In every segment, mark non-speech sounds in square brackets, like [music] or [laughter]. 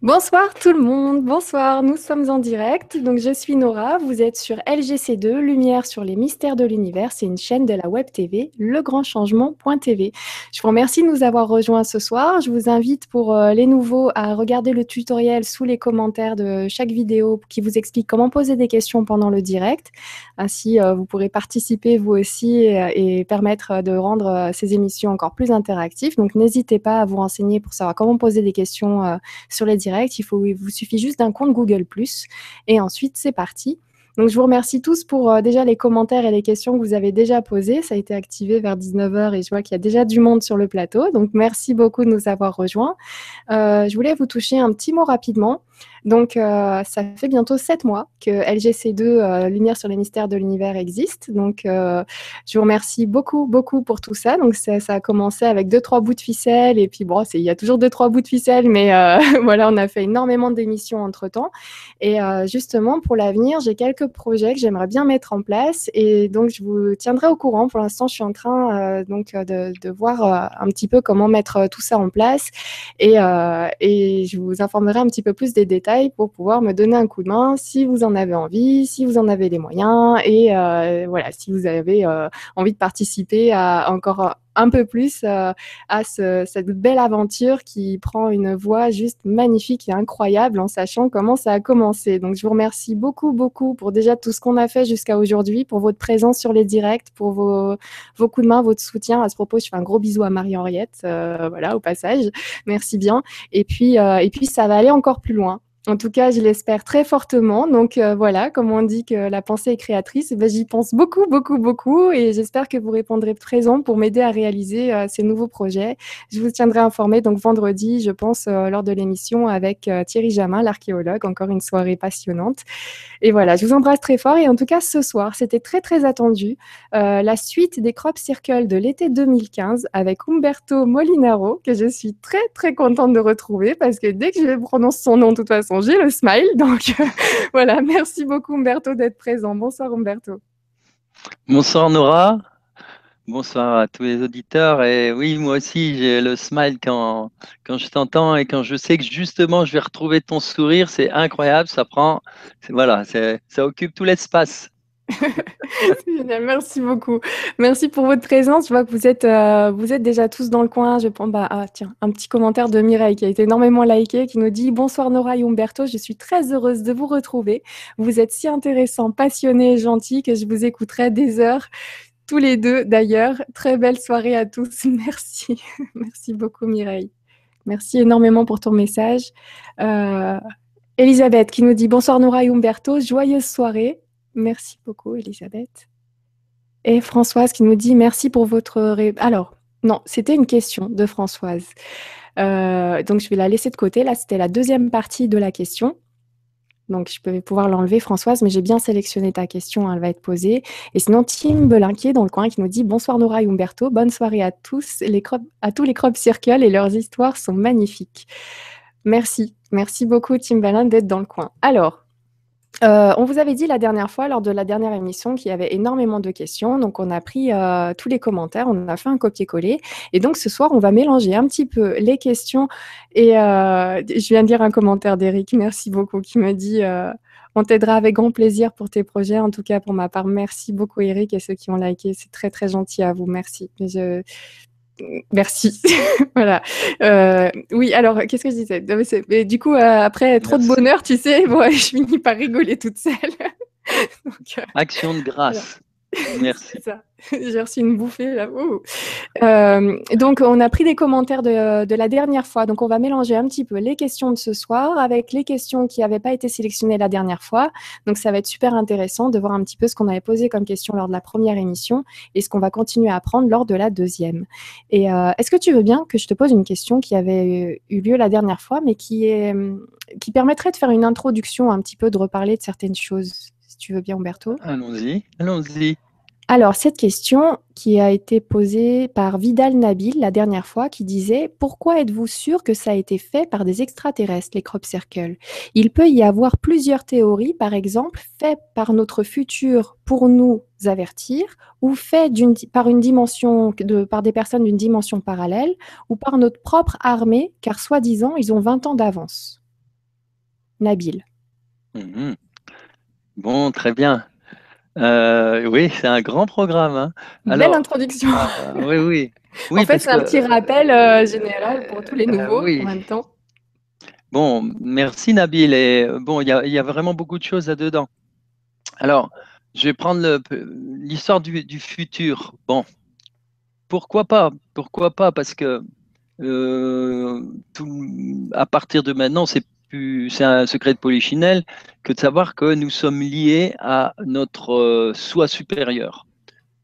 Bonsoir tout le monde, bonsoir, nous sommes en direct. Donc je suis Nora, vous êtes sur LGC2, Lumière sur les mystères de l'univers, c'est une chaîne de la web TV, legrandchangement.tv. Je vous remercie de nous avoir rejoints ce soir. Je vous invite pour euh, les nouveaux à regarder le tutoriel sous les commentaires de chaque vidéo qui vous explique comment poser des questions pendant le direct. Ainsi, euh, vous pourrez participer vous aussi et, et permettre de rendre euh, ces émissions encore plus interactives. Donc n'hésitez pas à vous renseigner pour savoir comment poser des questions sur les directs il, vous suffit juste d'un compte Google ⁇ et ensuite c'est parti. Donc, je vous remercie tous pour euh, déjà les commentaires et les questions que vous avez déjà posées. Ça a été activé vers 19h et je vois qu'il y a déjà du monde sur le plateau. Donc, merci beaucoup de nous avoir rejoints. Euh, je voulais vous toucher un petit mot rapidement. Donc, euh, ça fait bientôt sept mois que LGC2, euh, Lumière sur les mystères de l'univers, existe. Donc, euh, je vous remercie beaucoup, beaucoup pour tout ça. Donc, ça, a commencé avec deux, trois bouts de ficelle. Et puis, bon, il y a toujours deux, trois bouts de ficelle, mais [laughs] voilà, on a fait énormément d'émissions entre-temps. Et justement, pour l'avenir, j'ai quelques projets que j'aimerais bien mettre en place. Et donc, je vous tiendrai au courant. Pour l'instant, je suis en train donc, de, de voir un petit peu comment mettre tout ça en place. Et, et je vous informerai un petit peu plus des détails pour pouvoir me donner un coup de main si vous en avez envie, si vous en avez les moyens et euh, voilà, si vous avez euh, envie de participer à encore un peu plus euh, à cette belle aventure qui prend une voie juste magnifique et incroyable en sachant comment ça a commencé. Donc je vous remercie beaucoup, beaucoup pour déjà tout ce qu'on a fait jusqu'à aujourd'hui, pour votre présence sur les directs, pour vos, vos coups de main, votre soutien. À ce propos, je fais un gros bisou à Marie-Henriette, voilà, au passage. Merci bien. Et puis, et puis, ça va aller encore plus loin. En tout cas, je l'espère très fortement. Donc euh, voilà, comme on dit que la pensée est créatrice, ben, j'y pense beaucoup, beaucoup, beaucoup. Et j'espère que vous répondrez présent pour m'aider à réaliser euh, ces nouveaux projets. Je vous tiendrai informé donc vendredi, je pense, euh, lors de l'émission avec Thierry Jamin, l'archéologue. Encore une soirée passionnante. Et voilà, je vous embrasse très fort. Et en tout cas, ce soir, c'était très, très attendu. la suite des Crop Circle de l'été 2015 avec Umberto Molinaro, que je suis très, très contente de retrouver parce que dès que je prononce son nom, de toute façon, j'ai le smile. Donc [laughs] voilà, merci beaucoup Umberto d'être présent. Bonsoir Umberto. Bonsoir Nora. Bonsoir à tous les auditeurs. Et oui, moi aussi, j'ai le smile quand, quand je t'entends et quand je sais que justement, je vais retrouver ton sourire. C'est incroyable. Ça prend, voilà, ça occupe tout l'espace. [laughs] Merci beaucoup. Merci pour votre présence. Je vois que vous êtes, euh, vous êtes déjà tous dans le coin. Je pense, bah, ah, tiens, un petit commentaire de Mireille qui a été énormément liké, qui nous dit Bonsoir Nora et Umberto, je suis très heureuse de vous retrouver. Vous êtes si intéressants, passionnés et gentils que je vous écouterai des heures. Tous les deux d'ailleurs. Très belle soirée à tous. [laughs] Merci. Merci beaucoup Mireille. Merci énormément pour ton message. Euh, Elisabeth qui nous dit Bonsoir Nora et Umberto, joyeuse soirée. Merci beaucoup, Elisabeth. Et Françoise qui nous dit merci pour votre. Alors, non, c'était une question de Françoise. Euh, donc, je vais la laisser de côté. Là, c'était la deuxième partie de la question. Donc, je peux pouvoir l'enlever, Françoise, mais j'ai bien sélectionné ta question, elle va être posée. Et sinon, Tim Belinquier dans le coin qui nous dit Bonsoir Nora et Umberto, bonne soirée à tous, les à tous les crop circles et leurs histoires sont magnifiques. Merci, merci beaucoup, Tim Belin, d'être dans le coin. Alors, euh, on vous avait dit la dernière fois, lors de la dernière émission, qu'il y avait énormément de questions. Donc, on a pris euh, tous les commentaires, on a fait un copier-coller. Et donc, ce soir, on va mélanger un petit peu les questions. Et euh, je viens de lire un commentaire d'Eric, merci beaucoup, qui me dit On t'aidera avec grand plaisir pour tes projets. En tout cas, pour ma part, merci beaucoup, Eric, et ceux qui ont liké. C'est très, très gentil à vous. Merci. Merci. [laughs] voilà. Euh, oui, alors, qu'est-ce que je disais? Mais, Du coup, euh, après trop de bonheur, tu sais, [laughs] je finis par rigoler toute seule. [laughs] Euh, Action de grâce. Merci. [laughs] J'ai reçu une bouffée là. Euh, donc, on a pris des commentaires de, la dernière fois. Donc, on va mélanger un petit peu les questions de ce soir avec les questions qui n'avaient pas été sélectionnées la dernière fois. Donc, ça va être super intéressant de voir un petit peu ce qu'on avait posé comme question lors de la première émission et ce qu'on va continuer à apprendre lors de la deuxième. Et euh, est-ce que tu veux bien que je te pose une question qui avait eu lieu la dernière fois, mais qui, est, qui permettrait de faire une introduction, un petit peu de reparler de certaines choses? Tu veux bien, Umberto. Allons-y, allons-y. Alors, cette question qui a été posée par Vidal Nabil la dernière fois, qui disait Pourquoi êtes-vous sûr que ça a été fait par des extraterrestres, les crop circles? Il peut y avoir plusieurs théories, par exemple, fait par notre futur pour nous avertir, ou fait par une dimension, de, par des personnes d'une dimension parallèle, ou par notre propre armée, car soi-disant, ils ont 20 ans d'avance. Nabil. Mhm. Bon, très bien. Euh, oui, c'est un grand programme. Hein. Belle introduction. Ah, oui, oui. [laughs] en fait, c'est un petit rappel euh, général pour tous les nouveaux en même temps. Bon, merci Nabil. Et bon, il y, a vraiment beaucoup de choses là-dedans. Alors, je vais prendre l'histoire du, du, futur. Bon, pourquoi pas Pourquoi pas? Parce que euh, à partir de maintenant, c'est c'est un secret de polichinelle que de savoir que nous sommes liés à notre euh, soi supérieur.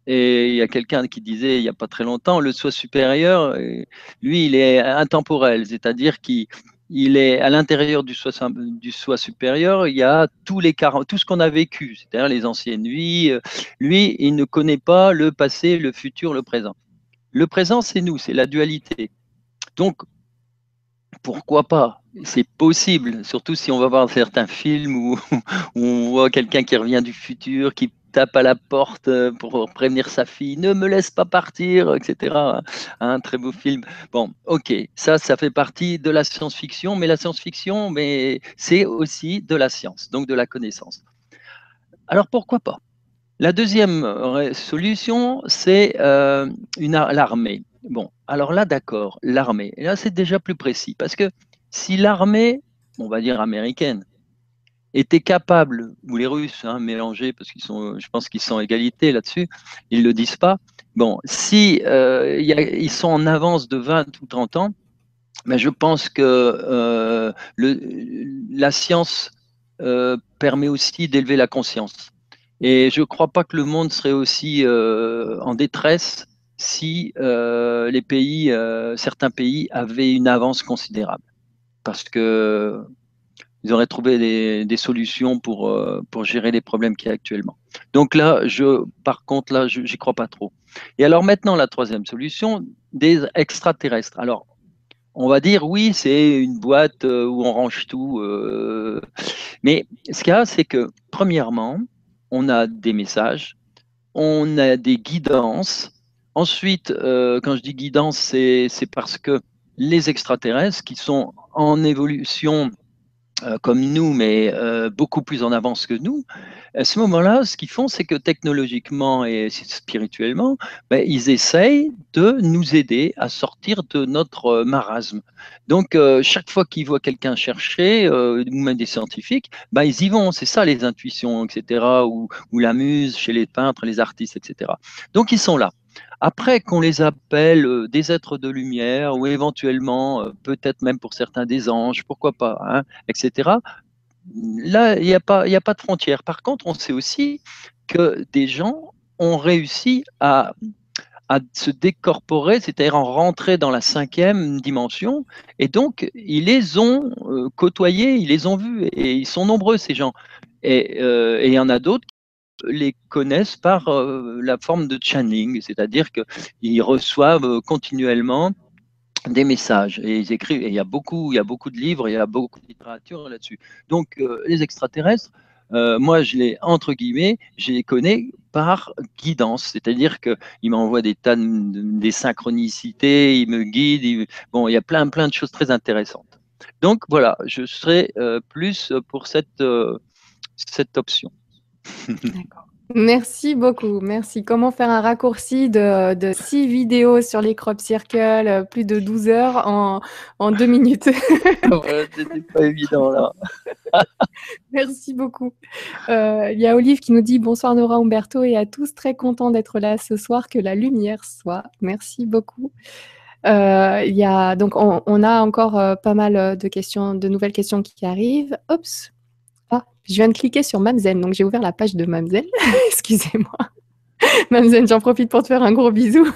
Et il y a quelqu'un qui disait il n'y a pas très longtemps, le soi supérieur, lui, il est intemporel, c'est-à-dire qu'il il est à l'intérieur du soi, supérieur, il y a tous les tout ce qu'on a vécu, c'est-à-dire les anciennes vies. Lui, il ne connaît pas le passé, le futur, le présent. Le présent, c'est nous, c'est la dualité. Donc, pourquoi pas? C'est possible, surtout si on va voir certains films où, [laughs] on voit quelqu'un qui revient du futur, qui tape à la porte euh, pour prévenir sa fille, ne me laisse pas partir, etc. Un très beau film. Bon, ok, ça, ça fait partie de la science-fiction, mais la science-fiction, mais c'est aussi de la science, donc de la connaissance. Alors pourquoi pas? La deuxième euh, solution, c'est euh, l'armée. Bon, alors là, d'accord, l'armée. Là, c'est déjà plus précis, parce que si l'armée, on va dire américaine, était capable, ou les Russes, hein, mélangés, parce qu'ils sont, je pense qu'ils sont égalité là-dessus, ils ne le disent pas. Bon, si euh, ils sont en avance de 20 ou 30 ans, mais je pense que euh, la science euh, permet aussi d'élever la conscience. Et je ne crois pas que le monde serait aussi en détresse si les pays, certains pays avaient une avance considérable. Parce que ils auraient trouvé des, solutions pour, euh, pour gérer les problèmes qu'il y a actuellement. Donc là, je, par contre, là, je n'y crois pas trop. Et alors maintenant, la troisième solution, des extraterrestres. Alors, on va dire, oui, c'est une boîte euh, où on range tout. Euh, mais ce qu'il y a, c'est que, premièrement, on a des messages, on a des guidances. Ensuite, quand je dis guidance, c'est parce que les extraterrestres qui sont en évolution euh, comme nous, mais euh, beaucoup plus en avance que nous, à ce moment-là, ce qu'ils font, c'est que technologiquement et spirituellement, ben, ils essayent de nous aider à sortir de notre euh, marasme. Donc, chaque fois qu'ils voient quelqu'un chercher, ou même des scientifiques, ben, ils y vont. C'est ça les intuitions, etc., ou la muse chez les peintres, les artistes, etc. Donc, ils sont là. Après qu'on les appelle euh, des êtres de lumière ou éventuellement, euh, peut-être même pour certains des anges, pourquoi pas, hein, etc. Là, il n'y a, pas, de frontière. Par contre, on sait aussi que des gens ont réussi à, se décorporer, c'est-à-dire en rentrer dans la cinquième dimension, et donc ils les ont euh, côtoyés, ils les ont vus, et ils sont nombreux ces gens. Et il y en a d'autres les connaissent par euh, la forme de channeling, c'est-à-dire qu'ils reçoivent euh, continuellement des messages et ils écrivent. Et il y a beaucoup, il y a beaucoup de livres, il y a beaucoup de littérature là-dessus. Donc euh, les extraterrestres, moi je les entre guillemets, je les connais par guidance, c'est-à-dire qu'ils m'envoient des tas de, synchronicités, ils me guident. bon, il y a plein plein de choses très intéressantes. Donc voilà, je serai plus pour cette option. Merci beaucoup, merci. Comment faire un raccourci de, de six vidéos sur les crop circles, euh, plus de 12 heures en, en deux minutes? [laughs] C'était pas évident là. [laughs] merci beaucoup. Euh, il y a Olive qui nous dit bonsoir Nora Umberto et à tous, très content d'être là ce soir, que la lumière soit. Merci beaucoup. Euh, il y a, donc on, on a encore pas mal de questions, de nouvelles questions qui arrivent. Oups, je viens de cliquer sur Mamzen, donc j'ai ouvert la page de Mamzen. [laughs] Excusez-moi. Mamzen, j'en profite pour te faire un gros bisou.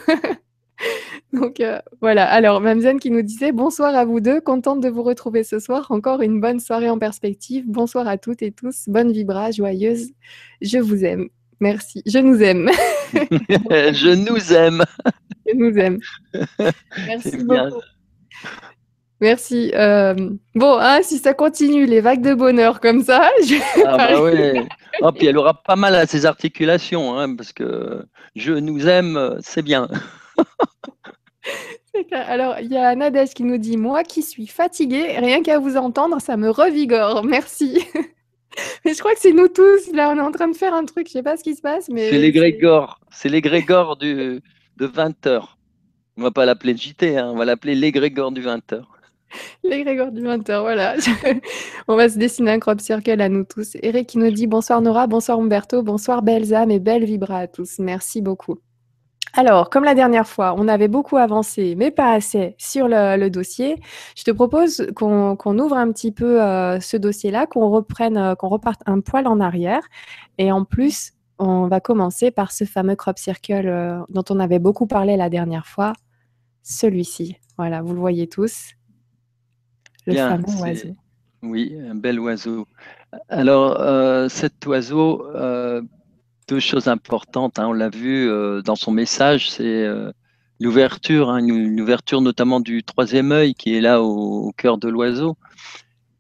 [laughs] donc euh, voilà. Alors Mamzen qui nous disait bonsoir à vous deux, contente de vous retrouver ce soir. Encore une bonne soirée en perspective. Bonsoir à toutes et tous. Bonne vibra, joyeuse. Je vous aime. Merci. Je nous aime. [laughs] je nous aime. Je nous aime. Merci beaucoup. Merci. Euh, bon, hein, si ça continue, les vagues de bonheur comme ça. [laughs] Je... Ah bah oui. Oh, puis elle aura pas mal à ses articulations, hein, parce que je nous aime, c'est bien. [laughs] Alors, il y a Nadège qui nous dit Moi qui suis fatiguée, rien qu'à vous entendre, ça me revigore. Merci. [laughs] mais je crois que c'est nous tous. Là, on est en train de faire un truc. Je sais pas ce qui se passe. mais C'est les Grégor. C'est les Grégor de 20h. On va pas l'appeler JT, hein, on va l'appeler les Grégor du 20h. Les Grégor du 20h, voilà. [laughs] on va se dessiner un crop circle à nous tous. Eric qui nous dit bonsoir Nora, bonsoir Umberto, bonsoir belles âmes et belles vibras à tous. Merci beaucoup. Alors, comme la dernière fois, on avait beaucoup avancé, mais pas assez sur le, dossier. Je te propose qu'on ouvre un petit peu euh, ce dossier-là, qu'on reprenne, euh, qu'on reparte un poil en arrière. Et en plus, on va commencer par ce fameux crop circle euh, dont on avait beaucoup parlé la dernière fois, celui-ci. Voilà, vous le voyez tous. Le fameux oiseau. Oui, un bel oiseau. Alors, cet oiseau, deux choses importantes. Hein. on l'a vu euh, dans son message, c'est euh, l'ouverture, hein, une, ouverture notamment du troisième œil qui est là au, cœur de l'oiseau.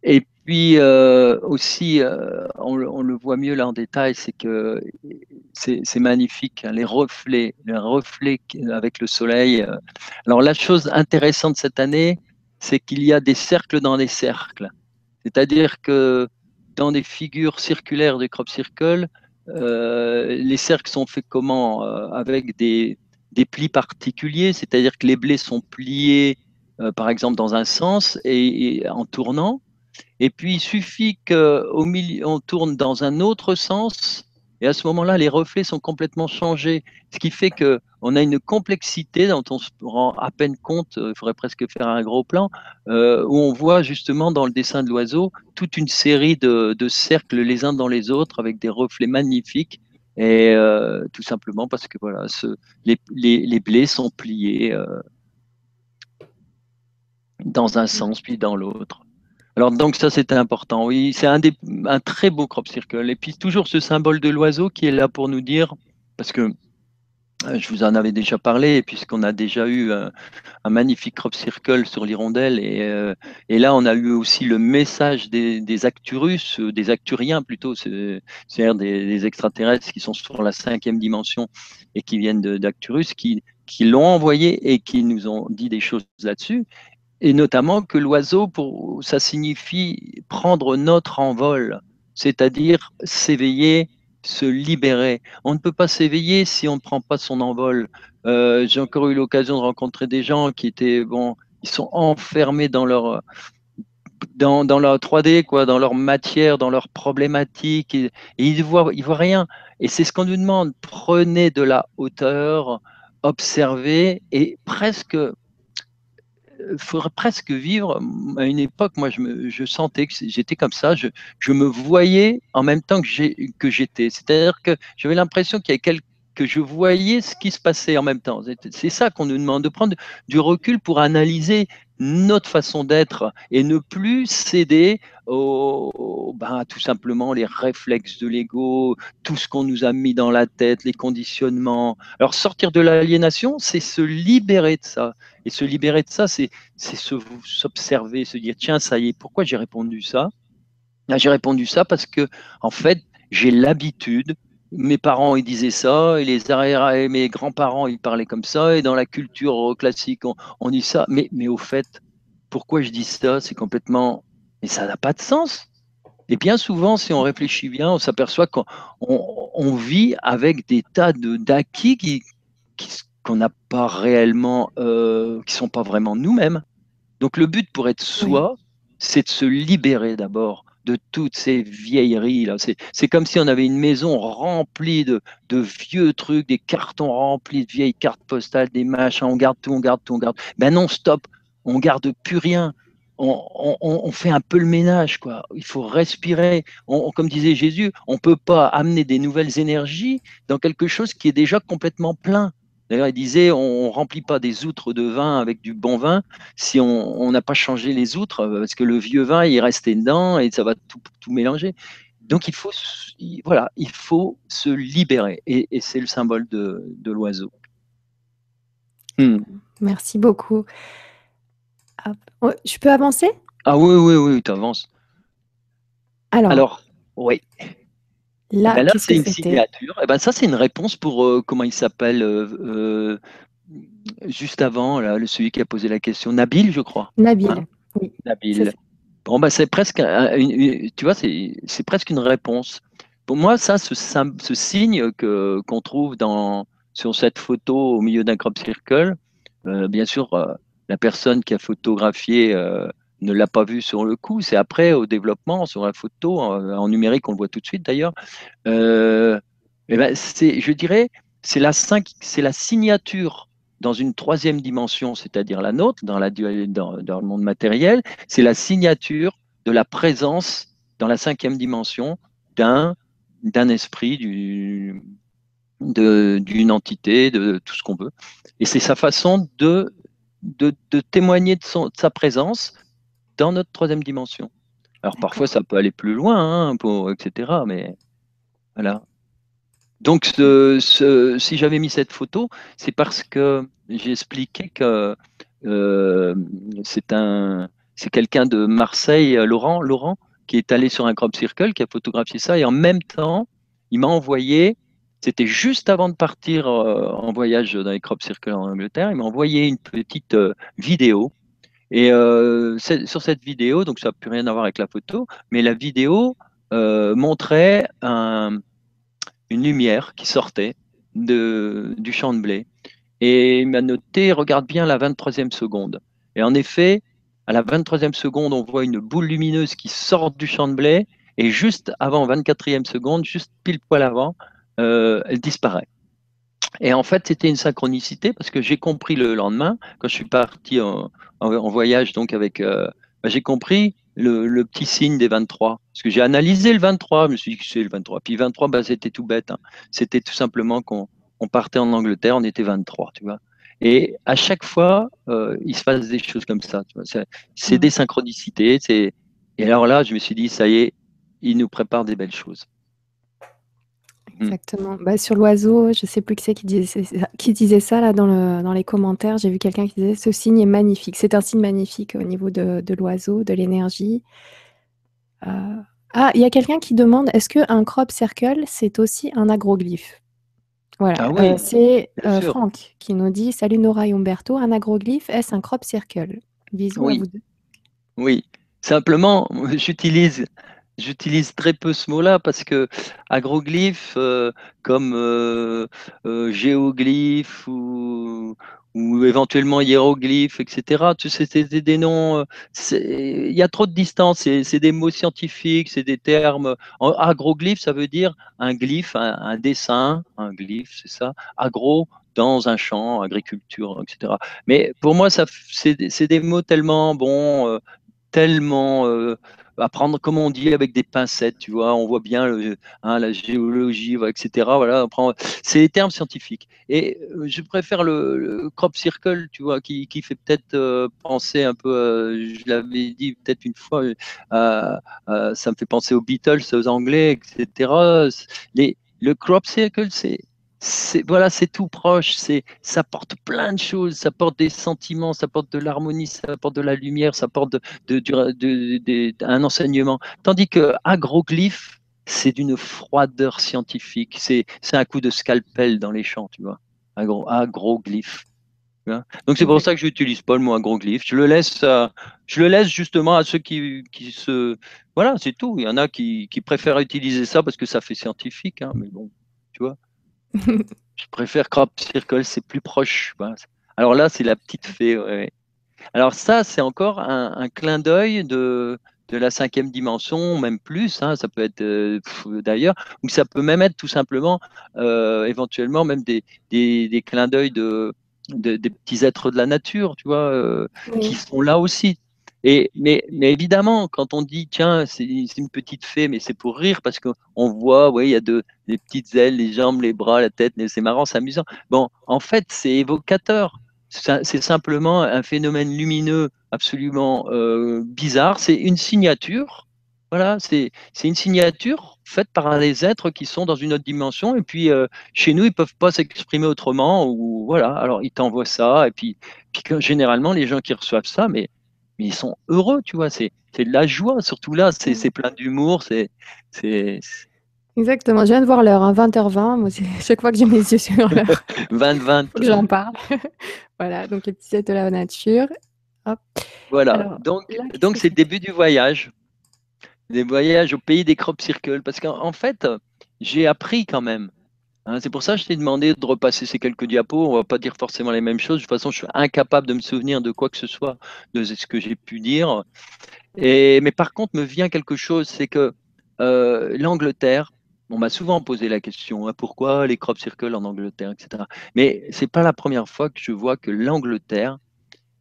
Et puis euh, aussi, on, le voit mieux là en détail, c'est que c'est magnifique, hein, les reflets, les reflets avec le soleil. Alors la chose intéressante cette année, c'est qu'il y a des cercles dans les cercles. C'est-à-dire que dans des figures circulaires du crop circle, euh, les cercles sont faits comment euh, Avec des, plis particuliers, c'est-à-dire que les blés sont pliés, euh, par exemple, dans un sens et, en tournant. Et puis, il suffit qu'au milieu, on tourne dans un autre sens et à ce moment-là, les reflets sont complètement changés, ce qui fait qu'on a une complexité dont on se rend à peine compte, il faudrait presque faire un gros plan, euh, où on voit justement dans le dessin de l'oiseau toute une série de, cercles les uns dans les autres avec des reflets magnifiques. Et euh, tout simplement parce que voilà, les, blés sont pliés euh, dans un sens puis dans l'autre. Alors donc ça c'était important, oui, c'est un, très beau crop circle. Et puis toujours ce symbole de l'oiseau qui est là pour nous dire, parce que euh, je vous en avais déjà parlé, puisqu'on a déjà eu un, magnifique crop circle sur l'hirondelle, et, euh, et, là on a eu aussi le message des, Acturus, euh, des Acturiens plutôt, c'est-à-dire des, extraterrestres qui sont sur la cinquième dimension et qui viennent d'Acturus, qui l'ont envoyé et qui nous ont dit des choses là-dessus et notamment que l'oiseau, ça signifie prendre notre envol, c'est-à-dire s'éveiller, se libérer. On ne peut pas s'éveiller si on ne prend pas son envol. Euh, j'ai encore eu l'occasion de rencontrer des gens qui étaient, bon, ils sont enfermés dans leur, dans, leur 3D, quoi, dans leur matière, dans leurs problématiques, et, ils ne voient, ils voient rien. Et c'est ce qu'on nous demande. Prenez de la hauteur, observez, et presque faudrait presque vivre à une époque, moi je, me, je sentais que j'étais comme ça, je, je, me voyais en même temps que j'étais. C'est-à-dire que j'avais l'impression qu'il que je voyais ce qui se passait en même temps. C'est ça qu'on nous demande, de prendre du recul pour analyser notre façon d'être et ne plus céder au, ben, tout simplement les réflexes de l'ego, tout ce qu'on nous a mis dans la tête, les conditionnements. Alors sortir de l'aliénation, c'est se libérer de ça. Et se libérer de ça, c'est s'observer, se dire tiens, ça y est, pourquoi j'ai répondu ça? Ben, J'ai répondu ça parce que en fait, j'ai l'habitude mes parents ils disaient ça, et les arrière mes grands-parents ils parlaient comme ça, et dans la culture classique on, dit ça. Mais, mais au fait, pourquoi je dis ça? C'est complètement. Mais ça n'a pas de sens. Et bien souvent, si on réfléchit bien, on s'aperçoit qu'on on, vit avec des tas d'acquis qui, qu'on n'a pas réellement, euh, qui sont pas vraiment nous-mêmes. Donc le but pour être soi, c'est de se libérer d'abord de toutes ces vieilleries. là. C'est comme si on avait une maison remplie de, de, vieux trucs, des cartons remplis de vieilles cartes postales, des machins, on garde tout, on garde tout, on garde. Ben non, stop, on garde plus rien. On, on, fait un peu le ménage, quoi. Il faut respirer. On, comme disait Jésus, on peut pas amener des nouvelles énergies dans quelque chose qui est déjà complètement plein. D'ailleurs, il disait, on ne remplit pas des outres de vin avec du bon vin si on n'a pas changé les outres, euh, parce que le vieux vin, il est resté dedans et ça va tout, tout mélanger. Donc, il faut, voilà, il faut se libérer. Et, c'est le symbole de, de l'oiseau. Hmm. Merci beaucoup. Je peux avancer? Ah oui, oui, oui, tu avances. Alors, Alors oui. Là, eh c'est une signature. Et eh ben, ça, c'est une réponse pour, euh, comment il s'appelle euh, euh, juste avant, là, celui qui a posé la question, Nabil, je crois. Nabil, hein? oui. Nabil. Bon, bah, c'est presque, une, tu vois, c'est presque une réponse. Pour moi, ça, ce, ce signe que qu'on trouve dans sur cette photo au milieu d'un crop circle, euh, bien sûr, la personne qui a photographié ne l'a pas vu sur le coup. C'est après, au développement, sur la photo, en, numérique, on le voit tout de suite d'ailleurs. Eh ben, je dirais, c'est la, la signature dans une troisième dimension, c'est-à-dire la nôtre, dans, le monde matériel, c'est la signature de la présence dans la cinquième dimension d'un esprit, d'une entité, de tout ce qu'on veut. Et c'est sa façon de, de, témoigner de, sa présence dans notre troisième dimension. Alors parfois ça peut aller plus loin, hein, etc. Mais voilà. Donc si j'avais mis cette photo, c'est parce que j'ai expliqué que euh, c'est un quelqu'un de Marseille, Laurent, Laurent, qui est allé sur un crop circle, qui a photographié ça, et en même temps, il m'a envoyé, c'était juste avant de partir euh, en voyage dans les crop circles en Angleterre, il m'a envoyé une petite euh, vidéo. Et euh, sur cette vidéo, donc ça n'a plus rien à voir avec la photo, mais la vidéo montrait une lumière qui sortait du champ de blé. Et il m'a noté, regarde bien la 23e seconde. Et en effet, à la 23e seconde, on voit une boule lumineuse qui sort du champ de blé et juste avant 24e seconde, juste pile poil avant, euh, elle disparaît. Et en fait, c'était une synchronicité parce que j'ai compris le lendemain, quand je suis parti en, voyage donc avec, euh, bah, j'ai compris le, petit signe des 23. Parce que j'ai analysé le 23, je me suis dit que c'est le 23. Puis 23, bah, c'était tout bête. Hein. C'était tout simplement qu'on partait en Angleterre, on était 23, tu vois. Et à chaque fois, euh, il se passe des choses comme ça. C'est mmh. des synchronicités. Et alors là, je me suis dit, ça y est, il nous prépare des belles choses. Mmh. Exactement. Bah, sur l'oiseau, je ne sais plus qui c'est qui disait, qui disait ça là dans, le, dans les commentaires. J'ai vu quelqu'un qui disait ce signe est magnifique. C'est un signe magnifique au niveau de, de l'oiseau, de l'énergie. Euh, ah, il y a quelqu'un qui demande est-ce qu'un crop circle, c'est aussi un agroglyphe? Voilà, ah euh, c'est euh, Franck qui nous dit Salut Nora et Umberto, un agroglyphe, est-ce un crop circle? Bisous oui. à vous deux. Oui, simplement, [laughs] j'utilise. J'utilise très peu ce mot-là parce que agroglyphe, euh, comme géoglyphe ou, éventuellement hiéroglyphes, etc. C'est des noms, euh, il y a trop de distance, c'est des mots scientifiques, c'est des termes. agroglyphe, ça veut dire un glyphe, un, dessin, un glyphe, c'est ça. Agro, dans un champ, agriculture, etc. Mais pour moi, c'est des mots tellement euh, tellement euh, apprendre, comme on dit, avec des pincettes, tu vois, on voit bien hein, la géologie, etc. Voilà, c'est les termes scientifiques. Et euh, je préfère le, crop circle, tu vois, qui, qui fait peut-être euh, penser un peu, euh, je l'avais dit peut-être une fois, ça me fait penser aux Beatles, aux Anglais, etc. Le crop circle, c'est voilà, c'est tout proche, c'est ça porte plein de choses, ça porte des sentiments, ça porte de l'harmonie, ça porte de la lumière, ça porte de, de, un enseignement. Tandis que agroglyphe, c'est d'une froideur scientifique, c'est un coup de scalpel dans les champs, tu vois. Agro, agroglyphe. Donc c'est pour ça que je n'utilise pas le mot agroglyphe. Je le laisse, je le laisse justement à ceux qui, qui se, voilà, c'est tout. Il y en a qui, qui, préfèrent utiliser ça parce que ça fait scientifique, hein, mais bon, tu vois. Je préfère Crop Circle, c'est plus proche. Alors là, c'est la petite fée. Alors ça, c'est encore un, clin d'œil de, de la cinquième dimension, même plus, hein, ça peut être euh, d'ailleurs, ou ça peut même être tout simplement, euh, éventuellement, même des, des, clins d'œil de, des petits êtres de la nature, tu vois, euh, qui sont là aussi. Et, mais, évidemment, quand on dit, tiens, c'est une petite fée, mais c'est pour rire parce qu'on voit, ouais, il y a de, des petites ailes, les jambes, les bras, la tête, c'est marrant, c'est amusant. Bon, en fait, c'est évocateur. C'est simplement un phénomène lumineux absolument euh, bizarre. C'est une signature. Voilà, c'est une signature faite par des êtres qui sont dans une autre dimension. Et puis, euh, chez nous, ils peuvent pas s'exprimer autrement. Ou voilà, alors ils t'envoient ça. Et puis généralement, les gens qui reçoivent ça, mais mais ils sont heureux, tu vois. C'est de la joie, surtout là. C'est plein d'humour. C'est Exactement, je viens de voir l'heure, 20h20. Hein, Moi, chaque fois que j'ai mes yeux sur l'heure, [laughs] 20-20. faut que j'en parle. [laughs] voilà, donc les petites aides de la nature. Hop. Voilà, Alors, donc c'est le début du voyage, des voyages au pays des crop circles, parce qu'en en fait, j'ai appris quand même. Hein. c'est pour ça que je t'ai demandé de repasser ces quelques diapos. On va pas dire forcément les mêmes choses. De toute façon, je suis incapable de me souvenir de quoi que ce soit de ce que j'ai pu dire. Et, mais par contre, me vient quelque chose, c'est que euh, l'Angleterre, on m'a souvent posé la question, hein, pourquoi les crop circles en Angleterre, etc. Mais c'est pas la première fois que je vois que l'Angleterre,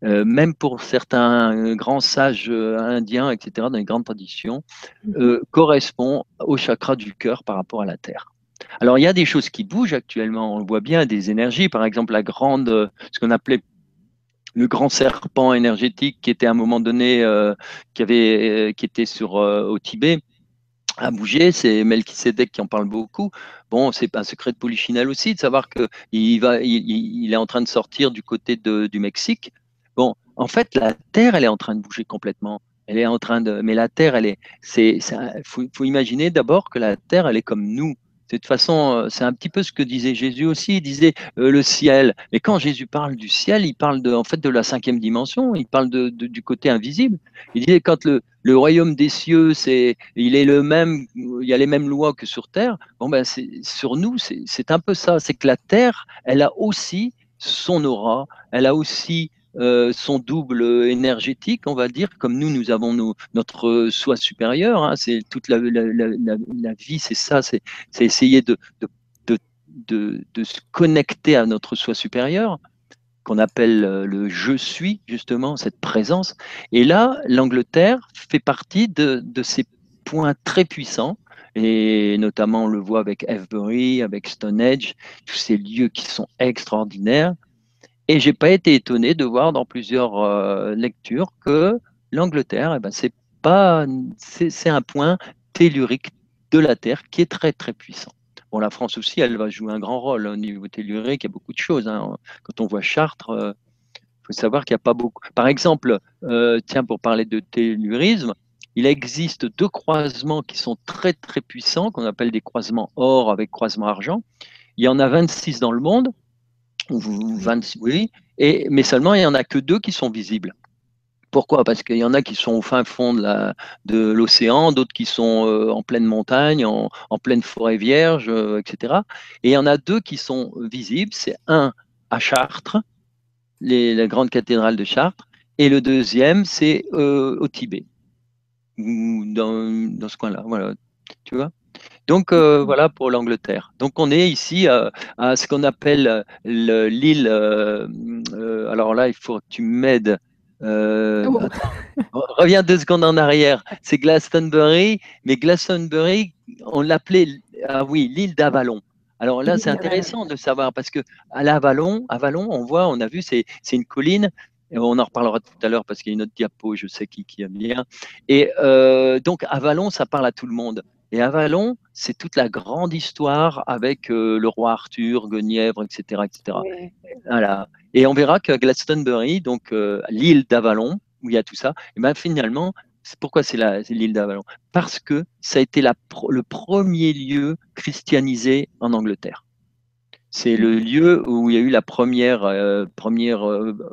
euh, même pour certains grands sages euh, indiens, etc., dans les grandes traditions, euh, correspond au chakra du cœur par rapport à la Terre. Alors, il y a des choses qui bougent actuellement, on le voit bien, des énergies, par exemple, la grande, euh, ce qu'on appelait le grand serpent énergétique qui était à un moment donné, euh, qui, avait, euh, était sur, au Tibet, a bougé. C'est Melchisedec qui en parle beaucoup. Bon, c'est un secret de Polichinelle aussi de savoir que il va, il, est en train de sortir du côté du Mexique. Bon, en fait, la Terre, elle est en train de bouger complètement. Elle est en train de, mais la Terre, elle est, c'est, faut, faut imaginer d'abord que la Terre, elle est comme nous. De toute façon, euh, c'est un petit peu ce que disait Jésus aussi. Il disait euh, le ciel. Mais quand Jésus parle du ciel, il parle de, en fait de la cinquième dimension. Il parle de, du côté invisible. Il disait quand le, le royaume des cieux, c'est, il est le même, il y a les mêmes lois que sur terre. Bon ben, sur nous, c'est un peu ça. C'est que la terre, elle a aussi son aura, elle a aussi euh, son double énergétique, on va dire, comme nous, nous avons notre soi supérieur. hein. c'est toute la, vie, c'est ça, c'est, essayer de se connecter à notre soi supérieur qu'on appelle euh, le je suis, justement, cette présence. Et là, l'Angleterre fait partie de, de ces points très puissants, et notamment on le voit avec Avebury, avec Stonehenge, tous ces lieux qui sont extraordinaires. Et j'ai pas été étonné de voir dans plusieurs euh, lectures que l'Angleterre, eh ben, c'est pas, c'est un point tellurique de la Terre qui est très très puissant. Bon, la France aussi, elle va jouer un grand rôle hein, au niveau tellurique. Il y a beaucoup de choses. hein. Quand on voit Chartres, il faut savoir qu'il n'y a pas beaucoup. Par exemple, euh, tiens, pour parler de tellurisme, il existe deux croisements qui sont très très puissants, qu'on appelle des croisements or avec croisement argent. Il y en a 26 dans le monde, ou Oui. 26, oui, et, mais seulement il n'y en a que deux qui sont visibles. Pourquoi? Parce qu'il y en a qui sont au fin fond de l'océan, d'autres qui sont euh, en pleine montagne, en, pleine forêt vierge, euh, etc. Et il y en a deux qui sont visibles. C'est un à Chartres, la grande cathédrale de Chartres, et le deuxième, c'est euh, au Tibet, ou dans, dans ce coin-là. Voilà, tu vois? Donc euh, voilà pour l'Angleterre. Donc on est ici à, à ce qu'on appelle euh, le- l'île. euh, euh, alors là, il faut que tu m'aides. Oh, reviens deux secondes en arrière. C'est Glastonbury, mais Glastonbury, on l'appelait ah oui l'île d'Avalon. Alors là, c'est intéressant de savoir parce que à l'Avalon, Avalon, on voit, on a vu, c'est c'est une colline. Et on en reparlera tout à l'heure parce qu'il y a une autre diapo, je sais qui, qui aime bien. Et euh, donc Avalon, ça parle à tout le monde. Et Avalon, c'est toute la grande histoire avec euh, le roi Arthur, Guenièvre, etc., etc. Voilà. Et on verra que Glastonbury, donc euh, l'île d'Avalon, où il y a tout ça, et ben finalement, c'est pourquoi c'est l'île d'Avalon? Parce que ça a été la le premier lieu christianisé en Angleterre. C'est le lieu où il y a eu la première, euh, première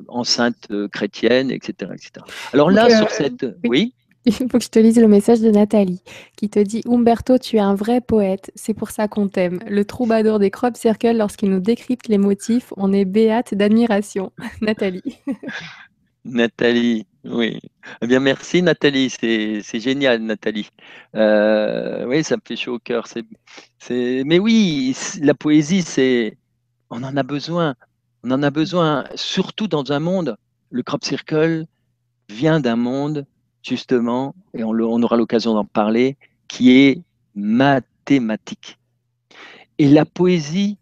enceinte chrétienne, etc., etc. Alors là, sur cette, oui? [laughs] Il faut que je te lise le message de Nathalie qui te dit Umberto, tu es un vrai poète, c'est pour ça qu'on t'aime. Le troubadour des crop circles, lorsqu'il nous décrypte les motifs, on est béate d'admiration. [laughs] Nathalie. [laughs] Nathalie, oui. Eh bien, merci Nathalie, c'est génial Nathalie. Euh, oui, ça me fait chaud au cœur. C'est... Mais oui, c- la poésie, c'est, on en a besoin. On en a besoin, surtout dans un monde. Le crop circle vient d'un monde, justement, et on, aura l'occasion d'en parler, qui est mathématique. Et la poésie,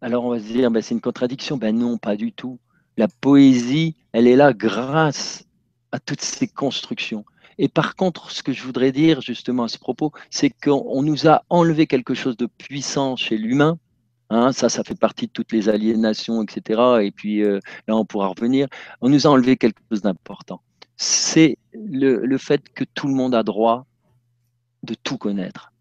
alors on va se dire, ben, c'est une contradiction. Ben non, pas du tout. La poésie, elle est là grâce à toutes ces constructions. Et par contre, ce que je voudrais dire justement à ce propos, c'est qu'on on nous a enlevé quelque chose de puissant chez l'humain. Hein, ça, ça fait partie de toutes les aliénations, etc. Et puis euh, là, on pourra revenir. On nous a enlevé quelque chose d'important. C'est le, fait que tout le monde a droit de tout connaître.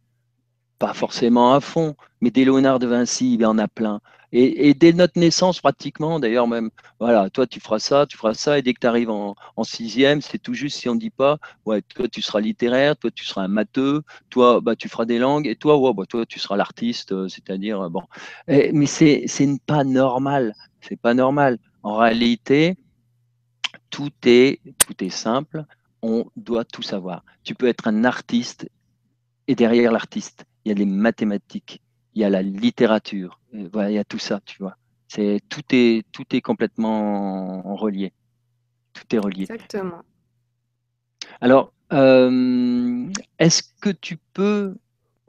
pas forcément à fond, mais des Léonard de Vinci, il y en a plein. Et, dès notre naissance, pratiquement, d'ailleurs même, voilà, toi tu feras ça, tu feras ça, et dès que tu arrives en, sixième, c'est tout juste si on ne dit pas, ouais, toi tu seras littéraire, toi tu seras un matheux, toi bah, tu feras des langues, et toi, ouais, bah, toi tu seras l'artiste, euh, c'est-à-dire, euh, bon. mais c'est pas normal, c'est pas normal. En réalité, tout est, tout est simple, on doit tout savoir. Tu peux être un artiste, et derrière l'artiste, il y a les mathématiques, il y a la littérature, il y a tout ça, tu vois. C'est tout est tout est complètement relié. Tout est relié. Exactement. Alors, euh, est-ce que tu peux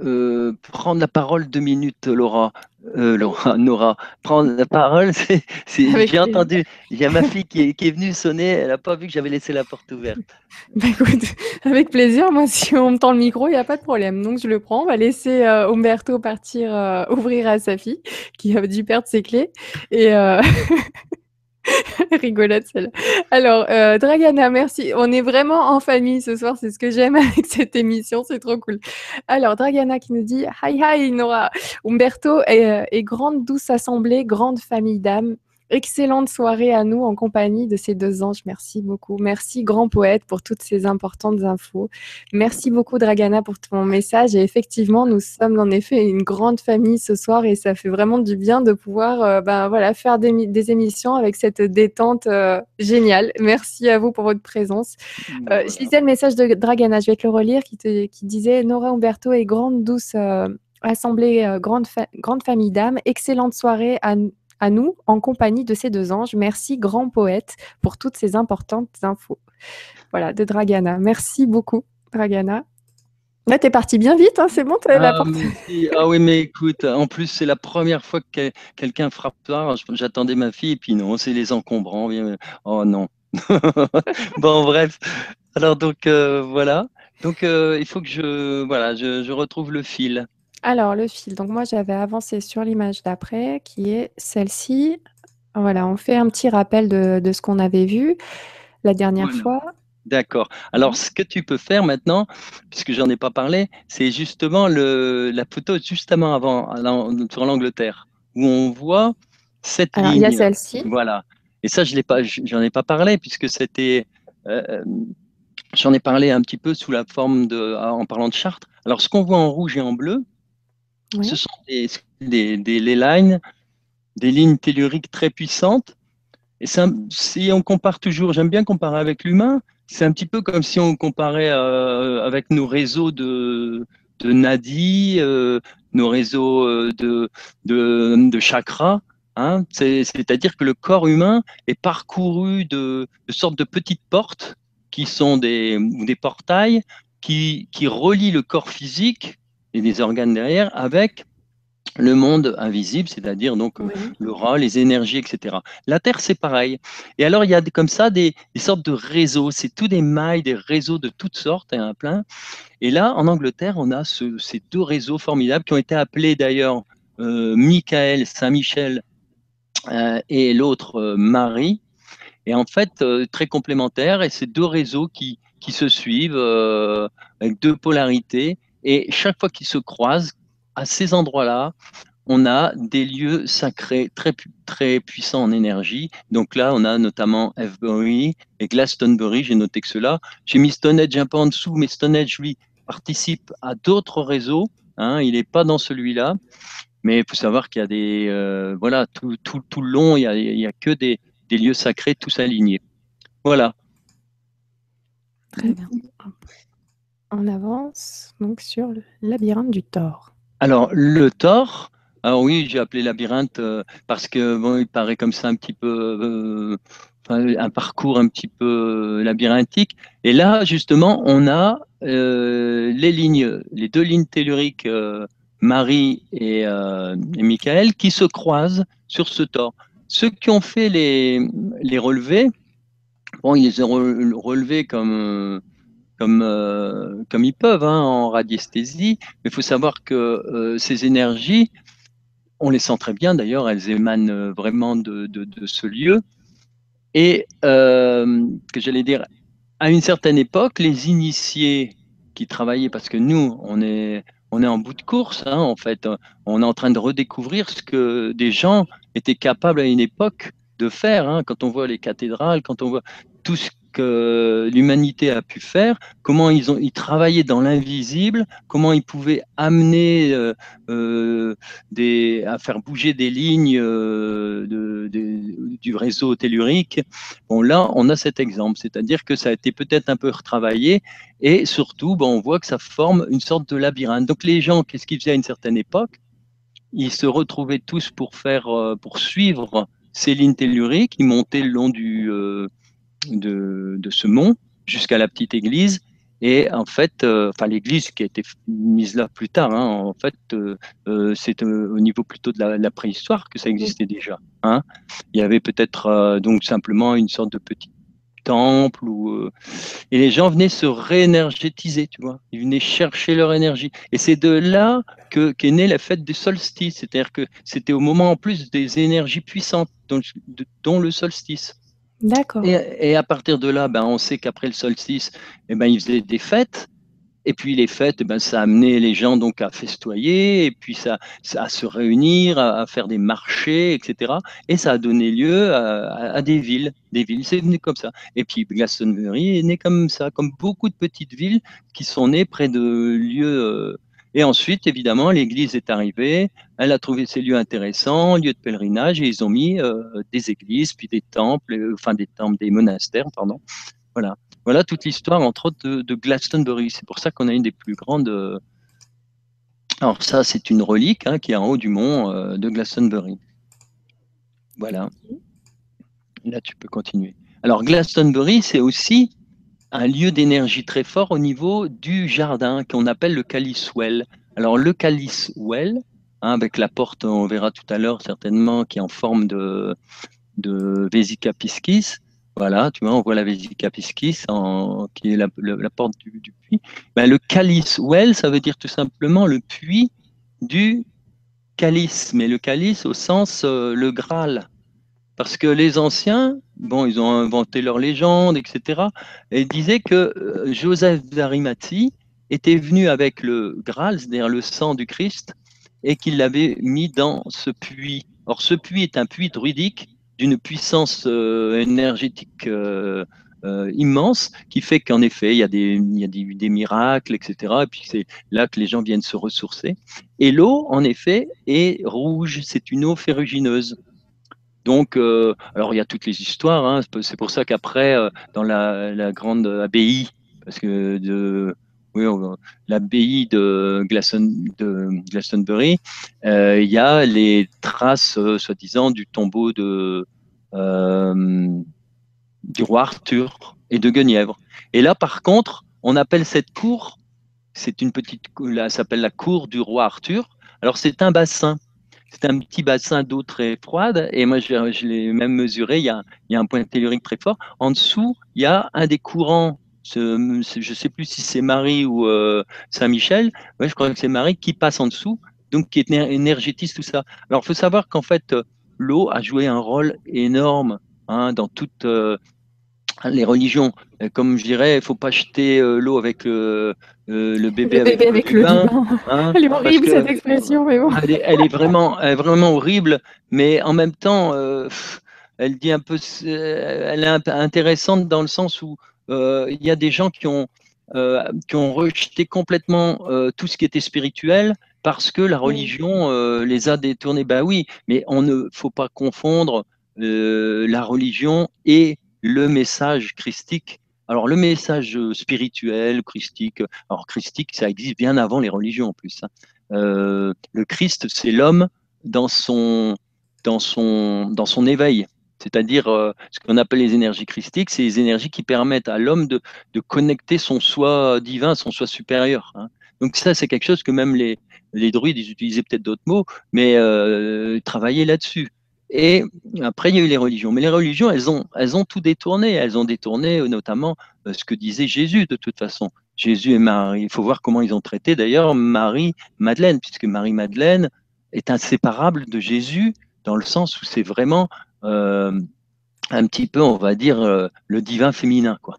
euh, prendre la parole deux minutes, Laura, euh, Laura, Nora, prendre la parole. [laughs] J'ai entendu, il y a ma fille qui est, venue sonner, elle n'a pas vu que j'avais laissé la porte ouverte. [laughs] Bah, écoute, avec plaisir, moi si on me tend le micro, il n'y a pas de problème. Donc je le prends, on va laisser euh, Umberto partir ouvrir à sa fille qui a dû perdre ses clés. Et, [laughs] [laughs] Rigolote celle Alors, euh, Dragana, merci. On est vraiment en famille ce soir. C'est ce que j'aime [laughs] avec cette émission. C'est trop cool. Alors, Dragana qui nous dit Hi, hi, Nora. Umberto est, euh, est grande, douce assemblée, grande famille d'âmes. Excellente soirée à nous en compagnie de ces deux anges. Merci beaucoup. Merci, grand poète, pour toutes ces importantes infos. Merci beaucoup, Dragana, pour ton message. Et effectivement, nous sommes en effet une grande famille ce soir et ça fait vraiment du bien de pouvoir euh, ben, voilà, faire des, émissions avec cette détente euh, géniale. Merci à vous pour votre présence. Euh, je lisais le message de Dragana, je vais te le relire, qui, qui disait Nora Umberto est grande, douce. Assemblée, grande, grande famille d'âmes, excellente soirée à, à nous en compagnie de ces deux anges. Merci, grand poète, pour toutes ces importantes infos. Voilà, de Dragana. Merci beaucoup, Dragana. Là, t'es parti bien vite, hein, c'est bon, ah, la ah oui, mais écoute, en plus, c'est la première fois que quelqu'un frappe là. J'attendais ma fille, et puis non, c'est les encombrants. Oh non. [laughs] bon, bref. Alors, donc, euh, voilà. Donc, euh, il faut que je, voilà, je retrouve le fil. Alors, le fil. Donc, moi, j'avais avancé sur l'image d'après, qui est celle-ci. Voilà, on fait un petit rappel de, ce qu'on avait vu la dernière fois. D'accord. Alors, ce que tu peux faire maintenant, puisque j'en ai pas parlé, c'est justement le, la photo justement avant, sur l'Angleterre, où on voit cette ligne. Il y a celle-ci. Voilà. Et ça, je l'ai pas, j'en ai pas parlé puisque c'était, euh, j'en ai parlé un petit peu sous la forme de, en parlant de Chartres. Alors, ce qu'on voit en rouge et en bleu, ce sont des, des, des lines, des lignes telluriques très puissantes. Et si on compare toujours, j'aime bien comparer avec l'humain, c'est un petit peu comme si on comparait euh, avec nos réseaux de, de nadis, euh, nos réseaux euh, de, de, de chakras. Hein. C'est-à-dire que le corps humain est parcouru de, de, sortes de petites portes qui sont des, des portails qui, qui relient le corps physique et des organes derrière avec le monde invisible, c'est-à-dire donc le rat, les énergies, etc. La Terre, c'est pareil. Et alors, il y a comme ça des, sortes de réseaux, c'est tous des mailles, des réseaux de toutes sortes, et un plein. Et là, en Angleterre, on a ces deux réseaux formidables qui ont été appelés d'ailleurs euh, Michael, Saint-Michel euh, et l'autre euh, Marie. Et en fait, très complémentaires, et ces deux réseaux qui, qui se suivent avec deux polarités et chaque fois qu'ils se croisent, à ces endroits-là, on a des lieux sacrés très, très puissants en énergie. Donc là, on a notamment Avebury et Glastonbury. J'ai noté que cela. J'ai mis Stonehenge un peu en dessous, mais Stonehenge, lui, participe à d'autres réseaux. Hein, il n'est pas dans celui-là. Mais il faut savoir qu'il y a des. Euh, voilà, tout, tout, tout, le long, il n'y a, y a que des, des lieux sacrés tous alignés. Voilà. Très bien. On avance donc sur le labyrinthe du Thor. Alors, le Thor, alors oui, j'ai appelé labyrinthe euh, parce que bon, il paraît comme ça un petit peu, euh, un parcours un petit peu labyrinthique. Et là, justement, on a euh, les lignes, les deux lignes telluriques, Marie et, et, Michael, qui se croisent sur ce Thor. Ceux qui ont fait les, les relevés, bon, ils les ont relevés comme comme, euh, comme ils peuvent hein, en radiesthésie, mais il faut savoir que euh, ces énergies, on les sent très bien d'ailleurs, elles émanent euh, vraiment de, de, ce lieu. Et que j'allais dire, à une certaine époque, les initiés qui travaillaient, parce que nous, on est, on est en bout de course, hein, en fait. On est en train de redécouvrir ce que des gens étaient capables à une époque de faire. Hein. quand on voit les cathédrales, quand on voit tout ce l'humanité a pu faire, comment ils ont ils travaillaient dans l'invisible, comment ils pouvaient amener euh, euh, à faire bouger des lignes euh, de, du réseau tellurique. Bon là, on a cet exemple, c'est-à-dire que ça a été peut-être un peu retravaillé et surtout, bon, on voit que ça forme une sorte de labyrinthe. Donc les gens, qu'est-ce qu'ils faisaient à une certaine époque? Ils se retrouvaient tous pour faire, pour suivre ces lignes telluriques, ils montaient le long du de, ce mont jusqu'à la petite église. Et en fait, euh, enfin l'église qui a été mise là plus tard, hein, en fait, euh, euh, c'est au niveau plutôt de la, préhistoire que ça existait déjà. Hein. Il y avait peut-être donc simplement une sorte de petit temple où, et les gens venaient se réénergétiser, tu vois. Ils venaient chercher leur énergie. Et c'est de là que qu'est née la fête du solstice, c'est-à-dire que c'était au moment en plus des énergies puissantes, dont le solstice. Et, à partir de là, ben, on sait qu'après le solstice, eh ben, ils faisaient des fêtes. Et puis les fêtes, eh ben, ça amenait les gens donc à festoyer, et puis ça à se réunir, à, faire des marchés, etc. Et ça a donné lieu à, des villes. Des villes, c'est venu comme ça. Et puis Glastonbury est né comme ça, comme beaucoup de petites villes qui sont nées près de lieux euh, et ensuite, évidemment, l'Église est arrivée, elle a trouvé ces lieux intéressants, lieux de pèlerinage, et ils ont mis euh, des églises, puis des temples, euh, enfin des temples, des monastères, pardon. Voilà, voilà toute l'histoire, entre autres, de, Glastonbury. C'est pour ça qu'on a une des plus grandes. Euh, alors ça, c'est une relique hein, qui est en haut du mont de Glastonbury. Voilà. Là, tu peux continuer. Alors Glastonbury, c'est aussi un lieu d'énergie très fort au niveau du jardin qu'on appelle le calice well. Alors le calice well, hein, avec la porte, on verra tout à l'heure certainement, qui est en forme de, de Vesica piscis. Voilà, tu vois, on voit la Vesica piscis en, qui est la, porte du, puits. Ben, le calice well, ça veut dire tout simplement le puits du calice, mais le calice au sens euh, le Graal. Parce que les anciens, bon, ils ont inventé leur légende, etc. Et disaient que euh, Joseph d'Arimathie était venu avec le Graal, c'est-à-dire le sang du Christ, et qu'il l'avait mis dans ce puits. Or, ce puits est un puits druidique d'une puissance euh, énergétique euh, immense, qui fait qu'en effet, il y a, des, des, miracles, etc. Et puis c'est là que les gens viennent se ressourcer. Et l'eau, en effet, est rouge, c'est une eau ferrugineuse. Donc, euh, alors il y a toutes les histoires. Hein. c'est pour ça qu'après, euh, dans la, grande abbaye, parce que de l'abbaye de, Glastonbury, euh, il y a les traces, soi-disant, du tombeau du roi Arthur et de Guenièvre. Et là, par contre, on appelle cette cour, c'est une petite, là, s'appelle la cour du roi Arthur. Alors, c'est un bassin c'est un petit bassin d'eau très froide. Et moi, je, l'ai même mesuré. Il y, a, un point tellurique très fort. En dessous, il y a un des courants. je ne sais plus si c'est Marie ou euh, Saint-Michel. je crois que c'est Marie qui passe en dessous, donc qui énergétise tout ça. Alors, il faut savoir qu'en fait, l'eau a joué un rôle énorme hein, dans toute euh, les religions. Comme je dirais, il ne faut pas jeter euh, l'eau avec euh, le bébé, avec, le bain. Hein, elle est horrible cette expression, mais bon. Elle est, vraiment, vraiment horrible, mais en même temps, elle dit un peu, elle est intéressante dans le sens où il y a des gens qui ont, qui ont rejeté complètement tout ce qui était spirituel parce que la religion les a détournés. Bah oui, mais on ne faut pas confondre la religion et le message christique. Alors, le message spirituel, christique, alors christique, ça existe bien avant les religions en plus. Hein. Euh, le Christ, c'est l'homme dans son, dans, son, dans son éveil. C'est-à-dire euh, ce qu'on appelle les énergies christiques, c'est les énergies qui permettent à l'homme de, de, connecter son soi divin, son soi supérieur. Hein. Donc ça, c'est quelque chose que même les, les druides, ils utilisaient peut-être d'autres mots, mais euh, travaillaient là-dessus. Et après, il y a eu les religions. Mais les religions, elles ont, elles ont tout détourné. Elles ont détourné euh, notamment euh, ce que disait Jésus, de toute façon. Jésus et Marie. Il faut voir comment ils ont traité d'ailleurs Marie-Madeleine, puisque Marie-Madeleine est inséparable de Jésus dans le sens où c'est vraiment euh, un petit peu, on va dire, le divin féminin. quoi.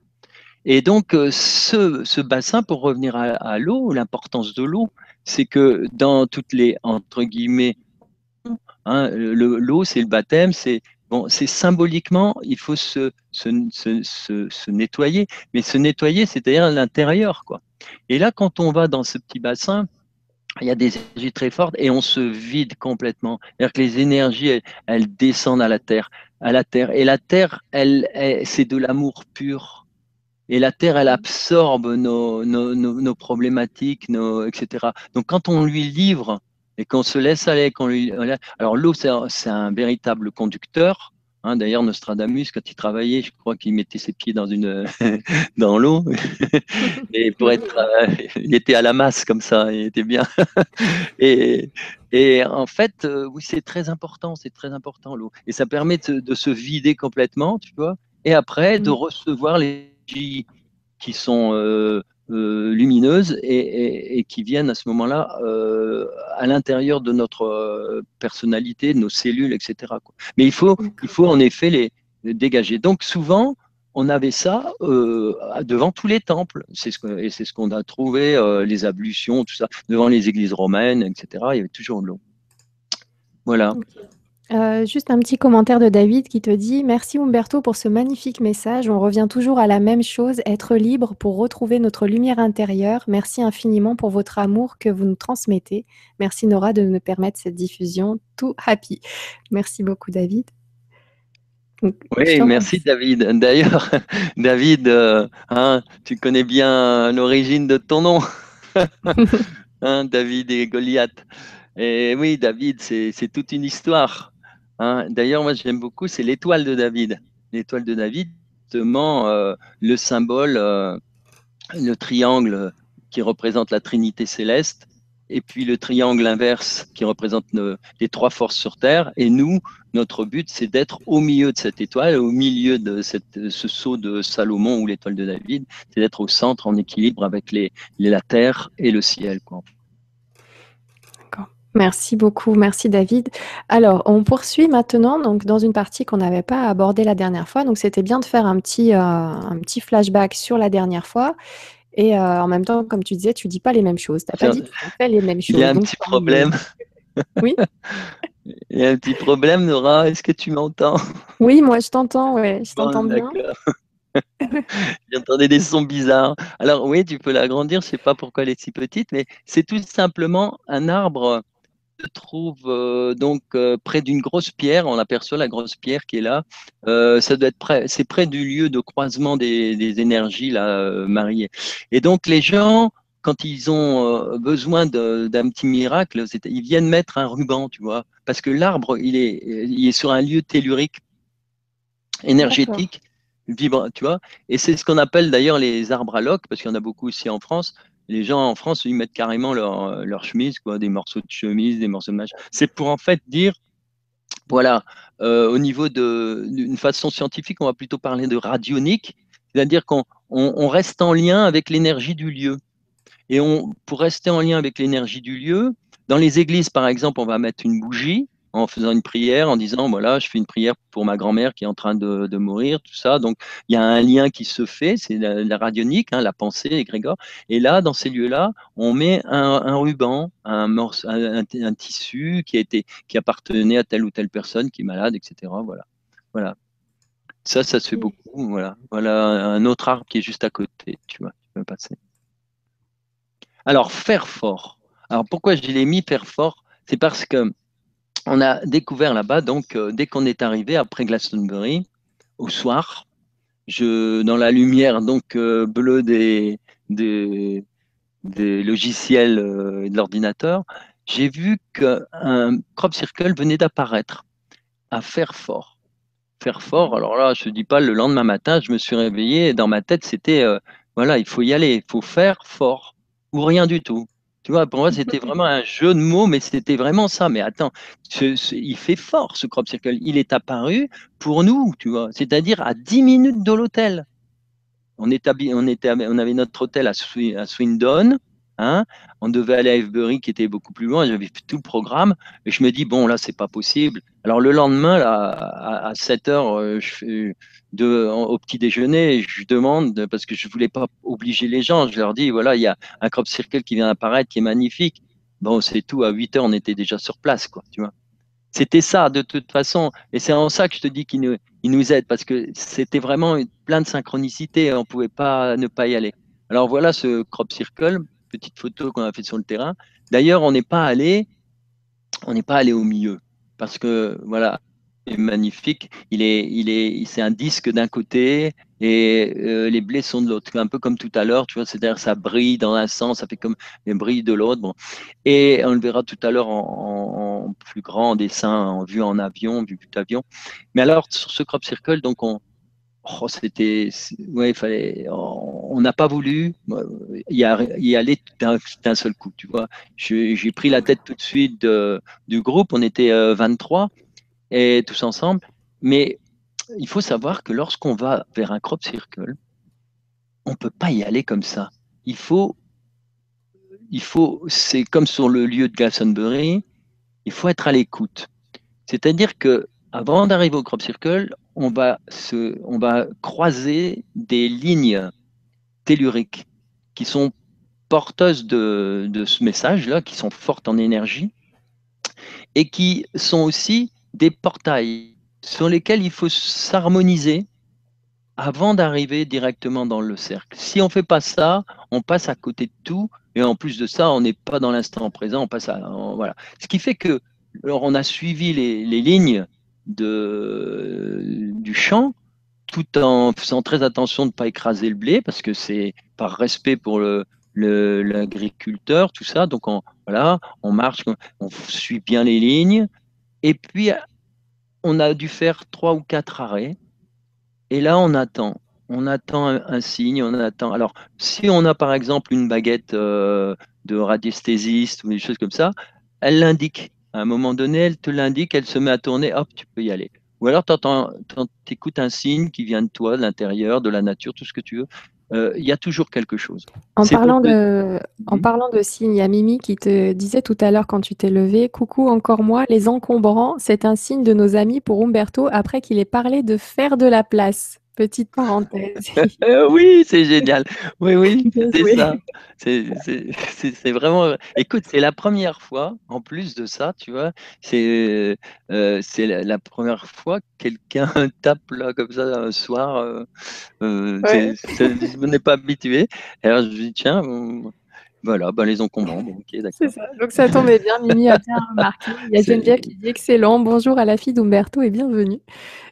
Et donc, ce, bassin, pour revenir à, l'eau, l'importance de l'eau, c'est que dans toutes les, entre guillemets, hein, l'eau, c'est le baptême, c'est Bon, symboliquement, il faut se, se, se, se, nettoyer, mais se nettoyer, c'est-à-dire l'intérieur. Et là, quand on va dans ce petit bassin, il y a des énergies très fortes et on se vide complètement. C'est-à-dire que les énergies, elles, descendent à la terre, à la terre. Et la terre, elle, c'est de l'amour pur. Et la terre, elle absorbe nos, nos, nos, nos problématiques, nos, etc. Donc, quand on lui livre et qu'on se laisse aller, qu'on lui, alors l'eau, c'est un, véritable conducteur. Hein, D'ailleurs, Nostradamus, quand il travaillait, je crois qu'il mettait ses pieds dans une [laughs] dans l'eau. [laughs] Et pour être, euh, il était à la masse comme ça, il était bien. [laughs] et, et en fait, euh, oui, c'est très important, c'est très important l'eau, et ça permet de, se vider complètement, tu vois, et après de recevoir les qui sont euh, lumineuses et, qui viennent à ce moment-là euh, à l'intérieur de notre euh, personnalité, de nos cellules, etc. Mais il faut, il faut en effet les, dégager. Donc souvent, on avait ça devant tous les temples. C'est ce et c'est ce qu'on a trouvé, les ablutions, tout ça, devant les églises romaines, etc. Il y avait toujours de l'eau. Voilà. Euh, juste un petit commentaire de David qui te dit Merci Umberto pour ce magnifique message. On revient toujours à la même chose, être libre pour retrouver notre lumière intérieure. Merci infiniment pour votre amour que vous nous transmettez. Merci Nora de nous permettre cette diffusion. Tout happy. Merci beaucoup David. oui, merci David. [laughs] D'ailleurs, David, euh, hein, tu connais bien l'origine de ton nom. [laughs] Hein, David et Goliath. Et oui, David, c'est toute une histoire. Hein. D'ailleurs, moi, j'aime beaucoup, c'est l'étoile de David. L'étoile de David, justement, euh, le symbole, euh, le triangle qui représente la Trinité céleste, et puis le triangle inverse qui représente les trois forces sur Terre. Et nous, notre but, c'est d'être au milieu de cette étoile, au milieu de ce saut de Salomon ou l'étoile de David, c'est d'être au centre, en équilibre avec la Terre et le ciel. Merci beaucoup, merci David. Alors, on poursuit maintenant donc dans une partie qu'on n'avait pas abordée la dernière fois. Donc, c'était bien de faire un petit, euh, un petit flashback sur la dernière fois. Et euh, en même temps, comme tu disais, tu dis pas les mêmes choses. Tu n'as pas dit les mêmes choses. Il y a un petit problème. [laughs] Oui. [laughs] Il y a un petit problème, Nora. Est-ce que tu m'entends? Oui, moi je t'entends. Ouais, je t'entends bien. [laughs] J'entendais des sons bizarres. Alors oui, tu peux l'agrandir. Je sais pas pourquoi elle est si petite, mais c'est tout simplement un arbre trouve euh, donc euh, près d'une grosse pierre. On aperçoit la grosse pierre qui est là. Euh, ça doit être près, c'est près du lieu de croisement des, des énergies là mariées. Et donc les gens, quand ils ont besoin d'un petit miracle, ils viennent mettre un ruban, tu vois, parce que l'arbre il est, il est sur un lieu tellurique énergétique vibre, tu vois. Et c'est ce qu'on appelle d'ailleurs les arbres à loques, parce qu'il y en a beaucoup aussi en France les gens en France, ils mettent carrément leur, leur chemise, quoi, des morceaux de chemise, des morceaux de machin. C'est pour en fait dire, voilà, euh, au niveau d'une façon scientifique, on va plutôt parler de radionique, c'est-à-dire qu'on on, reste en lien avec l'énergie du lieu. Et on, pour rester en lien avec l'énergie du lieu, dans les églises, par exemple, on va mettre une bougie en faisant une prière, en disant voilà, je fais une prière pour ma grand-mère qui est en train de, de, mourir, tout ça. Donc il y a un lien qui se fait, c'est la, radionique, hein, la pensée, égrégore. Et là, dans ces lieux-là, on met un, un ruban, un, morceau, un, un, tissu qui a été, qui appartenait à telle ou telle personne qui est malade, etc. Voilà, voilà. Ça, ça se fait beaucoup. Voilà, voilà un autre arbre qui est juste à côté. Tu vois, tu peux passer. Alors faire fort. Alors pourquoi je l'ai mis faire fort? C'est parce que on a découvert là-bas, donc, euh, dès qu'on est arrivé après Glastonbury, au soir, dans la lumière donc euh, bleue des, logiciels euh, de l'ordinateur, j'ai vu qu'un crop circle venait d'apparaître à faire fort. Faire fort, alors là, je ne dis pas le lendemain matin, je me suis réveillé et dans ma tête, c'était voilà, il faut y aller, il faut faire fort ou rien du tout. Tu vois, pour moi, c'était vraiment un jeu de mots, mais c'était vraiment ça. Mais attends, il fait fort ce crop circle. Il est apparu pour nous, tu vois, c'est-à-dire à 10 minutes de l'hôtel. On, on, était, on avait notre hôtel à, Swindon. Hein on devait aller à Avebury qui était beaucoup plus loin. J'avais tout le programme. Et je me dis, bon, là, c'est pas possible. Alors le lendemain, là, à, 7 heures, euh, je, au petit déjeuner, je demande, parce que je voulais pas obliger les gens, je leur dis, voilà, il y a un crop circle qui vient apparaître, qui est magnifique. Bon, c'est tout, à 8 heures, on était déjà sur place, quoi, tu vois. C'était ça, de toute façon. Et c'est en ça que je te dis qu'il nous, il nous aide, parce que c'était vraiment plein de synchronicité, on ne pouvait pas ne pas y aller. Alors voilà ce crop circle, petite photo qu'on a fait sur le terrain. D'ailleurs, on n'est pas allé, on n'est pas allé au milieu, parce que voilà, magnifique. Il est, il est, c'est un disque d'un côté et euh, les blés sont de l'autre. Un peu comme tout à l'heure, tu vois, c'est-à-dire ça brille dans un sens, ça fait comme les brilles de l'autre. Bon. Et on le verra tout à l'heure en, plus grand dessin, en vue en avion, vue d'avion. Mais alors, sur ce crop circle, donc on, oh, c'était, ouais, il fallait, on n'a pas voulu y, y aller d'un seul coup, tu vois. J'ai pris la tête tout de suite du groupe, on était 23 euh, et tous ensemble. Mais il faut savoir que lorsqu'on va vers un crop circle, on ne peut pas y aller comme ça. Il faut, il faut, c'est comme sur le lieu de Glastonbury, il faut être à l'écoute. C'est-à-dire que avant d'arriver au crop circle, on va, se, on va croiser des lignes telluriques qui sont porteuses de, de ce message-là, qui sont fortes en énergie et qui sont aussi des portails sur lesquels il faut s'harmoniser avant d'arriver directement dans le cercle. Si on ne fait pas ça, on passe à côté de tout, et en plus de ça, on n'est pas dans l'instant présent, on passe à... voilà. Ce qui fait que, alors on a suivi les, lignes de, du champ, tout en faisant très attention de ne pas écraser le blé, parce que c'est par respect pour l'agriculteur, tout ça. Donc on, voilà, on marche, on suit bien les lignes, et puis, on a dû faire trois ou quatre arrêts. Et là, on attend. On attend un, signe, on attend. Alors, si on a par exemple une baguette euh, de radiesthésiste ou des choses comme ça, elle l'indique. À un moment donné, elle te l'indique, elle se met à tourner, hop, tu peux y aller. Ou alors, tu écoutes un signe qui vient de toi, de l'intérieur, de la nature, tout ce que tu veux. Euh, il y a toujours quelque chose. En parlant, de, en parlant de signes, il y a Mimi qui te disait tout à l'heure quand tu t'es levé, coucou encore moi, les encombrants, c'est un signe de nos amis pour Umberto après qu'il ait parlé de faire de la place. Petite parenthèse. Euh, oui, c'est génial. Oui, oui, [laughs] c'est ça. C'est vraiment. Écoute, c'est la première fois, en plus de ça, tu vois, c'est euh, la, première fois que quelqu'un [laughs] tape là comme ça un soir. Euh, euh je n'ai pas habitué. Alors je me dis, tiens, voilà, ben les encombrants. [laughs] Bon, c'est ça. Donc ça tombait bien. Mimi a bien remarqué. Il y a Geneviève qui dit excellent. Bonjour à la fille d'Umberto et bienvenue.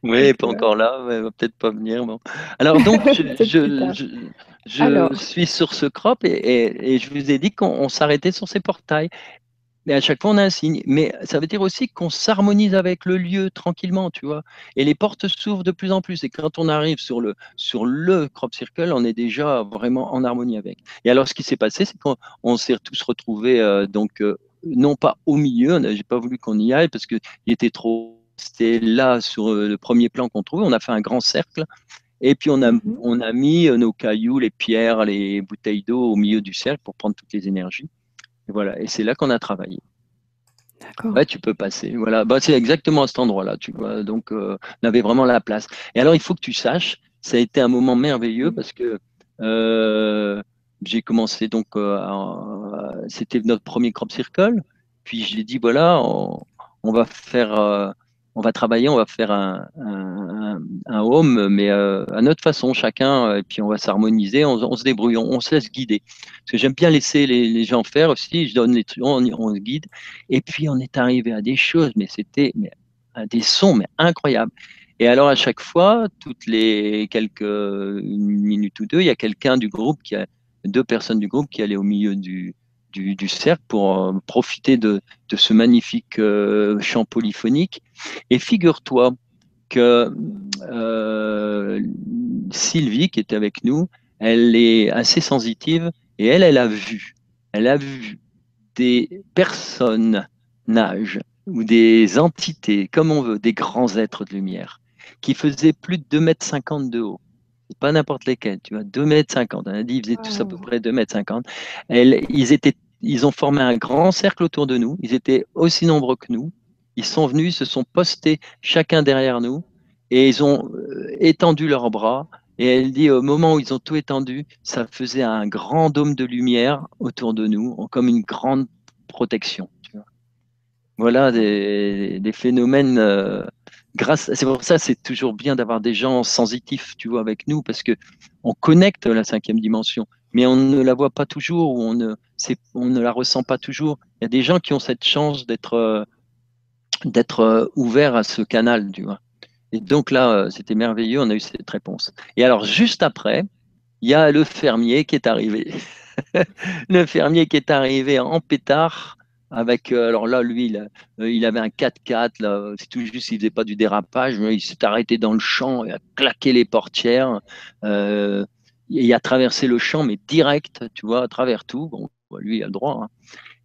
Oui, pas encore là, mais elle va peut-être pas venir. Bon. Alors donc, [laughs] je, je, suis sur ce crop et, et, je vous ai dit qu'on s'arrêtait sur ces portails. Mais à chaque fois, on a un signe. Mais ça veut dire aussi qu'on s'harmonise avec le lieu tranquillement, tu vois. Et les portes s'ouvrent de plus en plus. Et quand on arrive sur le, sur le crop circle, on est déjà vraiment en harmonie avec. Et alors, ce qui s'est passé, c'est qu'on s'est tous retrouvés, euh, donc, euh, non pas au milieu, j'ai pas voulu qu'on y aille parce qu'il était trop. C'était là, sur euh, le premier plan qu'on trouvait. On a fait un grand cercle. Et puis, on a, mmh on a mis nos cailloux, les pierres, les bouteilles d'eau au milieu du cercle pour prendre toutes les énergies. Et voilà, et c'est là qu'on a travaillé. Ouais, tu peux passer. Voilà, bah, c'est exactement à cet endroit-là, tu vois. Donc, euh, on avait vraiment la place. Et alors, il faut que tu saches, ça a été un moment merveilleux parce que euh, j'ai commencé donc, euh, c'était notre premier crop circle. Puis je l'ai dit, voilà, on va faire on va travailler, on va faire un, home, mais euh, à notre façon, chacun, euh, et puis on va s'harmoniser, on, se débrouille, on, se laisse guider. Parce que j'aime bien laisser les, gens faire aussi, je donne les trucs, on, se guide. Et puis on est arrivé à des choses, mais c'était des sons mais incroyables. Et alors à chaque fois, toutes les quelques minutes ou deux, il y a quelqu'un du groupe qui a deux personnes du groupe qui allaient au milieu du, du, cercle pour euh, profiter de, ce magnifique euh, chant polyphonique. Et figure-toi que euh, Sylvie, qui était avec nous, elle est assez sensitive et elle, elle a vu, elle a vu des personnes nages ou des entités, comme on veut, des grands êtres de lumière, qui faisaient plus de 2,50 mètres de haut. Pas n'importe lesquels, tu vois, 2 mètres 50. On a dit, ils faisaient tous à peu près 2 mètres 50. ils étaient ils ont formé un grand cercle autour de nous. Ils étaient aussi nombreux que nous. Ils sont venus, se sont postés chacun derrière nous. et ils ont étendu leurs bras. Et elle dit, au moment où ils ont tout étendu, ça faisait un grand dôme de lumière autour de nous, comme une grande protection. Voilà des, phénomènes. grâce, c'est pour ça, c'est toujours bien d'avoir des gens sensitifs, tu vois, avec nous, parce que on connecte la cinquième dimension mais on ne la voit pas toujours ou on ne, on ne la ressent pas toujours. Il y a des gens qui ont cette chance d'être euh, d'être euh, ouverts à ce canal, tu vois. Et donc là, euh, c'était merveilleux, on a eu cette réponse. Et alors, juste après, il y a le fermier qui est arrivé. [laughs] le fermier qui est arrivé en pétard, avec, alors là, lui, il, avait un 4x4, c'est tout juste, il faisait pas du dérapage, mais il s'est arrêté dans le champ, il a claqué les portières il a traversé le champ, mais direct, tu vois, à travers tout. Bon, lui, il a le droit. Hein.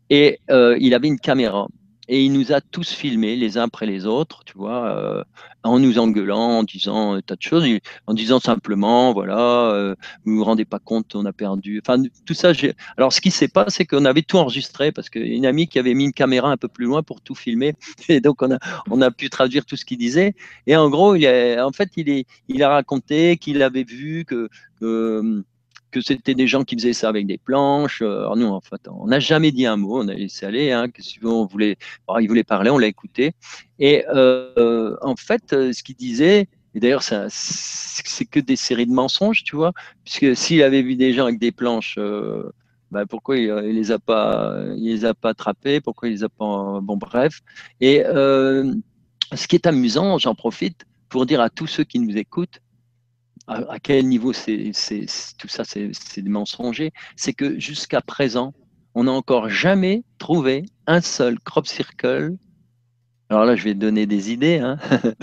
Et euh, il avait une caméra. Et il nous a tous filmés les uns après les autres, tu vois, euh, en nous engueulant, en disant un tas de choses, en disant simplement, voilà, euh, vous vous rendez pas compte, on a perdu. Enfin, tout ça. Alors, ce qui s'est passé, c'est qu'on avait tout enregistré parce qu'une amie qui avait mis une caméra un peu plus loin pour tout filmer, [laughs] et donc on a, on a pu traduire tout ce qu'il disait. Et en gros, il en fait, il, est, il a raconté qu'il avait vu que que c'était des gens qui faisaient ça avec des planches. Euh, alors nous, en fait, on n'a jamais dit un mot, on a laissé aller. Hein, que si on voulait, il voulait parler, on l'a écouté. Et euh, en fait, euh, ce qu'il disait, et d'ailleurs, c'est que des séries de mensonges, tu vois, puisque s'il avait vu des gens avec des planches, bah, pourquoi il, ne les a pas, il les a pas attrapés, pourquoi il les a pas, bon bref. Et ce qui est amusant, j'en profite pour dire à tous ceux qui nous écoutent, à, quel niveau c'est, tout ça c'est, mensonger, c'est que jusqu'à présent, on n'a encore jamais trouvé un seul crop circle. Alors là, je vais donner des idées, hein.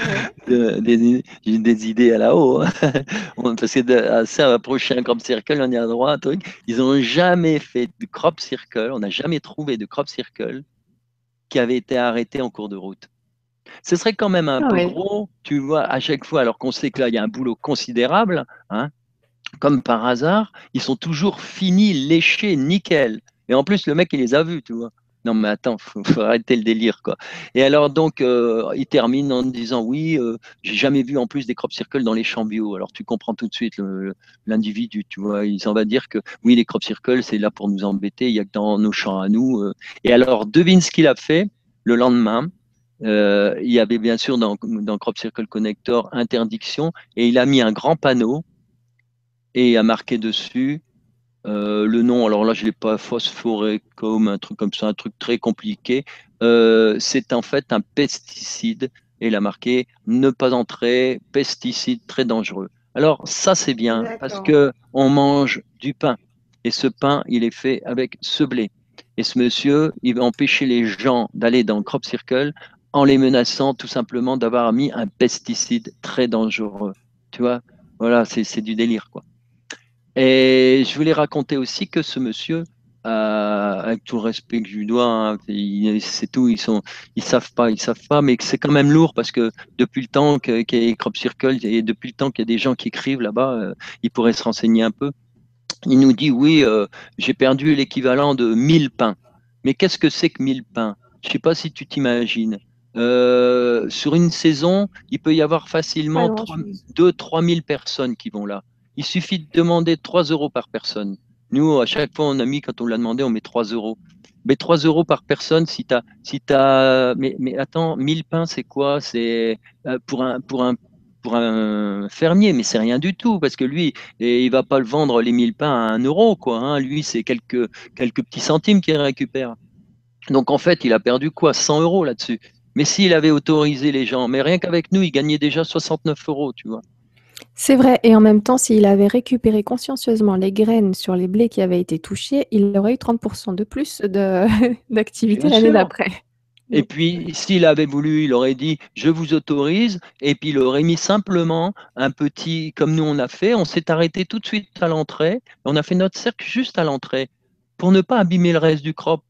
[laughs] des, des, idées à la haut, hein. [laughs] parce que à ça, approcher un crop circle, on y a droit à un truc. Ils n'ont jamais fait de crop circle, on n'a jamais trouvé de crop circle qui avait été arrêté en cours de route. Ce serait quand même un ah peu gros, tu vois, à chaque fois, alors qu'on sait que là, il y a un boulot considérable, hein, comme par hasard, ils sont toujours finis, léchés, nickel. Et en plus, le mec, il les a vus, tu vois. Non, mais attends, faut, faut arrêter le délire, quoi. Et alors, donc, euh, il termine en disant Oui, euh, j'ai jamais vu en plus des crop circles dans les champs bio. Alors, tu comprends tout de suite l'individu, tu vois. Il s'en va dire que oui, les crop circles, c'est là pour nous embêter. Il y a que dans nos champs à nous. Euh. Et alors, devine ce qu'il a fait le lendemain? Euh, il y avait bien sûr dans, dans, Crop Circle Connector interdiction et il a mis un grand panneau et a marqué dessus euh, le nom. Alors là, je l'ai pas phosphoré comme un truc comme ça, un truc très compliqué. Euh, c'est en fait un pesticide et il a marqué ne pas entrer, pesticide très dangereux. Alors ça c'est bien parce que on mange du pain et ce pain il est fait avec ce blé. Et ce monsieur, il va empêcher les gens d'aller dans Crop Circle en les menaçant tout simplement d'avoir mis un pesticide très dangereux. Tu vois, voilà, c'est du délire, quoi. Et je voulais raconter aussi que ce monsieur, euh, avec tout le respect que je lui dois, hein, c'est tout, ils sont, ils savent pas, ils savent pas, mais c'est quand même lourd parce que depuis le temps qu'il y a Crop Circle et depuis le temps qu'il y a des gens qui écrivent là-bas, euh, ils pourraient se renseigner un peu. Il nous dit oui, euh, j'ai perdu l'équivalent de 1000 pains. Mais qu'est-ce que c'est que 1000 pains? Je sais pas si tu t'imagines. Euh, sur une saison, il peut y avoir facilement 2-3 000 personnes qui vont là. Il suffit de demander 3 euros par personne. Nous, à chaque fois, on a mis, quand on l'a demandé, on met 3 euros. Mais 3 euros par personne, si tu as. Si as mais, mais attends, 1000 pains, c'est quoi? C'est euh, pour un, pour, un, pour un fermier, mais c'est rien du tout, parce que lui, il va pas le vendre les 1000 pains à 1 euro. Quoi, hein. Lui, c'est quelques, quelques petits centimes qu'il récupère. Donc en fait, il a perdu quoi? 100 euros là-dessus. Mais s'il avait autorisé les gens, mais rien qu'avec nous, il gagnait déjà 69 euros, tu vois. C'est vrai, et en même temps, s'il avait récupéré consciencieusement les graines sur les blés qui avaient été touchés, il aurait eu 30% de plus [laughs] d'activité l'année d'après. Et puis, s'il avait voulu, il aurait dit je vous autorise, et puis il aurait mis simplement un petit, comme nous on a fait, on s'est arrêté tout de suite à l'entrée, on a fait notre cercle juste à l'entrée pour ne pas abîmer le reste du crop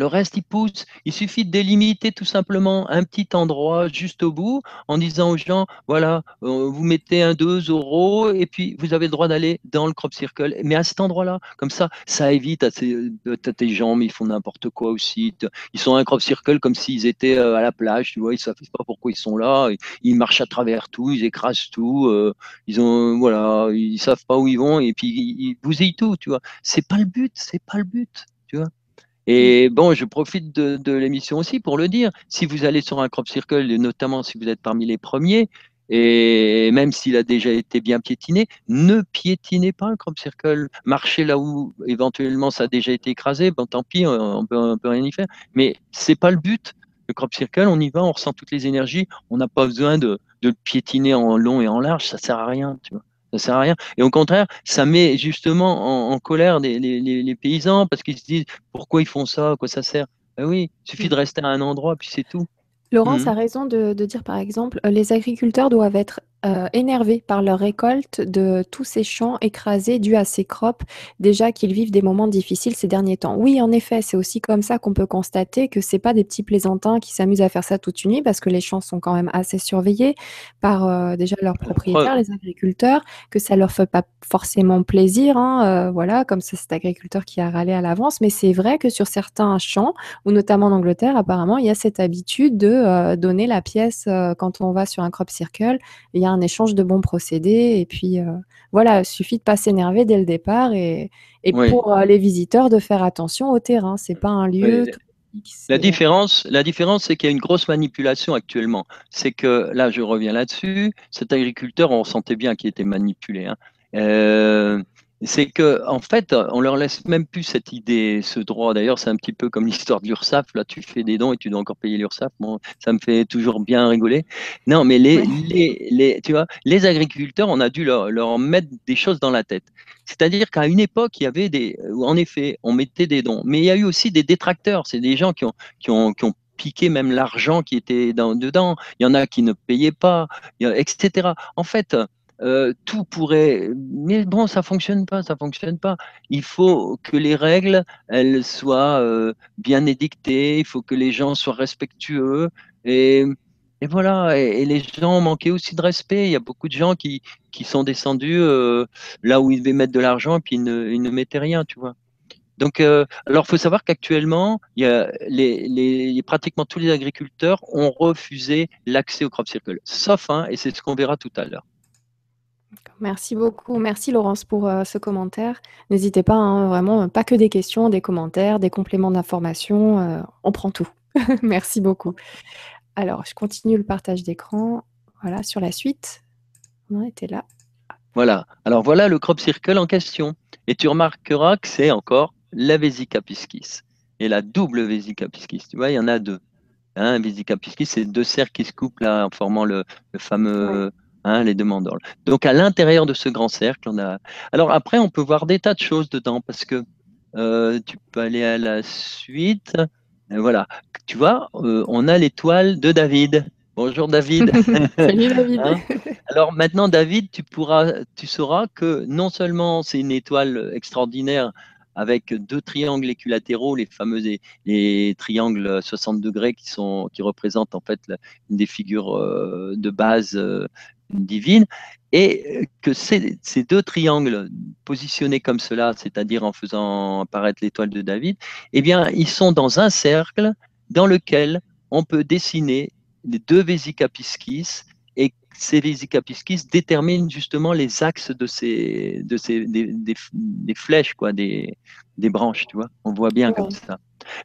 Le reste, il pousse. Il suffit de délimiter tout simplement un petit endroit juste au bout en disant aux gens, voilà, euh, vous mettez un 2 euros et puis vous avez le droit d'aller dans le crop circle. Mais à cet endroit-là, comme ça, ça évite à, tes jambes, ils font n'importe quoi aussi. Ils sont un crop circle comme s'ils étaient euh, à la plage, tu vois, ils ne savent pas pourquoi ils sont là. Ils marchent à travers tout, ils écrasent tout. Euh, ils ont, voilà, ils savent pas où ils vont et puis ils bousillent tout, tu vois. C'est pas le but, c'est pas le but, tu vois. Et bon, je profite de, l'émission aussi pour le dire. Si vous allez sur un crop circle, et notamment si vous êtes parmi les premiers, et même s'il a déjà été bien piétiné, ne piétinez pas un crop circle. Marchez là où éventuellement ça a déjà été écrasé, bon tant pis, on peut, peut rien y faire. Mais c'est pas le but. Le crop circle, on y va, on ressent toutes les énergies. On n'a pas besoin de, de le piétiner en long et en large, ça sert à rien. Tu vois ça sert à rien. Et au contraire, ça met justement en, colère les, paysans parce qu'ils se disent pourquoi ils font ça, à quoi ça sert? Ben oui, il suffit de rester à un endroit, puis c'est tout. Laurence mmh. a raison de, dire, par exemple, euh, les agriculteurs doivent être euh, énervés par leur récolte de tous ces champs écrasés dus à ces crops, déjà qu'ils vivent des moments difficiles ces derniers temps. Oui, en effet, c'est aussi comme ça qu'on peut constater que c'est pas des petits plaisantins qui s'amusent à faire ça toute une nuit, parce que les champs sont quand même assez surveillés par euh, déjà leurs propriétaires, les agriculteurs, que ça leur fait pas forcément plaisir, hein, euh, voilà, comme c'est cet agriculteur qui a râlé à l'avance. Mais c'est vrai que sur certains champs, ou notamment en Angleterre, apparemment, il y a cette habitude de donner la pièce quand on va sur un crop circle. Il y a un échange de bons procédés. Et puis, euh, voilà, il suffit de pas s'énerver dès le départ. Et, pour euh, les visiteurs, de faire attention au terrain. C'est pas un lieu. La différence, la différence, c'est qu'il y a une grosse manipulation actuellement. C'est que là, je reviens là-dessus. Cet agriculteur, on sentait bien qu'il était manipulé. Hein. Euh, c'est que en fait, on leur laisse même plus cette idée, ce droit. D'ailleurs, c'est un petit peu comme l'histoire de l'URSSAF. Là, tu fais des dons et tu dois encore payer l'URSSAF. Bon, ça me fait toujours bien rigoler. Non, mais les, les, les, tu vois, les agriculteurs, on a dû leur, leur mettre des choses dans la tête. C'est-à-dire qu'à une époque, il y avait des, en effet, on mettait des dons, mais il y a eu aussi des détracteurs. C'est des gens qui ont, qui ont, qui ont piqué même l'argent qui était dans, dedans. Il y en a qui ne payaient pas, etc. En fait, euh, tout pourrait, mais bon, ça fonctionne pas, ça fonctionne pas. Il faut que les règles, elles soient euh, bien édictées. Il faut que les gens soient respectueux et, voilà. Et, les gens manquaient aussi de respect. Il y a beaucoup de gens qui, sont descendus euh, là où ils devaient mettre de l'argent et puis ils ne, mettaient rien, tu vois. Donc, alors, il faut savoir qu'actuellement, les, pratiquement tous les agriculteurs ont refusé l'accès au crop circle, sauf et c'est ce qu'on verra tout à l'heure. Merci beaucoup. Merci Laurence pour euh, ce commentaire. N'hésitez pas, hein, vraiment, pas que des questions, des commentaires, des compléments d'information, euh, on prend tout. [laughs] Merci beaucoup. Alors, je continue le partage d'écran. Voilà, sur la suite. On était là. Voilà. Alors voilà le crop circle en question. Et tu remarqueras que c'est encore la Vesica piscis et la double Vesica piscis. Tu vois, il y en a deux. Hein, Vesica piscis, c'est deux cercles qui se coupent là en formant le, fameux Hein, les demandeurs. Donc à l'intérieur de ce grand cercle, on a. Alors après, on peut voir des tas de choses dedans parce que euh, tu peux aller à la suite. voilà, tu vois, euh, on a l'étoile de David. Bonjour David. [laughs] Salut David. [laughs] Hein? Alors maintenant, David, tu pourras, tu sauras que non seulement c'est une étoile extraordinaire avec deux triangles équilatéraux, les fameux les triangles 60 degrés qui sont qui représentent en fait une des figures euh, de base divine, et que ces, deux triangles positionnés comme cela, c'est-à-dire en faisant apparaître l'étoile de David, eh bien, ils sont dans un cercle dans lequel on peut dessiner les deux Vésicapiscis et ces Vésicapiscis déterminent justement les axes de ces, de ces des, flèches, quoi, des, des branches, tu vois. On voit bien comme ça.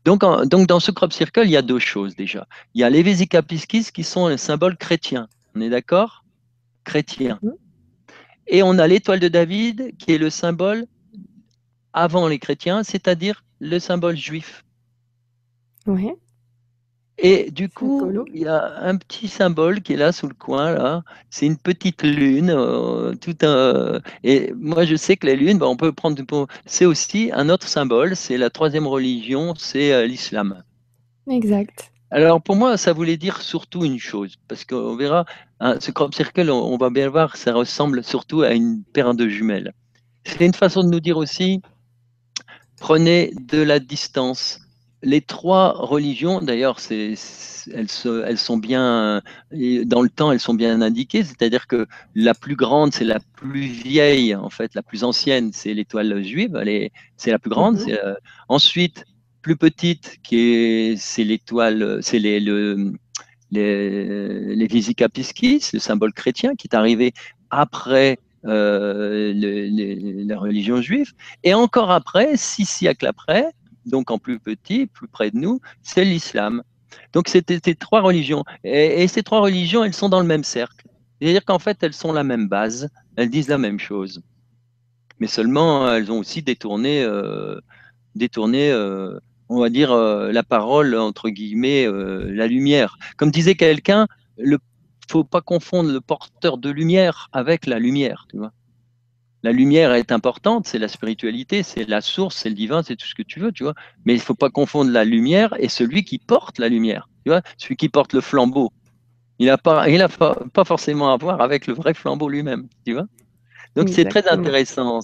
Donc, donc, dans ce crop circle, il y a deux choses déjà. Il y a les Vésicapiscis qui sont les symboles chrétiens. On est d'accord? Chrétien. Mmh. Et on a l'étoile de David qui est le symbole avant les chrétiens, c'est-à-dire le symbole juif. Oui. Et du coup, il y a un petit symbole qui est là sous le coin, là. C'est une petite lune. Euh, tout un... Et moi, je sais que les lunes, on peut prendre. C'est aussi un autre symbole. C'est la troisième religion, c'est euh, l'islam. Exact. Alors pour moi, ça voulait dire surtout une chose, parce qu'on verra, hein, ce crop circle, on, va bien voir, ça ressemble surtout à une paire de jumelles. C'est une façon de nous dire aussi, prenez de la distance. Les trois religions, d'ailleurs, elles, elles, sont bien, dans le temps, elles sont bien indiquées, c'est-à-dire que la plus grande, c'est la plus vieille, en fait, la plus ancienne, c'est l'étoile juive, c'est la plus grande. Mhm. Euh, ensuite, plus petite, qui c'est l'étoile, c'est les, le, les, les le symbole chrétien, qui est arrivé après euh, la religion juive. Et encore après, six siècles après, donc en plus petit, plus près de nous, c'est l'islam. Donc c'était ces trois religions. Et, ces trois religions, elles sont dans le même cercle. C'est-à-dire qu'en fait, elles sont la même base, elles disent la même chose. Mais seulement, elles ont aussi détourné, euh, détourné euh, on va dire, euh, la parole, entre guillemets, la lumière. Comme disait quelqu'un, il ne faut pas confondre le porteur de lumière avec la lumière. Tu vois la lumière est importante, c'est la spiritualité, c'est la source, c'est le divin, c'est tout ce que tu veux, tu vois. Mais il ne faut pas confondre la lumière et celui qui porte la lumière, tu vois, celui qui porte le flambeau. Il n'a pas, il a pas, forcément à voir avec le vrai flambeau lui-même, tu vois. Donc c'est très intéressant.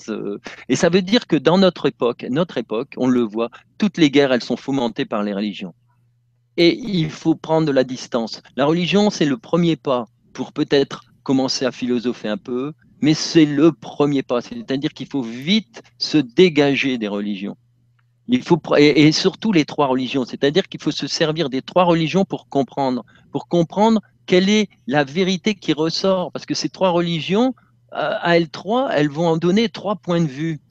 Et ça veut dire que dans notre époque, notre époque, on le voit, toutes les guerres, elles sont fomentées par les religions. Et il faut prendre de la distance. La religion, c'est le premier pas pour peut-être commencer à philosopher un peu, mais c'est le premier pas. C'est-à-dire qu'il faut vite se dégager des religions. Et, surtout les trois religions, c'est-à-dire qu'il faut se servir des trois religions pour comprendre, pour comprendre quelle est la vérité qui ressort, parce que ces trois religions, à elles trois, elles vont en donner trois points de vue.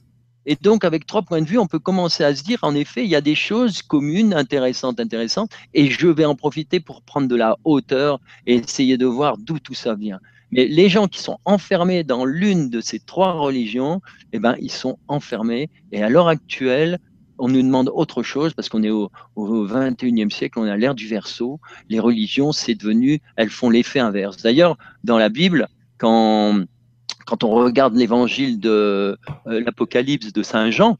Et donc, avec trois points de vue, on peut commencer à se dire, en effet, il y a des choses communes, intéressantes, intéressantes, et je vais en profiter pour prendre de la hauteur et essayer de voir d'où tout ça vient. Mais les gens qui sont enfermés dans l'une de ces trois religions, eh ben, ils sont enfermés. Et à l'heure actuelle, on nous demande autre chose parce qu'on est au, au 21e siècle, on est à l'ère du verso. Les religions, c'est devenu, elles font l'effet inverse. D'ailleurs, dans la Bible, quand, quand on regarde l'évangile de euh, l'Apocalypse de Saint Jean,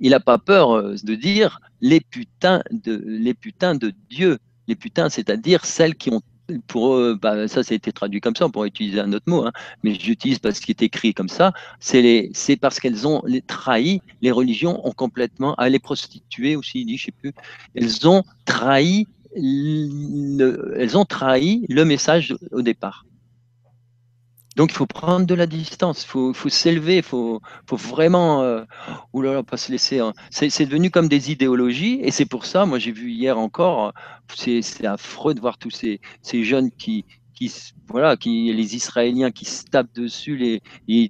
il n'a pas peur euh, de dire les putains de, les putains de Dieu. Les putains, c'est-à-dire celles qui ont pour eux, bah, ça, ça a été traduit comme ça, on pourrait utiliser un autre mot, hein, mais j'utilise parce qu'il est écrit comme ça, c'est parce qu'elles ont les, trahi, les religions ont complètement, à les prostituées aussi, il dit, je sais plus, elles ont trahi elles ont trahi le message au départ. Donc il faut prendre de la distance, il faut, faut s'élever, il faut, faut, vraiment, euh, là pas se laisser. Hein. C'est devenu comme des idéologies et c'est pour ça, moi j'ai vu hier encore, c'est affreux de voir tous ces, ces jeunes qui, qui, voilà, qui, les Israéliens qui se tapent dessus, les, ils,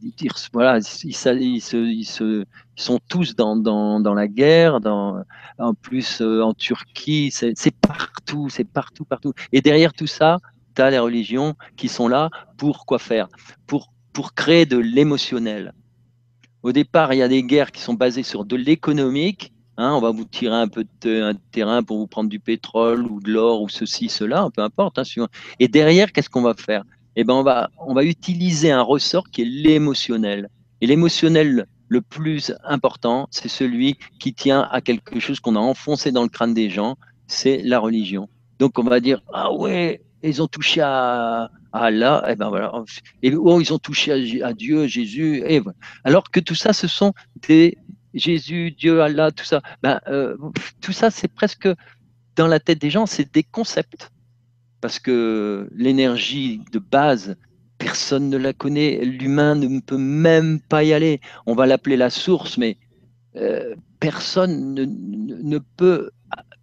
voilà, ils, ils, se, ils, se, sont tous dans, dans, dans la guerre, dans, en plus euh, en Turquie, c'est partout, c'est partout, partout. Et derrière tout ça, les religions qui sont là pour quoi faire? Pour, pour créer de l'émotionnel. Au départ, il y a des guerres qui sont basées sur de l'économique. Hein, on va vous tirer un peu de un terrain pour vous prendre du pétrole ou de l'or ou ceci, cela, peu importe. Hein, et derrière, qu'est-ce qu'on va faire? Eh ben, on va, on va utiliser un ressort qui est l'émotionnel. Et l'émotionnel le plus important, c'est celui qui tient à quelque chose qu'on a enfoncé dans le crâne des gens, c'est la religion. Donc on va dire ah ouais, ils ont touché à, Allah, et ben voilà, et oh, ils ont touché à, Dieu, Jésus, et Alors que tout ça, ce sont des Jésus, Dieu, Allah, tout ça. Ben, euh, tout ça, c'est presque dans la tête des gens, c'est des concepts. Parce que l'énergie de base, personne ne la connaît, l'humain ne peut même pas y aller. On va l'appeler la source, mais euh, personne ne, ne peut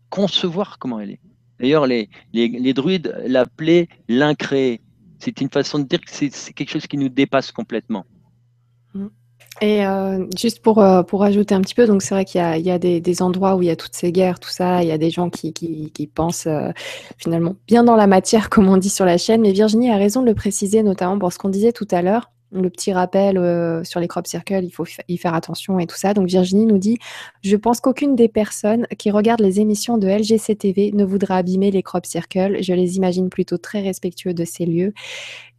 concevoir comment elle est. D'ailleurs, les, les, druides l'appelaient l'incréé. C'est une façon de dire que c'est quelque chose qui nous dépasse complètement. Mm. Et euh, juste pour, euh, pour ajouter un petit peu, donc c'est vrai qu'il y a, des, endroits où il y a toutes ces guerres, tout ça, il y a des gens qui, pensent euh, finalement bien dans la matière, [laughs] comme on dit sur la chaîne, mais Virginie a raison de le préciser, notamment pour ce qu'on disait tout à l'heure le petit rappel euh, sur les crop circles, il faut y faire attention et tout ça. Donc Virginie nous dit Je pense qu'aucune des personnes qui regardent les émissions de LGC ne voudra abîmer les crop circles. Je les imagine plutôt très respectueux de ces lieux.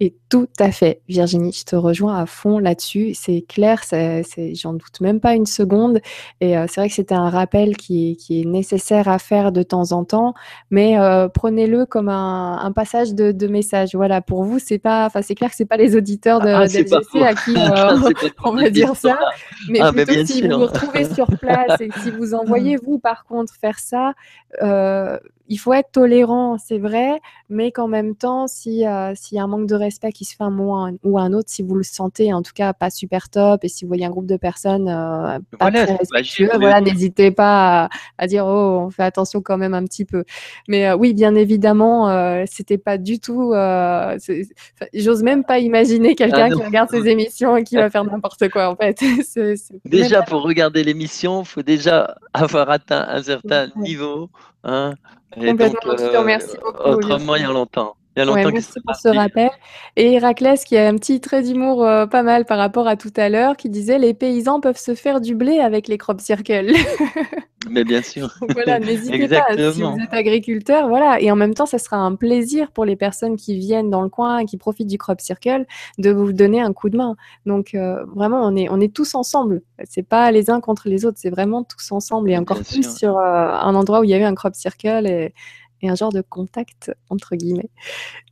Et tout à fait, Virginie, je te rejoins à fond là-dessus. C'est clair, j'en doute même pas une seconde. Et euh, c'est vrai que c'était un rappel qui, est nécessaire à faire de temps en temps, mais euh, prenez-le comme un, passage de, message. Voilà, pour vous, c'est pas, enfin, c'est clair que c'est pas les auditeurs de, ah, LGC à qui [laughs] [laughs] on va dire ça. Mais ah, plutôt si vous vous retrouvez sur place et si vous [laughs] envoyez, vous, par contre, faire ça, il faut être tolérant, c'est vrai, mais qu'en même temps, s'il y a un manque de respect qui se fait un moment ou un autre, si vous le sentez, en tout cas pas super top, et si vous voyez un groupe de personnes euh, pas très respectueux, voilà, n'hésitez pas à, dire oh, on fait attention quand même un petit peu. Mais euh, oui, bien évidemment, euh, c'était pas du tout. J'ose même pas imaginer quelqu'un ah qui regarde ces émissions et qui va faire n'importe quoi en fait. [laughs] déjà, pour regarder l'émission, il faut déjà avoir atteint un certain niveau. Hein, Complètement, euh, beaucoup. Autrement, il y a longtemps. Il y a longtemps merci pour ce rappel. Et Héraclès qui a un petit trait d'humour euh, pas mal par rapport à tout à l'heure, qui disait les paysans peuvent se faire du blé avec les crop circles. [laughs] Mais bien sûr. voilà, n'hésitez pas si vous êtes agriculteur, voilà. Et en même temps, ça sera un plaisir pour les personnes qui viennent dans le coin, qui profitent du crop circle, de vous donner un coup de main. Donc euh, vraiment, on est on est tous ensemble. C'est pas les uns contre les autres, c'est vraiment tous ensemble et encore plus sur euh, un endroit où il y a eu un crop circle et, et un genre de contact entre guillemets.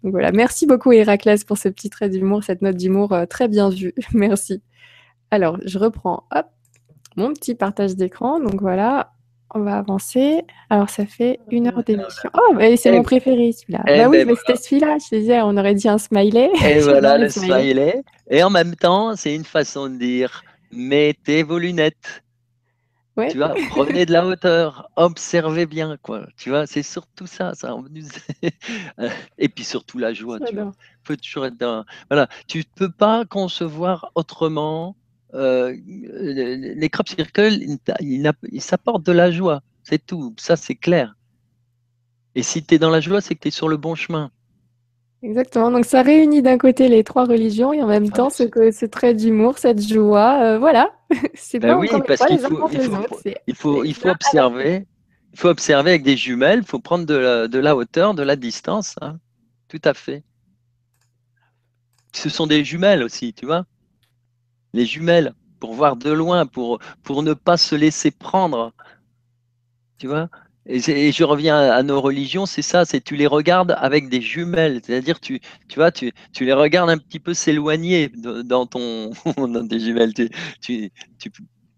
Donc voilà, merci beaucoup Héraclès pour ce petit trait d'humour, cette note d'humour euh, très bien vue. [laughs] merci. Alors, je reprends hop mon petit partage d'écran. Donc voilà, on va avancer. Alors, ça fait une heure d'émission. Oh, c'est mon préféré, celui-là. Eh bah oui, ben mais c'était celui-là. Je disais, on aurait dit un smiley. [laughs] Et voilà, le smiley. Et en même temps, c'est une façon de dire mettez vos lunettes. Tu vois, prenez de la hauteur, observez bien, quoi. Tu vois, c'est surtout ça, ça. [laughs] Et puis surtout la joie, tu vois. Faut toujours être dans... Voilà, tu peux pas concevoir autrement euh, les crop circles, ils s'apportent de la joie, c'est tout, ça c'est clair. Et si tu es dans la joie, c'est que tu es sur le bon chemin. Exactement, donc ça réunit d'un côté les trois religions et en même temps ce, ce trait d'humour, cette joie, euh, voilà. [laughs] c'est ben pas oui, parce qu'il faut, il faut, il faut, observer, il faut observer avec des jumelles, il faut prendre de la, de la, hauteur, de la distance, hein. tout à fait. Ce sont des jumelles aussi, tu vois les jumelles, pour voir de loin, pour, pour ne pas se laisser prendre. Tu vois? Et, je reviens à, nos religions, c'est ça, c'est tu les regardes avec des jumelles, c'est-à-dire tu, tu vois, tu, tu, les regardes un petit peu s'éloigner dans ton [laughs] dans tes jumelles. Tu, tu,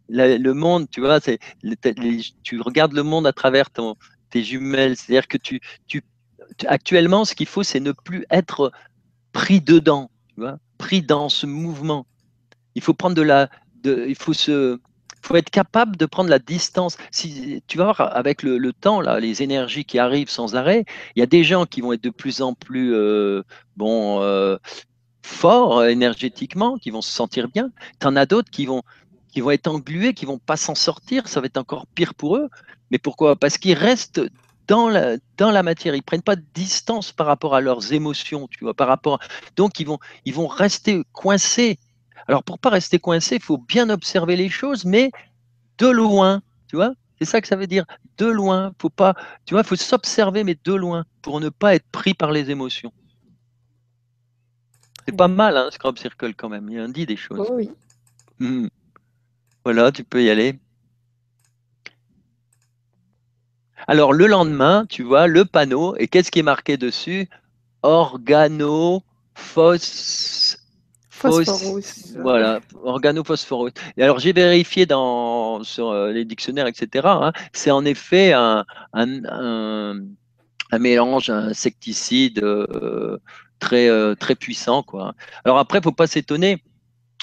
le monde, tu vois, c'est tu regardes le monde à travers ton, tes jumelles, c'est-à-dire que tu, tu actuellement, ce qu'il faut, c'est ne plus être pris dedans, tu vois, pris dans ce mouvement. Il faut prendre de la, de, il faut se, faut être capable de prendre la distance. Si tu vas voir avec le, temps, là, les énergies qui arrivent sans arrêt, il y a des gens qui vont être de plus en plus euh, bon euh, forts énergétiquement, qui vont se sentir bien. Tu en as d'autres qui vont qui vont être englués, qui vont pas s'en sortir. Ça va être encore pire pour eux. Mais pourquoi? Parce qu'ils restent dans la, dans la matière. Ils prennent pas de distance par rapport à leurs émotions, tu vois, par rapport. Donc ils vont ils vont rester coincés alors, pour pas rester coincé, il faut bien observer les choses, mais de loin, tu vois? C'est ça que ça veut dire, de loin. Faut pas, tu vois, il faut s'observer, mais de loin, pour ne pas être pris par les émotions. C'est pas mal, hein, Scrub Circle, quand même. Il a dit des choses. Oh oui. Mmh. Voilà, tu peux y aller. Alors, le lendemain, tu vois, le panneau, et qu'est-ce qui est marqué dessus? Organophos Phosphorus. Voilà, organophosphorus. Et alors j'ai vérifié dans, sur euh, les dictionnaires, etc. Hein, c'est en effet un, un, un, mélange insecticide euh, très, euh, très puissant. Alors après, il ne faut pas s'étonner.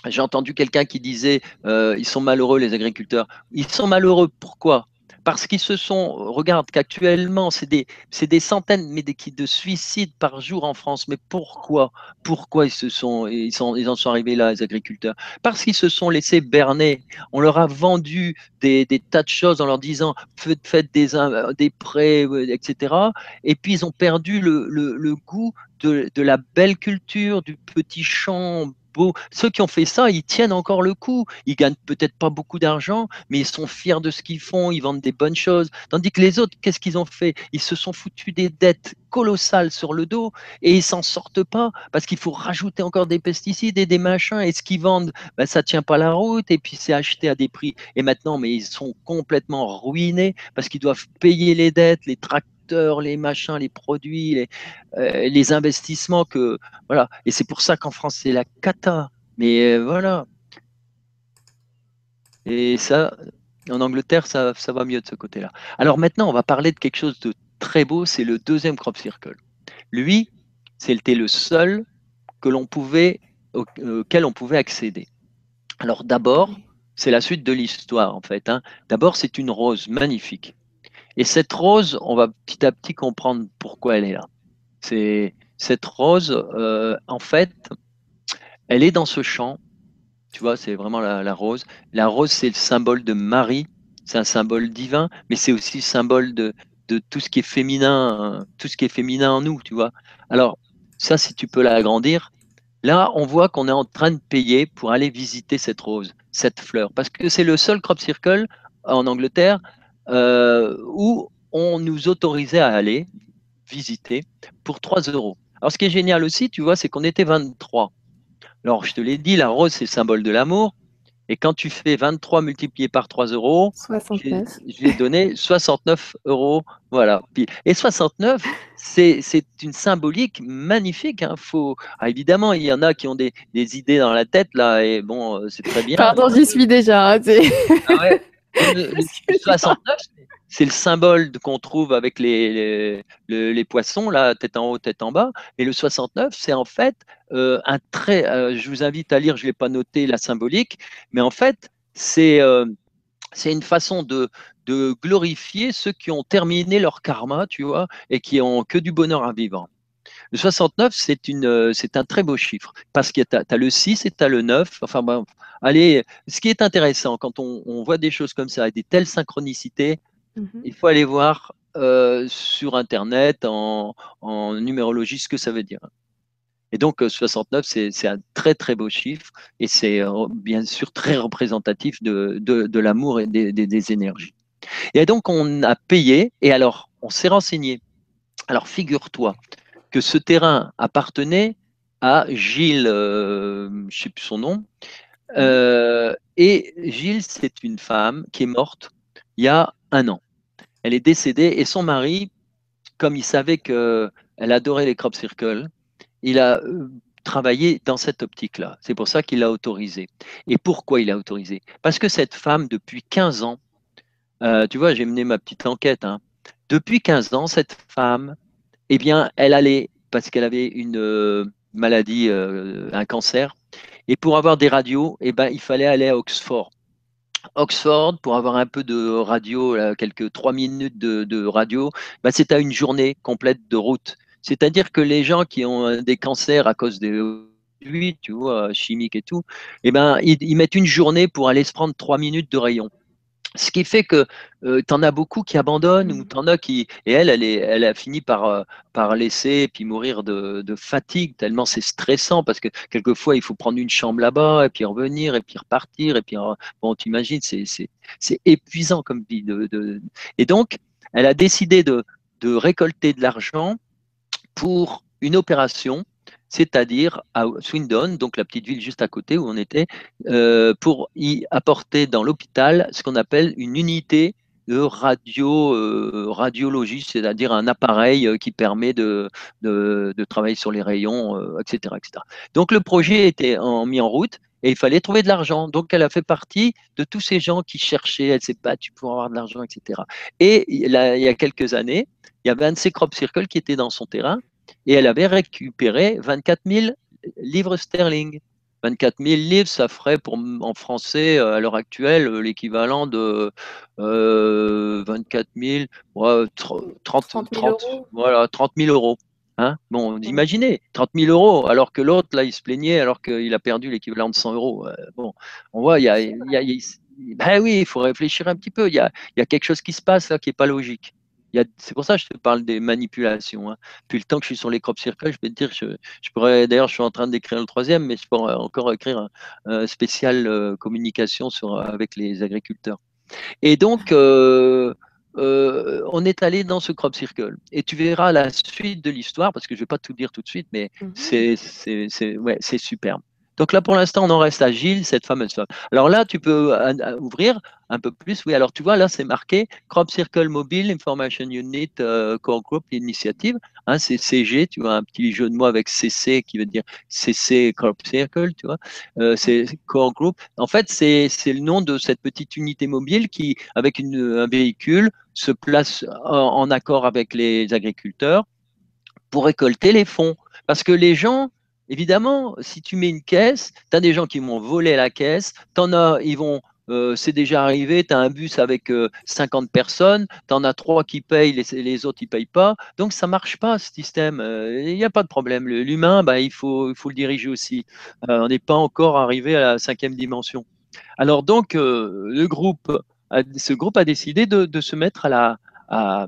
J'ai entendu quelqu'un qui disait ils sont malheureux les agriculteurs. Ils sont malheureux pourquoi? Parce qu'ils se sont, regarde qu'actuellement, c'est des, des, centaines mais des, de suicides par jour en France. Mais pourquoi? Pourquoi ils, se sont, ils, sont, ils en sont arrivés là, les agriculteurs? Parce qu'ils se sont laissés berner. On leur a vendu des, des tas de choses en leur disant faites des, des prêts, etc. Et puis ils ont perdu le, le, le goût de, de, la belle culture, du petit champ ceux qui ont fait ça, ils tiennent encore le coup. Ils gagnent peut-être pas beaucoup d'argent, mais ils sont fiers de ce qu'ils font, ils vendent des bonnes choses. Tandis que les autres, qu'est-ce qu'ils ont fait? Ils se sont foutus des dettes colossales sur le dos et ils s'en sortent pas parce qu'il faut rajouter encore des pesticides et des machins et ce qu'ils vendent, ben, ça tient pas la route et puis c'est acheté à des prix. Et maintenant, mais ils sont complètement ruinés parce qu'ils doivent payer les dettes, les les machins, les produits, les, euh, les investissements que voilà. Et c'est pour ça qu'en France c'est la cata. Mais voilà. Et ça, en Angleterre, ça, ça va mieux de ce côté-là. Alors maintenant, on va parler de quelque chose de très beau, c'est le deuxième crop circle. Lui, c'était le seul que l'on pouvait, auquel on pouvait accéder. Alors d'abord, c'est la suite de l'histoire en fait. Hein. D'abord, c'est une rose magnifique. Et cette rose, on va petit à petit comprendre pourquoi elle est là. C'est cette rose, euh, en fait, elle est dans ce champ. Tu vois, c'est vraiment la, rose. La rose, c'est le symbole de Marie. C'est un symbole divin, mais c'est aussi le symbole de, de tout ce qui est féminin, tout ce qui est féminin en nous, tu vois. Alors, ça, si tu peux l'agrandir, là, on voit qu'on est en train de payer pour aller visiter cette rose, cette fleur, parce que c'est le seul crop circle en Angleterre euh, où on nous autorisait à aller visiter pour 3 euros. Alors, ce qui est génial aussi, tu vois, c'est qu'on était 23. Alors, je te l'ai dit, la rose, c'est le symbole de l'amour. Et quand tu fais 23 multiplié par 3 euros, 69. j'ai donné 69 euros. Voilà. Et 69, c'est une symbolique magnifique. Hein. Faut, ah, évidemment, il y en a qui ont des, des, idées dans la tête, là, et bon, euh, c'est très bien. Pardon, j'y suis déjà. Hein, ah ouais. Le, 69, c'est le symbole qu'on trouve avec les, les, poissons, là, tête en haut, tête en bas. Et le 69, c'est en fait euh, un trait. Euh, je vous invite à lire, je ne l'ai pas noté, la symbolique, mais en fait, c'est euh, une façon de, de glorifier ceux qui ont terminé leur karma, tu vois, et qui ont que du bonheur à vivre. Le 69, c'est une, c'est un très beau chiffre parce que tu as, le 6 et tu as le 9. Enfin, bon, allez, ce qui est intéressant quand on, on voit des choses comme ça, des telles synchronicités, Mhm. Il faut aller voir euh, sur Internet en, numérologie ce que ça veut dire. Et donc 69, euh, c'est un très très beau chiffre et c'est euh, bien sûr très représentatif de, de, l'amour et des, des, énergies. Et donc on a payé et alors on s'est renseigné. Alors figure-toi que ce terrain appartenait à Gilles, je ne sais plus son nom, mhm. et Gilles, c'est une femme qui est morte il y a un an elle est décédée et son mari, comme il savait qu'elle adorait les crop circles, il a euh, travaillé dans cette optique-là. C'est pour ça qu'il l'a autorisé. Et pourquoi il l'a autorisé Parce que cette femme, depuis 15 ans, euh, tu vois, j'ai mené ma petite enquête, hein. depuis 15 ans, cette femme, eh bien, elle allait, parce qu'elle avait une euh, maladie, un cancer, et pour avoir des radios, eh ben, il fallait aller à Oxford. Oxford, pour avoir un peu de radio, quelques trois minutes de, radio, bah, c'est à une journée complète de route. C'est-à-dire que les gens qui ont euh, des cancers à cause des produits, tu vois, chimiques et tout, eh ben, ils, mettent une journée pour aller se prendre trois minutes de rayon. Ce qui fait que euh, tu en as beaucoup qui abandonnent ou mmh. tu en as qui. Et elle, elle, est, elle a fini par, euh, par laisser et puis mourir de, de fatigue, tellement c'est stressant parce que quelquefois il faut prendre une chambre là-bas et puis revenir et puis repartir. Et puis, bon, tu imagines, c'est épuisant comme vie. De, de, Et donc, elle a décidé de, de récolter de l'argent pour une opération c'est-à-dire à Swindon, donc la petite ville juste à côté où on était, euh, pour y apporter dans l'hôpital ce qu'on appelle une unité de radio, euh, radiologie, c'est-à-dire un appareil euh, qui permet de, de, travailler sur les rayons, etc., etc. Donc le projet était mis en route et il fallait trouver de l'argent. Donc elle a fait partie de tous ces gens qui cherchaient, elle s'est battue pour avoir de l'argent, etc. Et il y a quelques années, il y avait un de ces crop circles qui était dans son terrain et elle avait récupéré 24 000 livres sterling. 24 000 livres, ça ferait pour, en français euh, à l'heure actuelle euh, l'équivalent de 24 000, 30, 000 euros. Voilà, 30 000 euros. Hein bon, imaginez, 30 000 euros, alors que l'autre, là, il se plaignait alors qu'il a perdu l'équivalent de 100 euros. bon, on voit, il y a, ben oui, il faut réfléchir un petit peu. Il y a, il y a quelque chose qui se passe là qui n'est pas logique c'est pour ça que je te parle des manipulations. Hein. Depuis le temps que je suis sur les crop circles, je vais te dire, je, je pourrais, d'ailleurs, je suis en train d'écrire le troisième, mais je pourrais encore écrire un, spécial euh, communication sur, avec les agriculteurs. Et donc, euh, euh, on est allé dans ce crop circle. Et tu verras la suite de l'histoire, parce que je ne vais pas tout dire tout de suite, mais mmh c'est superbe. Donc là, pour l'instant, on en reste à Gilles, cette fameuse femme. Alors là, tu peux ouvrir un peu plus. Oui, alors tu vois, là, c'est marqué Crop Circle Mobile Information Unit euh, Core Group Initiative. Hein, c'est CG, tu vois, un petit jeu de mots avec CC qui veut dire CC Crop Circle, tu vois. Euh, c'est Core Group. En fait, c'est le nom de cette petite unité mobile qui, avec un véhicule, se place en accord avec les agriculteurs pour récolter les fonds. Parce que les gens, évidemment, si tu mets une caisse, tu as des gens qui vont voler la caisse, en as, ils vont euh, c'est déjà arrivé, tu as un bus avec 50 euh, personnes, tu en as trois qui payent, les, les autres ils payent pas. Donc ça marche pas ce système. Euh, il n'y a pas de problème. L'humain, bah, il, faut, il faut le diriger aussi. on n'est pas encore arrivé à la cinquième dimension. Alors donc, le groupe, ce groupe a décidé de se mettre à la, à,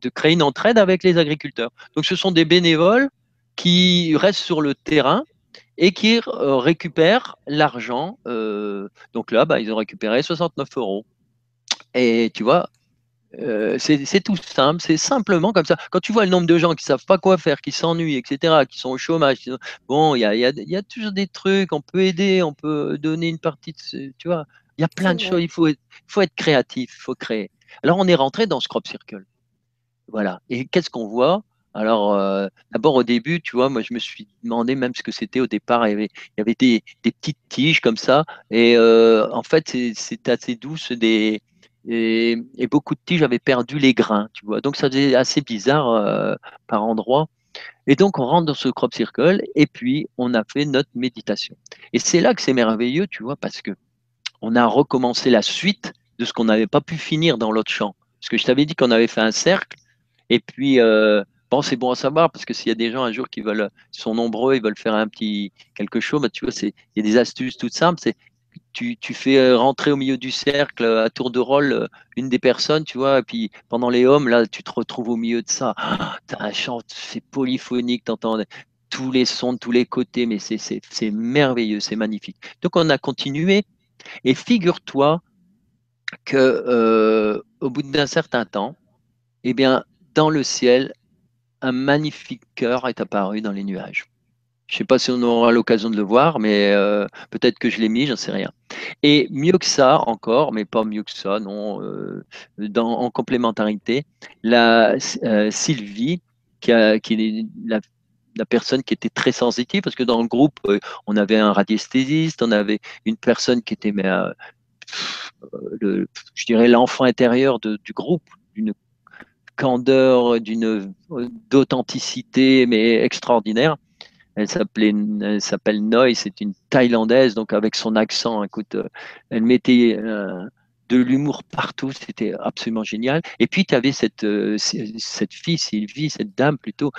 de créer une entraide avec les agriculteurs. Donc ce sont des bénévoles qui restent sur le terrain et qui euh, récupèrent l'argent. Euh, donc là, bah, ils ont récupéré 69 euros. Et tu vois, euh, c'est tout simple, c'est simplement comme ça. Quand tu vois le nombre de gens qui savent pas quoi faire, qui s'ennuient, etc., qui sont au chômage, bon, il y a, y, a, y a, toujours des trucs, on peut aider, on peut donner une partie de, tu vois, il y a plein de choses, il faut, faut être créatif, il faut créer. Alors on est rentré dans ce crop circle. Voilà. Et qu'est-ce qu'on voit? Alors, euh, d'abord au début, tu vois, moi je me suis demandé même ce que c'était au départ. Il y avait, des, petites tiges comme ça, et euh, en fait, c'est assez douce, des, et, beaucoup de tiges avaient perdu les grains, tu vois. Donc ça faisait assez bizarre euh, par endroits. Et donc on rentre dans ce crop circle, et puis on a fait notre méditation. Et c'est là que c'est merveilleux, tu vois, parce que on a recommencé la suite de ce qu'on n'avait pas pu finir dans l'autre champ. Parce que je t'avais dit qu'on avait fait un cercle, et puis, bon, c'est bon à savoir, parce que s'il y a des gens un jour qui veulent, sont nombreux, ils veulent faire un petit quelque chose, bah, tu vois, il y a des astuces toutes simples, c'est tu, tu, fais euh, rentrer au milieu du cercle à tour de rôle euh, une des personnes, tu vois, et puis pendant les hommes, là, tu te retrouves au milieu de ça. [gasps] Ah, tu as un chant, c'est polyphonique, tu entends tous les sons de tous les côtés, mais c'est merveilleux, c'est magnifique. Donc on a continué, et figure-toi que euh, bout d'un certain temps, eh bien, dans le ciel, un magnifique cœur est apparu dans les nuages. Je ne sais pas si on aura l'occasion de le voir, mais euh, peut-être que je l'ai mis, j'en sais rien. Et mieux que ça encore, mais pas mieux que ça, non, euh, dans, en complémentarité, la Sylvie, qui, est la, personne qui était très sensitive, parce que dans le groupe, on avait un radiesthésiste, on avait une personne qui était mais, je dirais l'enfant intérieur du groupe, d'une candeur, d'une d'authenticité, mais extraordinaire. Elle s'appelait, s'appelle Noi, c'est une Thaïlandaise, donc avec son accent, écoute, elle mettait euh, de l'humour partout, c'était absolument génial. Et puis tu avais cette, euh, cette fille, Sylvie, cette dame plutôt,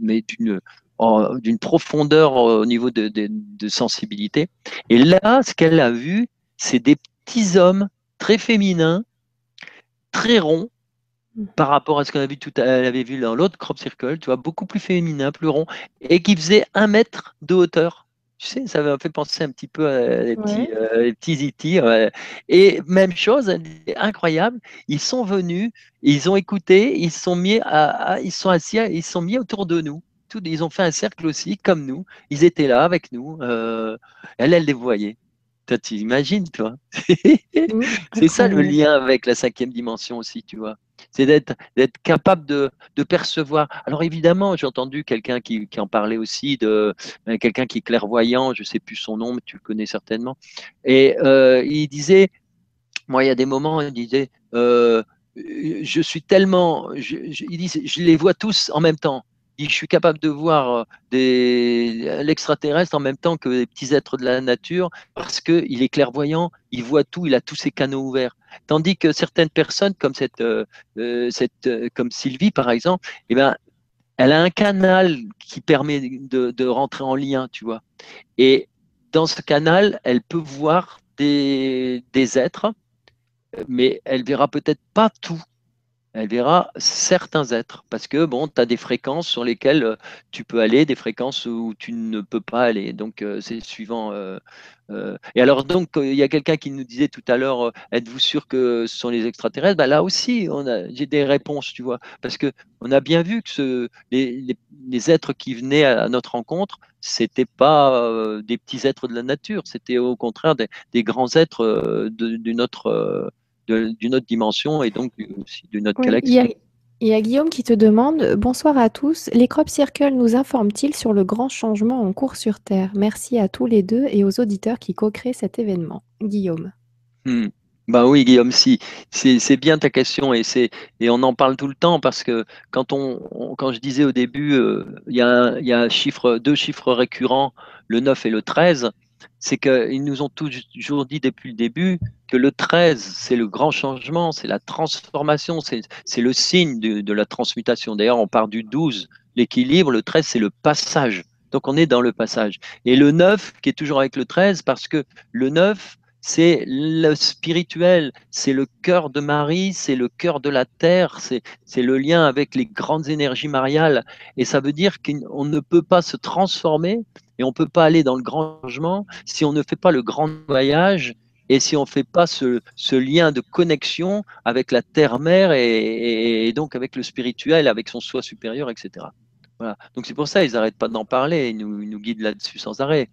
mais d'une profondeur au niveau de, de sensibilité. Et là, ce qu'elle a vu, c'est des petits hommes très féminins, très ronds, mmh. par rapport à ce qu'on avait, tout, avait vu dans l'autre crop circle, tu vois, beaucoup plus féminin, plus rond, et qui faisait un mètre de hauteur. Tu sais, ça m'a fait penser un petit peu à les petits, euh, petits e Et même chose, incroyable, ils sont venus, ils ont écouté, ils sont mis à, ils sont assis, ils sont mis autour de nous. Tout, ils ont fait un cercle aussi, comme nous. Ils étaient là avec nous. Euh, elle, elle les voyait. Toi, tu imagines, toi. [laughs] c'est ça le lien avec la cinquième dimension aussi, tu vois. C'est d'être, capable de, percevoir. Alors évidemment, j'ai entendu quelqu'un qui, en parlait aussi, de euh, quelqu'un qui est clairvoyant, je ne sais plus son nom, mais tu le connais certainement. Et euh, il disait, moi, il y a des moments, il disait, euh, je suis tellement, il dit, je les vois tous en même temps je suis capable de voir l'extraterrestre en même temps que les petits êtres de la nature parce qu'il est clairvoyant, il voit tout, il a tous ses canaux ouverts. Tandis que certaines personnes, comme, cette, euh, euh, cette, comme Sylvie par exemple, eh ben, elle a un canal qui permet de, de, rentrer en lien, tu vois. Et dans ce canal, elle peut voir des, des êtres, mais elle verra peut-être pas tout elle verra certains êtres. Parce que, bon, tu as des fréquences sur lesquelles euh, tu peux aller, des fréquences où tu ne peux pas aller. Donc, euh, c'est suivant. Euh, et alors, donc, il y a quelqu'un qui nous disait tout à l'heure, êtes-vous sûr que ce sont les extraterrestres? Bah, Là aussi, j'ai des réponses, tu vois. Parce qu'on a bien vu que les, êtres qui venaient à notre rencontre, c'était pas des petits êtres de la nature, c'était au contraire des, grands êtres d'une autre d'une autre dimension et donc d'une autre galaxie. Il y, a, Guillaume qui te demande Bonsoir à tous. Les crop circles nous informent-ils sur le grand changement en cours sur Terre? Merci à tous les deux et aux auditeurs qui co-créent cet événement. Guillaume. Hmm. Bah oui, Guillaume, si c'est bien ta question et et on en parle tout le temps parce que quand on, quand je disais au début, euh, il y a, y a chiffre, deux chiffres récurrents, le 9 et le 13 c'est qu'ils nous ont toujours dit depuis le début que le 13, c'est le grand changement, c'est la transformation, c'est le signe de, la transmutation. D'ailleurs, on part du 12, l'équilibre, le 13, c'est le passage. Donc, on est dans le passage. Et le 9, qui est toujours avec le 13, parce que le 9, c'est le spirituel, c'est le cœur de Marie, c'est le cœur de la terre, c'est le lien avec les grandes énergies mariales. Et ça veut dire qu'on ne peut pas se transformer et on ne peut pas aller dans le grand changement si on ne fait pas le grand voyage et si on ne fait pas ce, lien de connexion avec la terre-mère et, donc avec le spirituel, avec son soi supérieur, etc. Voilà. Donc c'est pour ça qu'ils n'arrêtent pas d'en parler, ils nous, ils nous guident là-dessus sans arrêt.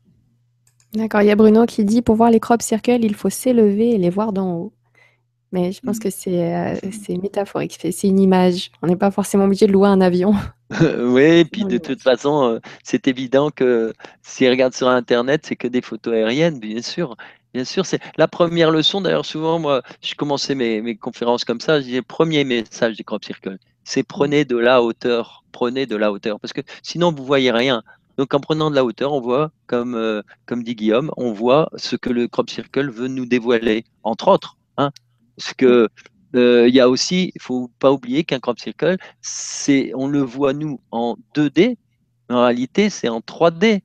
D'accord, il y a Bruno qui dit pour voir les crop circles, il faut s'élever et les voir d'en haut. Mais je pense mm. que euh, c'est métaphorique, c'est une image. On n'est pas forcément obligé de louer un avion. [laughs] [laughs] oui, et puis de toute façon, euh, c'est évident que s'ils regardent sur Internet, c'est que des photos aériennes, bien sûr. Bien sûr, c'est la première leçon. D'ailleurs, souvent, moi, je commençais mes, mes conférences comme ça. Je disais, premier message des crop circles, c'est prenez de la hauteur. Prenez de la hauteur. Parce que sinon, vous voyez rien. Donc, en prenant de la hauteur, on voit, comme, euh, comme dit Guillaume, on voit ce que le crop circle veut nous dévoiler, entre autres. Hein, parce que euh, il y a aussi, il faut pas oublier qu'un crop circle, c'est, on le voit nous en 2D, mais en réalité c'est en 3D,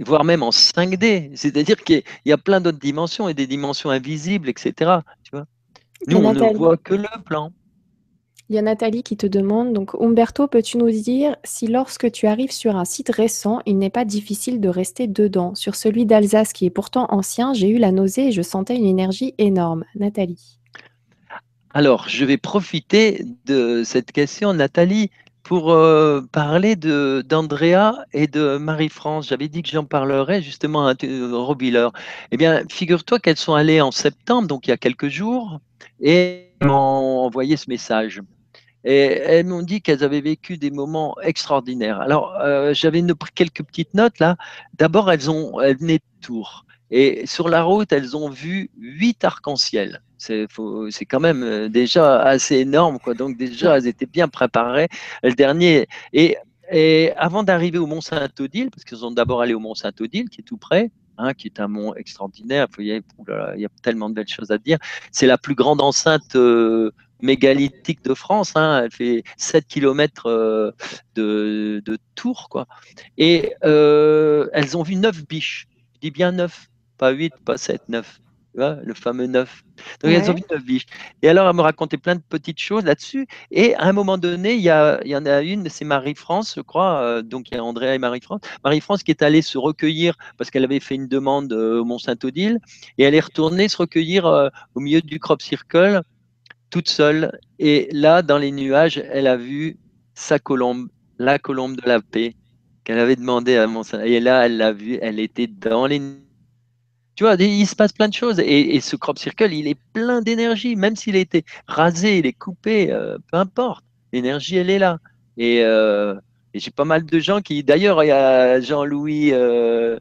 voire même en 5D. C'est-à-dire qu'il y a plein d'autres dimensions et des dimensions invisibles, etc. Tu vois nous, on ne voit que le plan. Il y a Nathalie qui te demande, donc Umberto, peux-tu nous dire si lorsque tu arrives sur un site récent, il n'est pas difficile de rester dedans? Sur celui d'Alsace qui est pourtant ancien, j'ai eu la nausée et je sentais une énergie énorme. Nathalie. Alors, je vais profiter de cette question, Nathalie, pour euh, parler d'Andrea et de Marie-France. J'avais dit que j'en parlerais justement à Robiller. Eh bien, figure-toi qu'elles sont allées en septembre, donc il y a quelques jours, et m'ont envoyé ce message. Et elles m'ont dit qu'elles avaient vécu des moments extraordinaires. Alors, euh, j'avais quelques petites notes là. D'abord, elles, ont, elles venaient de Tours. Et sur la route, elles ont vu huit arcs-en-ciel. C'est quand même euh, déjà assez énorme. Donc déjà, elles étaient bien préparées. Le dernier. Et, et avant d'arriver au Mont Saint-Odile, parce qu'elles ont d'abord allé au Mont Saint-Odile, qui est tout près, hein, qui est un mont extraordinaire. Il y, a, il y, a, tellement de belles choses à dire. C'est la plus grande enceinte euh, mégalithique de France. Hein. Elle fait 7 km euh, de, de, tour. Quoi. Et elles ont vu 9 biches. Je dis bien 9, pas 8, pas 7, 9 le fameux 9. Donc, elles ont vu 9 biches. Et alors, elle me racontait plein de petites choses là-dessus. Et à un moment donné, il y, a, il y en a une, c'est Marie-France, je crois. Euh, donc, il y a Andrea et Marie-France. Marie-France qui est allée se recueillir parce qu'elle avait fait une demande euh, au Mont-Saint-Odile. Et elle est retournée se recueillir euh, au milieu du crop circle, toute seule. Et là, dans les nuages, elle a vu sa colombe, la colombe de la paix qu'elle avait demandé à Mont-Saint. Et là, elle l'a vue, elle était dans les tu vois, il se passe plein de choses. Et, ce crop circle, il est plein d'énergie. Même s'il a été rasé, il est coupé, euh, peu importe. L'énergie, elle est là. Euh, et, j'ai pas mal de gens qui, d'ailleurs, il y a Jean-Louis, euh,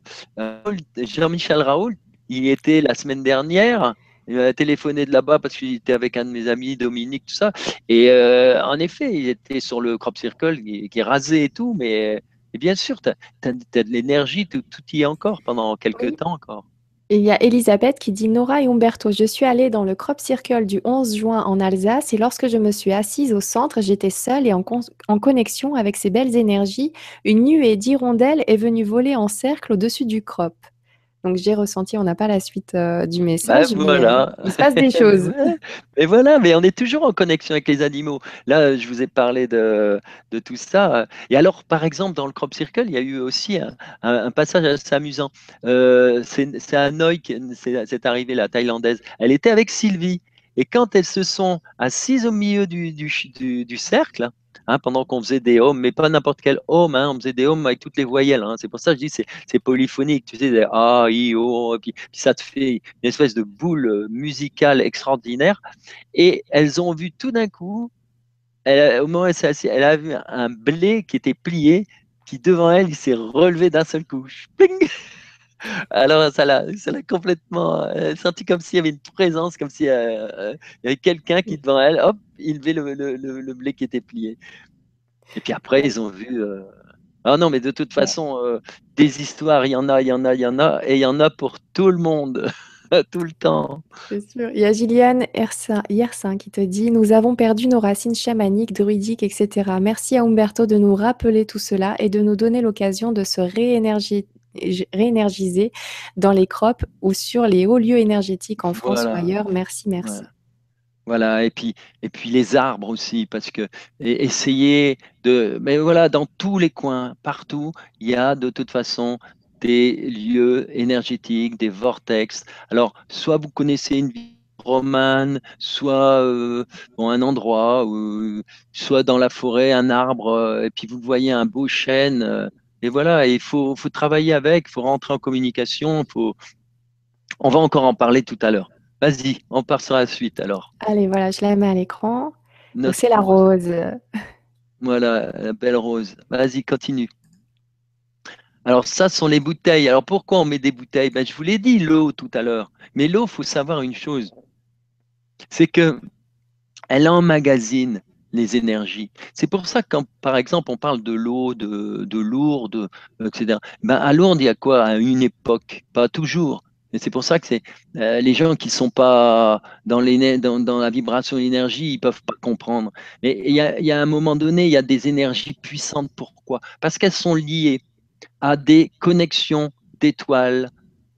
Jean-Michel Raoult, il était la semaine dernière. Il m'a téléphoné de là-bas parce qu'il était avec un de mes amis, Dominique, tout ça. Et en effet, il était sur le crop circle qui, est rasé et tout. Mais bien sûr, tu as, de l'énergie, tout, y est encore pendant quelques temps encore il y a Elisabeth qui dit Nora et Umberto, je suis allée dans le Crop Circle du 11 juin en Alsace et lorsque je me suis assise au centre, j'étais seule et en, en connexion avec ces belles énergies. Une nuée d'hirondelles est venue voler en cercle au-dessus du crop. Donc j'ai ressenti, on n'a pas la suite euh, du message, Bah, mais voilà. il se passe des [laughs] choses. Et voilà, mais on est toujours en connexion avec les animaux. Là, je vous ai parlé de, de tout ça. Et alors, par exemple, dans le Crop Circle, il y a eu aussi un, un- un passage assez amusant. Euh, c'est à que- c'est c'est arrivé, la thaïlandaise. Elle était avec Sylvie. Et quand elles se sont assises au milieu du, du, ch- du- du cercle, hein, pendant qu'on faisait des hommes, mais pas n'importe quel homme, hein, on faisait des hommes avec toutes les voyelles. hein. C'est pour ça que je dis c'est c'est polyphonique. Tu sais, des A, I, O, et puis, ça te fait une espèce de boule euh, musicale extraordinaire. Et elles ont vu tout d'un coup, elle, au moment où elle s'est assise, elle a vu un blé qui était plié, qui devant elle, il s'est relevé d'un seul coup. Pling [laughs] Alors, ça l'a, ça l'a complètement euh, senti comme s'il y avait une présence, comme s'il il y avait quelqu'un qui devant elle, hop, il levait le, le- le- le blé qui était plié. Et puis après, ils ont vu. euh, Ah non, mais de toute façon, euh, des histoires, il y en a, il y en a, il y en a, et il y en a pour tout le monde, [laughs] tout le temps. C'est sûr. Il y a Gilliane Yersin qui te dit Nous avons perdu nos racines chamaniques, druidiques, etc. Merci à Umberto de nous rappeler tout cela et de nous donner l'occasion de se réénergi- réénergiser dans les crops ou sur les hauts lieux énergétiques en France ou ailleurs. Merci, merci. Voilà, et puis, et puis les arbres aussi, parce que essayer de. Mais voilà, dans tous les coins, partout, il y a de toute façon des lieux énergétiques, des vortex. Alors, soit vous connaissez une ville romane, soit euh, bon, un endroit, ou, soit dans la forêt, un arbre, euh, et puis vous voyez un beau chêne. Et voilà, il faut, faut travailler avec, il faut rentrer en communication, faut... on va encore en parler tout à l'heure. Vas-y, on part sur la suite alors. Allez, voilà, je la mets à l'écran. C'est la rose. rose. Voilà, la belle rose. Vas-y, continue. Alors, ça sont les bouteilles. Alors, pourquoi on met des bouteilles? Ben, Je vous l'ai dit, l'eau tout à l'heure. Mais l'eau, il faut savoir une chose. C'est que elle emmagasine les énergies. C'est pour ça que quand, par exemple, on parle de l'eau, de, de euh, etc. Ben, à Lourdes, il y a quoi? À une époque, pas toujours. Et c'est pour ça que c'est euh, les gens qui sont pas dans, l'éner- dans, dans la vibration de l'énergie, ils peuvent pas comprendre. Mais il y a, y a un moment donné, il y a des énergies puissantes. Pourquoi? Parce qu'elles sont liées à des connexions d'étoiles,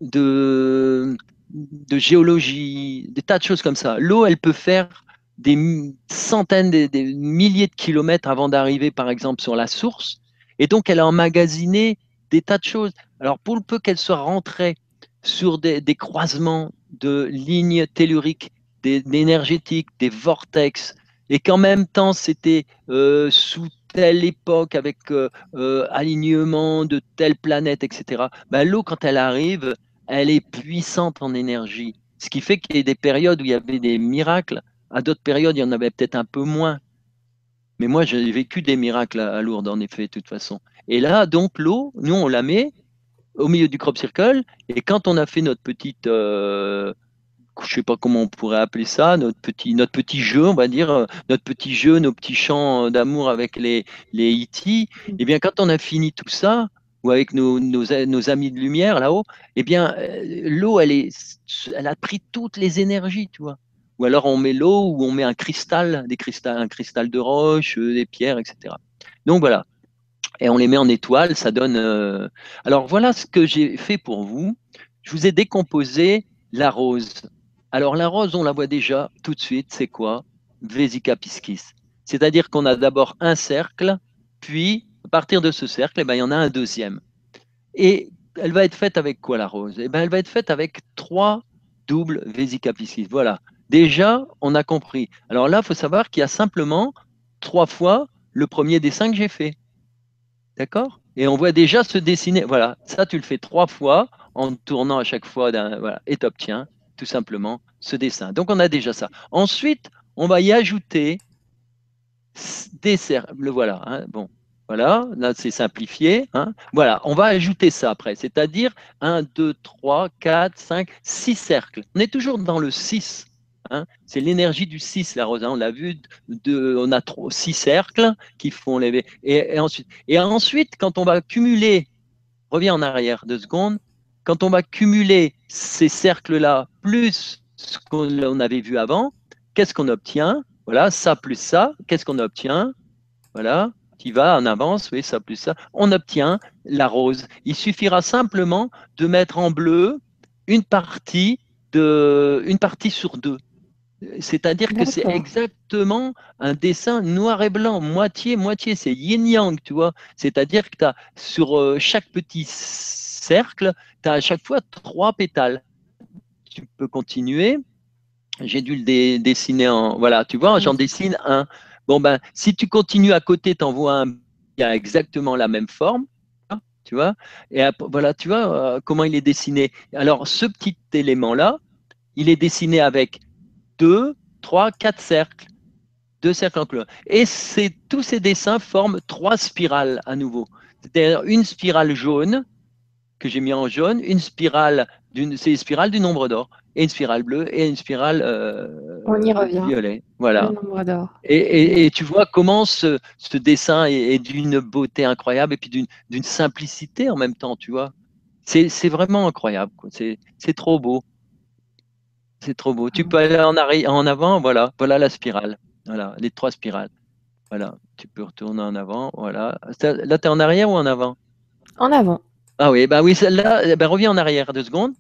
de, de géologie, des tas de choses comme ça. L'eau, elle peut faire des centaines, des, milliers de kilomètres avant d'arriver, par exemple, sur la source. Et donc, elle a emmagasiné des tas de choses. Alors, pour le peu qu'elle soit rentrée sur des, croisements de lignes telluriques, des, énergétiques, des vortex, et qu'en même temps, c'était euh, sous telle époque, avec euh, euh, alignement de telle planète, etc. Ben, L'eau, quand elle arrive, elle est puissante en énergie. Ce qui fait qu'il y a des périodes où il y avait des miracles, à d'autres périodes, il y en avait peut-être un peu moins. Mais moi, j'ai vécu des miracles à, à Lourdes, en effet, de toute façon. Et là, donc, l'eau, nous, on la met au milieu du crop circle, et quand on a fait notre petite, euh, je sais pas comment on pourrait appeler ça, notre petit, notre petit jeu, on va dire, euh, notre petit jeu, nos petits chants d'amour avec les, les E.T., eh bien, quand on a fini tout ça, ou avec nos, nos, nos amis de lumière là-haut, eh bien, euh, l'eau, elle, est, elle a pris toutes les énergies, tu vois. Ou alors on met l'eau, ou on met un cristal, des cristals, un cristal de roche, euh, des pierres, etc. Donc voilà. Et on les met en étoiles, ça donne. euh, Alors voilà ce que j'ai fait pour vous. Je vous ai décomposé la rose. Alors la rose, on la voit déjà tout de suite, c'est quoi? Vesica piscis. C'est-à-dire qu'on a d'abord un cercle, puis à partir de ce cercle, eh ben, il y en a un deuxième. Et elle va être faite avec quoi la rose? Eh ben, Elle va être faite avec trois doubles Vesica piscis. Voilà. Déjà, on a compris. Alors là, il faut savoir qu'il y a simplement trois fois le premier dessin que j'ai fait. D'accord? Et on voit déjà se dessiner. Voilà, ça, tu le fais trois fois en tournant à chaque fois et tu obtiens tout simplement ce dessin. Donc, on a déjà ça. Ensuite, on va y ajouter des cercles. Le voilà. Hein, bon, voilà, là, c'est simplifié. Hein. Voilà, on va ajouter ça après, c'est-à-dire 1, 2, 3, 4, 5, 6 cercles. On est toujours dans le 6. Hein. C'est l'énergie du 6, la rose. On l'a vu, on a 6 cercles qui font les. Et, ensuite, et ensuite, quand on va cumuler, reviens en arrière deux secondes, quand on va cumuler ces cercles-là plus ce qu'on avait vu avant, qu'est-ce qu'on obtient? Voilà, ça plus ça, qu'est-ce qu'on obtient? Voilà, tu vas en avance, oui, ça plus ça, on obtient la rose. Il suffira simplement de mettre en bleu une partie, de, une partie sur deux. C'est-à-dire que c'est exactement un dessin noir et blanc, moitié, moitié, c'est yin-yang, tu vois. C'est-à-dire que tu as sur euh, chaque petit cercle, tu as à chaque fois trois pétales. Tu peux continuer. J'ai dû le dessiner en. Voilà, tu vois, j'en dessine un. Bon, ben, si tu continues à côté, tu en vois un qui a exactement la même forme. Hein, tu vois Et voilà, tu vois euh, comment il est dessiné. Alors, ce petit élément-là, il est dessiné avec deux, trois, quatre cercles. Deux cercles en couleur. Et tous ces dessins forment trois spirales à nouveau. C'est-à-dire une spirale jaune, que j'ai mis en jaune, une spirale, c'est une spirale du nombre d'or, et une spirale bleue, et une spirale euh, On y revient. violet. Voilà. Et, et, tu vois comment ce, ce dessin est, d'une beauté incroyable et puis d'une simplicité en même temps, tu vois. C'est vraiment incroyable. C'est trop beau. C'est trop beau. Tu peux aller en, en avant, voilà, voilà la spirale. Voilà, les trois spirales. Voilà, tu peux retourner en avant, voilà. Là, tu es en arrière ou en avant? En avant. Ah oui, bah oui, celle-là, eh ben, reviens en arrière deux secondes.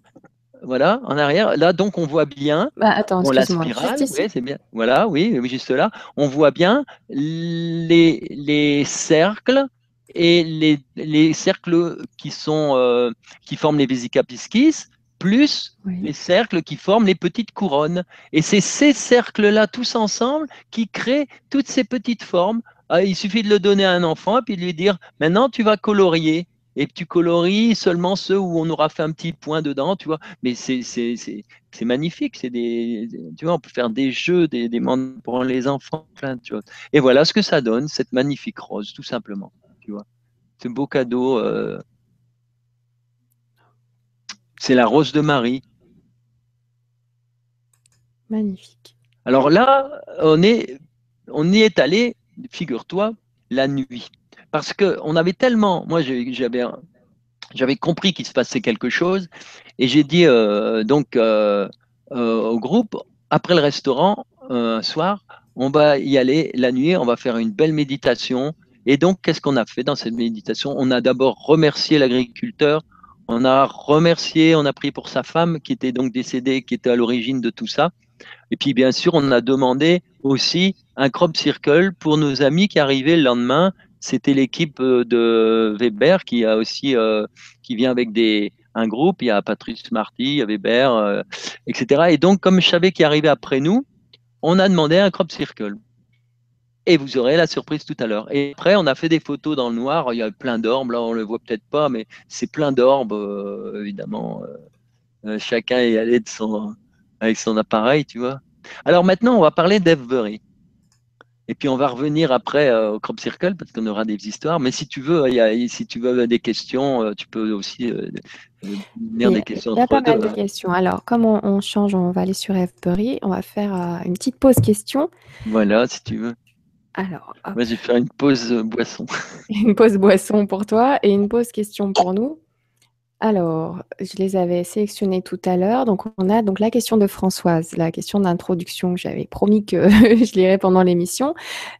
Voilà, en arrière. Là, donc, on voit bien. Bah, attends, la spirale, oui, c'est bien. Voilà, oui, juste là. On voit bien les, les cercles et les, les cercles qui, sont, euh, qui forment les vésicapiscis plus les cercles qui forment les petites couronnes. Et c'est ces cercles-là, tous ensemble, qui créent toutes ces petites formes. Ah, il suffit de le donner à un enfant et puis de lui dire, maintenant tu vas colorier. Et tu colories seulement ceux où on aura fait un petit point dedans, tu vois. Mais c'est magnifique. C'est des, tu vois, on peut faire des jeux, des, des pour les enfants, plein de choses. Et voilà ce que ça donne, cette magnifique rose, tout simplement. Tu vois, ce beau cadeau. Euh, c'est la rose de Marie. Magnifique. Alors là, on, est, on y est allé, figure-toi, la nuit. Parce qu'on avait tellement, moi j'avais, j'avais compris qu'il se passait quelque chose, et j'ai dit euh, donc euh, euh, au groupe, après le restaurant, un soir, on va y aller la nuit, on va faire une belle méditation. Et donc, qu'est-ce qu'on a fait dans cette méditation? On a d'abord remercié l'agriculteur on a remercié, on a prié pour sa femme qui était donc décédée, qui était à l'origine de tout ça. Et puis bien sûr, on a demandé aussi un crop circle pour nos amis qui arrivaient le lendemain. C'était l'équipe euh, de Weber qui a aussi euh, qui vient avec des un groupe. Il y a Patrice Marty, il y a Weber, euh, etc. Et donc comme je savais qu'il arrivait après nous, on a demandé un crop circle et vous aurez la surprise tout à l'heure. Et après, on a fait des photos dans le noir. Il y a plein d'orbes. Là, on le voit peut-être pas, mais c'est plein d'orbes, euh, évidemment. Euh, euh, chacun est allé de son, avec son appareil, tu vois. Alors maintenant, on va parler d'Evebury. Et puis on va revenir après au Crop Circle parce qu'on aura des histoires. Mais si tu veux, il y a, si tu veux des questions, tu peux aussi venir des questions. Il y a pas mal de questions. Alors, comme on, change, on va aller sur Evebury. On va faire une petite pause question. Voilà, si tu veux. Alors, j'ai fait une pause euh, boisson. [laughs] une pause boisson pour toi et une pause question pour nous. Alors, je les avais sélectionnés tout à l'heure. Donc, on a donc la question de Françoise, la question d'introduction que j'avais promis que [laughs] je lirais pendant l'émission.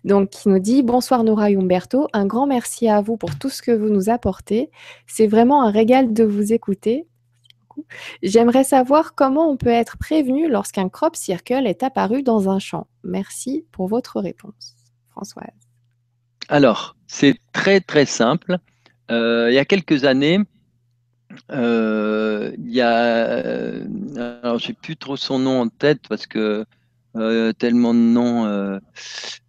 Donc, qui nous dit Bonsoir Nora et Umberto. Un grand merci à vous pour tout ce que vous nous apportez. C'est vraiment un régal de vous écouter. J'aimerais savoir comment on peut être prévenu lorsqu'un crop circle est apparu dans un champ. Merci pour votre réponse. Françoise Alors, c'est très très simple. Euh, il y a quelques années, euh, il y a, euh, alors j'ai plus trop son nom en tête parce que tellement de noms,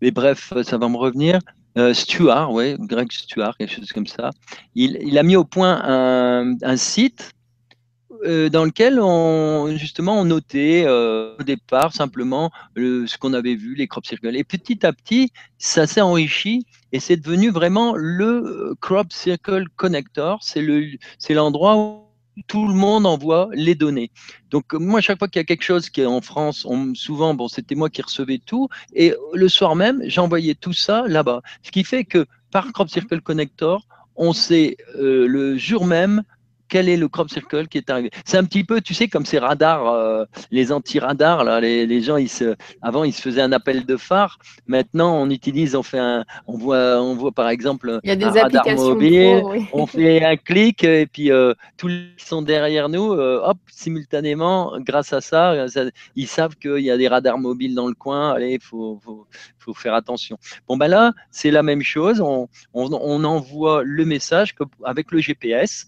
mais bref, ça va me revenir. Stuart, ouais, Greg Stuart, quelque chose comme ça. Il, a mis au point un site euh, dans lequel on justement on notait euh, au départ simplement ce qu'on avait vu, les crop circles. Et petit à petit, ça s'est enrichi et c'est devenu vraiment le euh, crop circle connector. C'est le c'est l'endroit où tout le monde envoie les données. Donc moi, chaque fois qu'il y a quelque chose qui est en France, souvent, bon, c'était moi qui recevais tout, et le soir même, j'envoyais tout ça là-bas. Ce qui fait que par Crop Circle Connector, on sait le jour même quel est le crop circle qui est arrivé? C'est un petit peu, tu sais, comme ces radars, euh, les anti-radars, là, les, gens, ils se, avant, ils se faisaient un appel de phare. Maintenant, on utilise, on fait un, on voit, on voit par exemple Il y a des un radar mobile, oui. on fait un clic et puis euh, tous les qui sont derrière nous, euh, hop, simultanément, grâce à ça, ils savent qu'il y a des radars mobiles dans le coin. Allez, il faut, faut, faut, faire attention. Bon, ben là, c'est la même chose. On, on, on envoie le message avec le GPS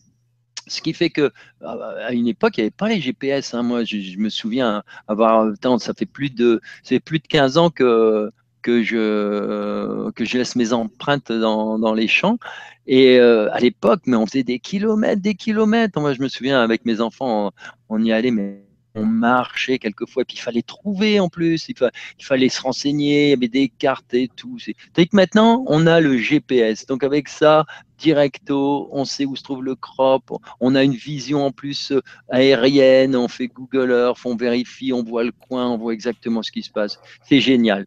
ce qui fait que à une époque, il n'y avait pas les GPS. Hein. Moi, je, me souviens avoir, ça fait plus de, de 15 ans que, je, laisse mes empreintes dans, les champs. Et euh, à l'époque, mais on faisait des kilomètres, des kilomètres. Moi, je me souviens avec mes enfants, on, y allait, mais on marchait quelquefois, et puis il fallait trouver en plus, il, il, fallait se renseigner, il y avait des cartes et tout. C'est que maintenant, on a le GPS. Donc avec ça, directo, on sait où se trouve le crop, on a une vision en plus euh, aérienne, on fait Google Earth, on vérifie, on voit le coin, on voit exactement ce qui se passe. C'est génial.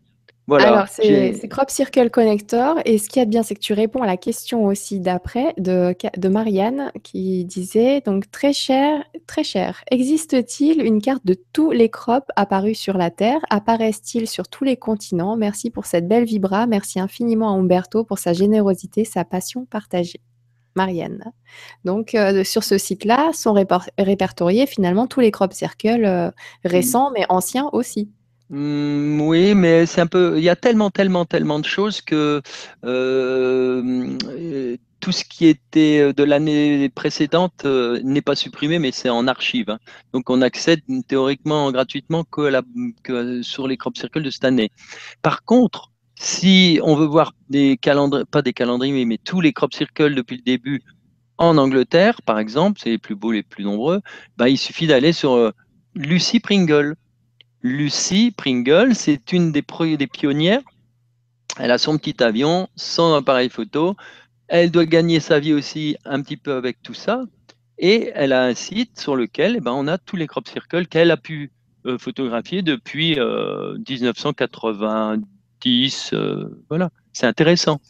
Alors, c'est Crop Circle Connector. Et ce qu'il y a de bien, c'est que tu réponds à la question aussi d'après de, de Marianne qui disait donc très cher, très cher. Existe-t-il une carte de tous les crops apparus sur la Terre? Apparaissent-ils sur tous les continents? Merci pour cette belle vibra. Merci infiniment à Umberto pour sa générosité, sa passion partagée. Marianne. Donc, euh, sur ce site-là sont répertoriés finalement tous les crop circles euh, récents, mais anciens aussi. Mmh, oui, mais c'est un peu. Il y a tellement, tellement, tellement de choses que euh, tout ce qui était de l'année précédente euh, n'est pas supprimé, mais c'est en archive. Hein. Donc, on accède théoriquement gratuitement que, sur les crop circles de cette année. Par contre, si on veut voir des calendriers, pas des calendriers, mais tous les crop circles depuis le début en Angleterre, par exemple, c'est les plus beaux, les plus nombreux, bah, il suffit d'aller sur euh, Lucy Pringle. Lucie Pringle, c'est une des, des pionnières. Elle a son petit avion, son appareil photo. Elle doit gagner sa vie aussi un petit peu avec tout ça. Et elle a un site sur lequel eh ben, on a tous les crop circles qu'elle a pu euh, photographier depuis 1990. Euh, euh, voilà, c'est intéressant.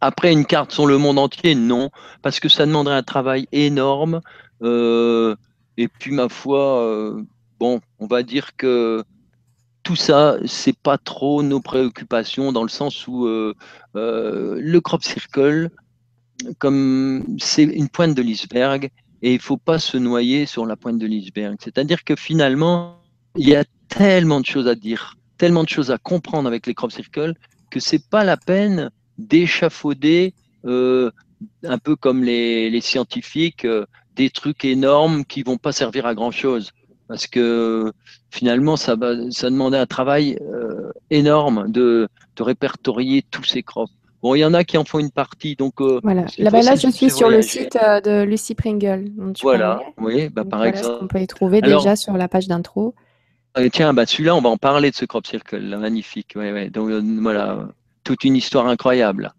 Après, une carte sur le monde entier, non, parce que ça demanderait un travail énorme. et puis, ma foi, bon, on va dire que tout ça, c'est pas trop nos préoccupations dans le sens où euh, euh, le crop circle, comme c'est une pointe de l'iceberg, et il faut pas se noyer sur la pointe de l'iceberg. C'est-à-dire que finalement, il y a tellement de choses à dire, tellement de choses à comprendre avec les crop circles que c'est pas la peine d'échafauder euh, un peu comme les, les scientifiques des trucs énormes qui vont pas servir à grand chose parce que finalement, ça, ça demandait un travail euh, énorme de, de, répertorier tous ces crops. Bon, il y en a qui en font une partie, donc. Euh, voilà. Là, là, je suis sur le site euh, de Lucy Pringle. voilà. Oui, bah, par exemple. On peut y trouver déjà sur la page d'intro. tiens, bah, celui-là, on va en parler de ce crop circle, magnifique. Ouais, ouais. Donc voilà, toute une histoire incroyable.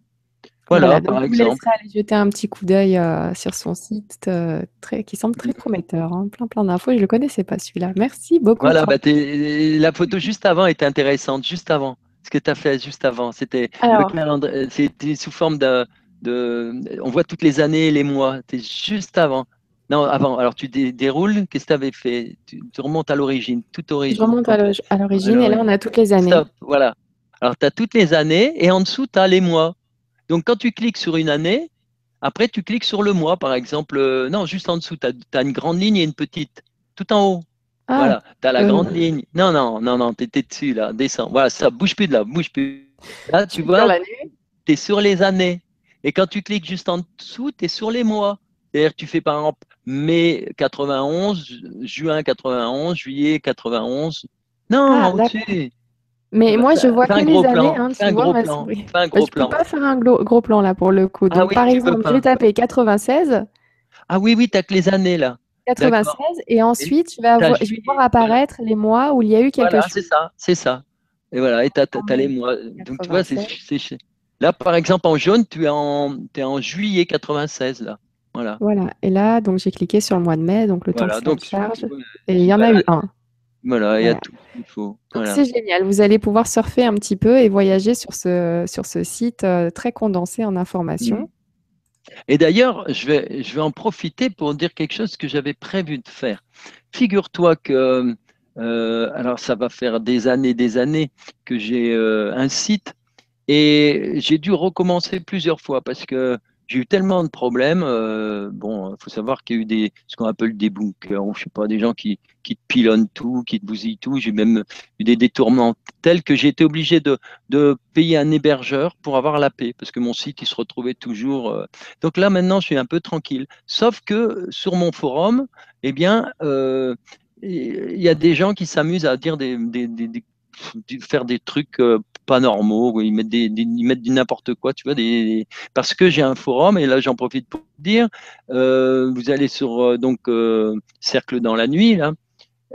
Voilà, par exemple. Je aller jeter un petit coup d'œil euh, sur son site euh, très, qui semble très prometteur. Hein. Plein, plein d'infos. Je ne le connaissais pas celui-là. Merci beaucoup. Voilà, bah, la photo juste avant était intéressante. Juste avant. Ce que tu as fait juste avant. C'était sous forme de, de, On voit toutes les années et les mois. C'était juste avant. Non, avant. Alors, tu déroules. Qu'est-ce que tu avais fait? Tu, remontes à l'origine, toute origine. Je remonte à l'origine et là, on a toutes les années. Voilà. Alors, tu as toutes les années et en dessous, tu as les mois. Donc, quand tu cliques sur une année, après, tu cliques sur le mois, par exemple. Euh, non, juste en dessous, tu as, une grande ligne et une petite. Tout en haut. Ah, voilà, tu as la euh. grande ligne. Non, non, non, non, tu étais dessus, là. Descends. Voilà, ça bouge plus de là, bouge plus. Là, tu vois, tu es sur les années. Et quand tu cliques juste en dessous, tu es sur les mois. C'est-à-dire tu fais par exemple mai 91, juin 91, juillet 91. Non, ah, au-dessus. Mais moi, je vois que les années. Hein, tu vois, plan. un gros je ne peux pas faire un gros, plan là pour le coup. Ah Donc, par exemple, je vais taper 96. Ah oui, oui, tu n'as que les années là. 96 et ensuite je vais, avoir, je vais voir apparaître les mois où il y a eu quelque voilà, chose. C'est ça, c'est ça. Et voilà, et tu as, les mois. Donc tu vois, c'est là par exemple en jaune, tu es en, es en juillet 96 là. Voilà. Voilà. Et là, donc j'ai cliqué sur le mois de mai, donc le temps de charge. Et il y en a eu un. Voilà, il y a tout il faut. C'est génial. Vous allez pouvoir surfer un petit peu et voyager sur ce, sur ce site euh, très condensé en informations. Et d'ailleurs, je vais, je vais en profiter pour dire quelque chose que j'avais prévu de faire. Figure-toi que, euh, alors ça va faire des années, des années que j'ai euh, un site et j'ai dû recommencer plusieurs fois parce que j'ai eu tellement de problèmes. Euh, bon, il faut savoir qu'il y a eu des, ce qu'on appelle des bunkers, ou je sais pas, des gens qui, qui te pilonnent tout, qui te bousillent tout. J'ai même eu des détournements tels que j'ai été obligé de, de, payer un hébergeur pour avoir la paix, parce que mon site, il se retrouvait toujours. Euh. Donc là, maintenant, je suis un peu tranquille. Sauf que sur mon forum, eh bien, euh, il y a des gens qui s'amusent à dire des, des, des, faire des trucs euh, pas normaux, ils mettent, des, ils mettent du n'importe quoi, tu vois, des, parce que j'ai un forum, et là j'en profite pour dire, euh, vous allez sur euh, donc Cercle dans la nuit, là,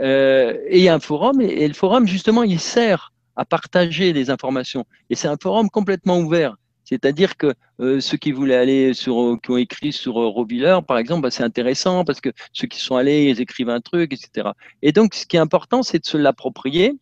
et il y a un forum, et, le forum justement, il sert à partager les informations, et c'est un forum complètement ouvert. C'est-à-dire que ceux qui voulaient aller sur, qui ont écrit sur Roviller, par exemple, bah, c'est intéressant parce que ceux qui sont allés, ils écrivent un truc, etc. Et donc, ce qui est important, c'est de se l'approprier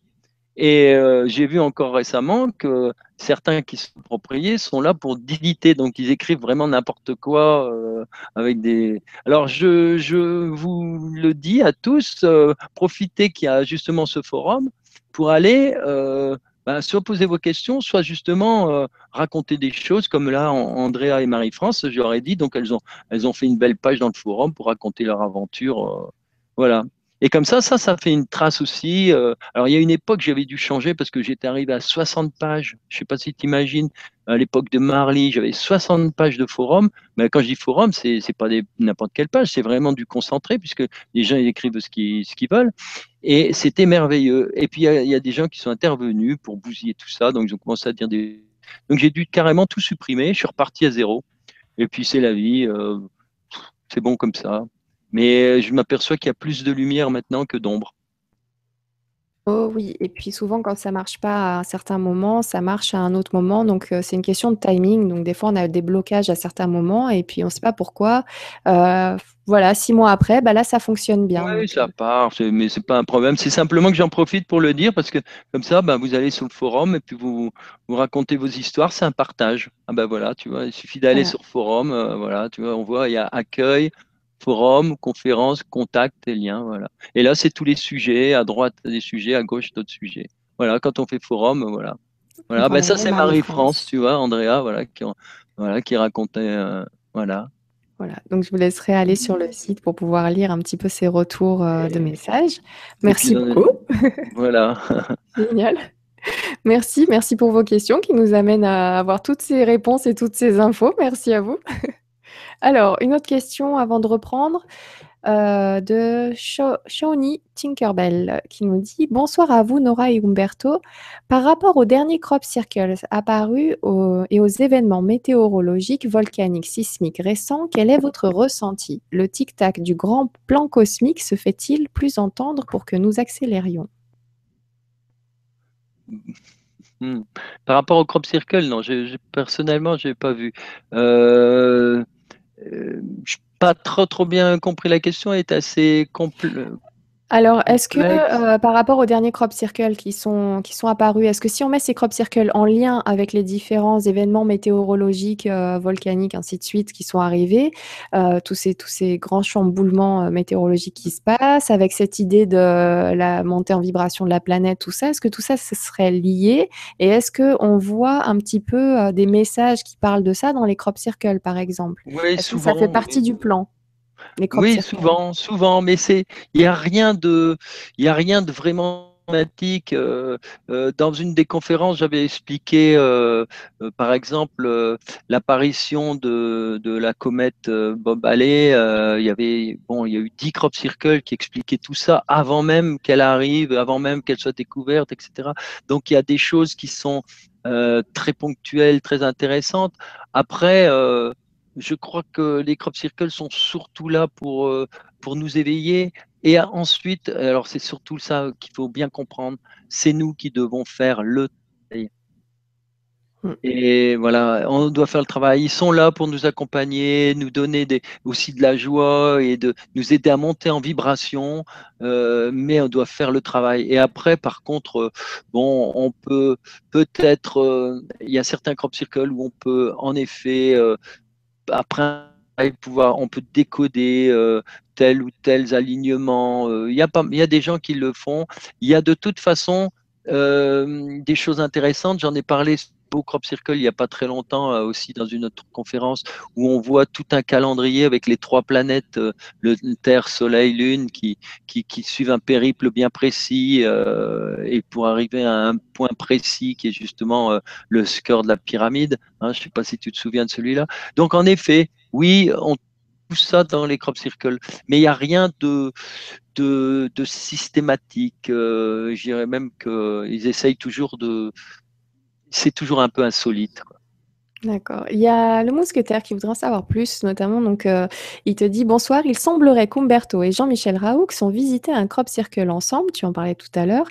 et euh, j'ai vu encore récemment que certains qui sont propriétaires sont là pour diliter, donc ils écrivent vraiment n'importe quoi euh, avec des. Alors je, vous le dis à tous, euh, profitez qu'il y a justement ce forum pour aller ben, soit poser vos questions, soit justement raconter des choses comme là Andrea et Marie-France, ai dit, donc elles ont, elles ont fait une belle page dans le forum pour raconter leur aventure. voilà. Et comme ça, ça, ça fait une trace aussi. Euh, alors, il y a une époque, j'avais dû changer parce que j'étais arrivé à 60 pages. Je ne sais pas si tu imagines, à l'époque de Marley, j'avais 60 pages de forum. Mais quand je dis forum, c'est n'est pas n'importe quelle page, c'est vraiment du concentré puisque les gens écrivent ce qu'ils ce veulent. Et c'était merveilleux. Et puis, il y, a des gens qui sont intervenus pour bousiller tout ça. Donc, ils ont commencé à dire des. Donc, j'ai dû carrément tout supprimer. Je suis reparti à zéro. Et puis, c'est la vie. Euh, c'est bon comme ça. Mais je m'aperçois qu'il y a plus de lumière maintenant que d'ombre. Oh oui, et puis souvent quand ça marche pas à un certain moment, ça marche à un autre moment. Donc euh, c'est une question de timing. Donc des fois on a des blocages à certains moments et puis on ne sait pas pourquoi. Euh, voilà, six mois après, bah là ça fonctionne bien. Oui, ça part, mais c'est pas un problème. C'est simplement que j'en profite pour le dire parce que comme ça, bah, vous allez sur le forum et puis vous, vous racontez vos histoires, c'est un partage. Ah ben voilà, tu vois, il suffit d'aller sur le forum, euh, voilà, tu vois, on voit il y a accueil, forum, conférence, contact et liens. Voilà. Et là, c'est tous les sujets, à droite des sujets, à gauche d'autres sujets. Voilà, quand on fait forum, voilà. Voilà, ben, ça c'est Marie-France, tu vois, Andrea, voilà, qui, voilà, qui racontait, euh, voilà. Voilà, donc je vous laisserai aller sur le site pour pouvoir lire un petit peu ces retours euh, de messages. Merci beaucoup. [laughs] Voilà. [laughs] Génial. Merci, merci pour vos questions qui nous amènent à avoir toutes ces réponses et toutes ces infos. Merci à vous. Alors, une autre question avant de reprendre. Euh, de Shawnee Tinkerbell qui nous dit Bonsoir à vous, Nora et Umberto. Par rapport aux derniers crop circles apparus et aux événements météorologiques, volcaniques, sismiques récents, quel est votre ressenti? Le tic-tac du grand plan cosmique se fait-il plus entendre pour que nous accélérions? Hmm. Par rapport au crop circle, non, personnellement, je n'ai pas vu. Euh, euh, je n'ai pas trop, trop bien compris la question, elle est assez complexe. Alors, est-ce que euh, par rapport aux derniers crop circles qui sont, qui sont apparus, est-ce que si on met ces crop circles en lien avec les différents événements météorologiques, euh, volcaniques, ainsi de suite, qui sont arrivés, euh, tous, ces, tous ces grands chamboulements météorologiques qui se passent, avec cette idée de la montée en vibration de la planète, tout ça, est-ce que tout ça, ce serait lié? Et est-ce qu'on voit un petit peu des messages qui parlent de ça dans les crop circles, par exemple? Oui, souvent. ça fait partie du plan? Oui, souvent, souvent, mais c'est, il n'y a rien de, il a rien de vraiment dramatique. Euh, euh, dans une des conférences, j'avais expliqué, euh, par exemple, l'apparition de, de, la comète Bob Halley. il y avait, bon, il y a eu 10 crop circles qui expliquaient tout ça avant même qu'elle arrive, avant même qu'elle soit découverte, etc. Donc, il y a des choses qui sont très ponctuelles, très intéressantes. Après, je crois que les crop circles sont surtout là pour, euh, pour nous éveiller. Et ensuite, alors c'est surtout ça qu'il faut bien comprendre, c'est nous qui devons faire le travail. Hmm. Et voilà, on doit faire le travail. Ils sont là pour nous accompagner, nous donner des, aussi de la joie et de nous aider à monter en vibration, euh, mais on doit faire le travail. Et après, par contre, bon, on peut peut-être, euh, il y a certains crop circles où on peut en effet après pouvoir, on peut décoder euh, tel ou tel alignement. Euh, il y, y a des gens qui le font. Il y a de toute façon euh, des choses intéressantes. J'en ai parlé au Crop Circle il n'y a pas très longtemps aussi dans une autre conférence où on voit tout un calendrier avec les trois planètes, le Terre, Soleil, Lune, qui, qui, suivent un périple bien précis et pour arriver à un point précis qui est justement le score de la pyramide. Hein, je ne sais pas si tu te souviens de celui-là. Donc en effet, oui, on tout ça dans les crop circles, mais il n'y a rien de, de, systématique. Euh, je dirais même qu'ils essayent toujours de. C'est toujours un peu insolite. D'accord. Il y a le mousquetaire qui voudrait en savoir plus, notamment. Donc, euh, il te dit bonsoir. Il semblerait qu'Umberto et Jean-Michel Raoult sont visités un crop circle ensemble. Tu en parlais tout à l'heure.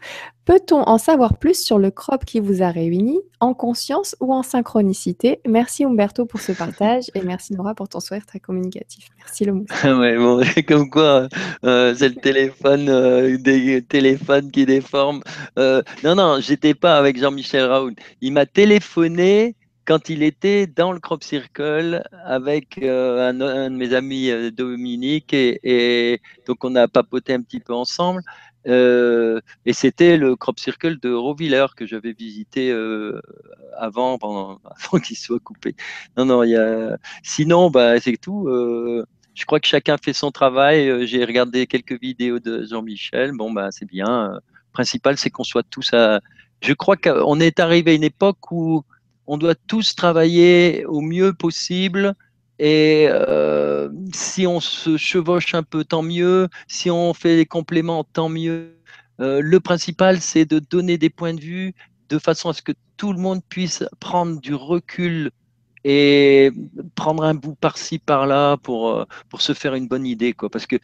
Peut-on en savoir plus sur le crop qui vous a réunis, en conscience ou en synchronicité? Merci Umberto pour ce partage et merci Nora pour ton sourire très communicatif. Merci le mousquetaire. [laughs] [laughs] comme quoi, euh, c'est le téléphone, euh, des téléphones qui déforment. non, non, j'étais pas avec Jean-Michel Raoult. Il m'a téléphoné quand il était dans le crop circle avec euh, un, de mes amis euh, Dominique et, donc on a papoté un petit peu ensemble euh, et c'était le crop circle de Roviller que j'avais visité avant, [laughs] avant qu'il soit coupé. Non, non, il y a... sinon, bah, c'est tout. je crois que chacun fait son travail. J'ai regardé quelques vidéos de Jean-Michel. Bon, bah, c'est bien. Le principal, c'est qu'on soit tous à. Je crois qu'on est arrivé à une époque où on doit tous travailler au mieux possible. Et euh, si on se chevauche un peu, tant mieux. Si on fait des compléments, tant mieux. Euh, le principal, c'est de donner des points de vue de façon à ce que tout le monde puisse prendre du recul et prendre un bout par-ci, par-là pour, euh, pour se faire une bonne idée. Quoi. Parce que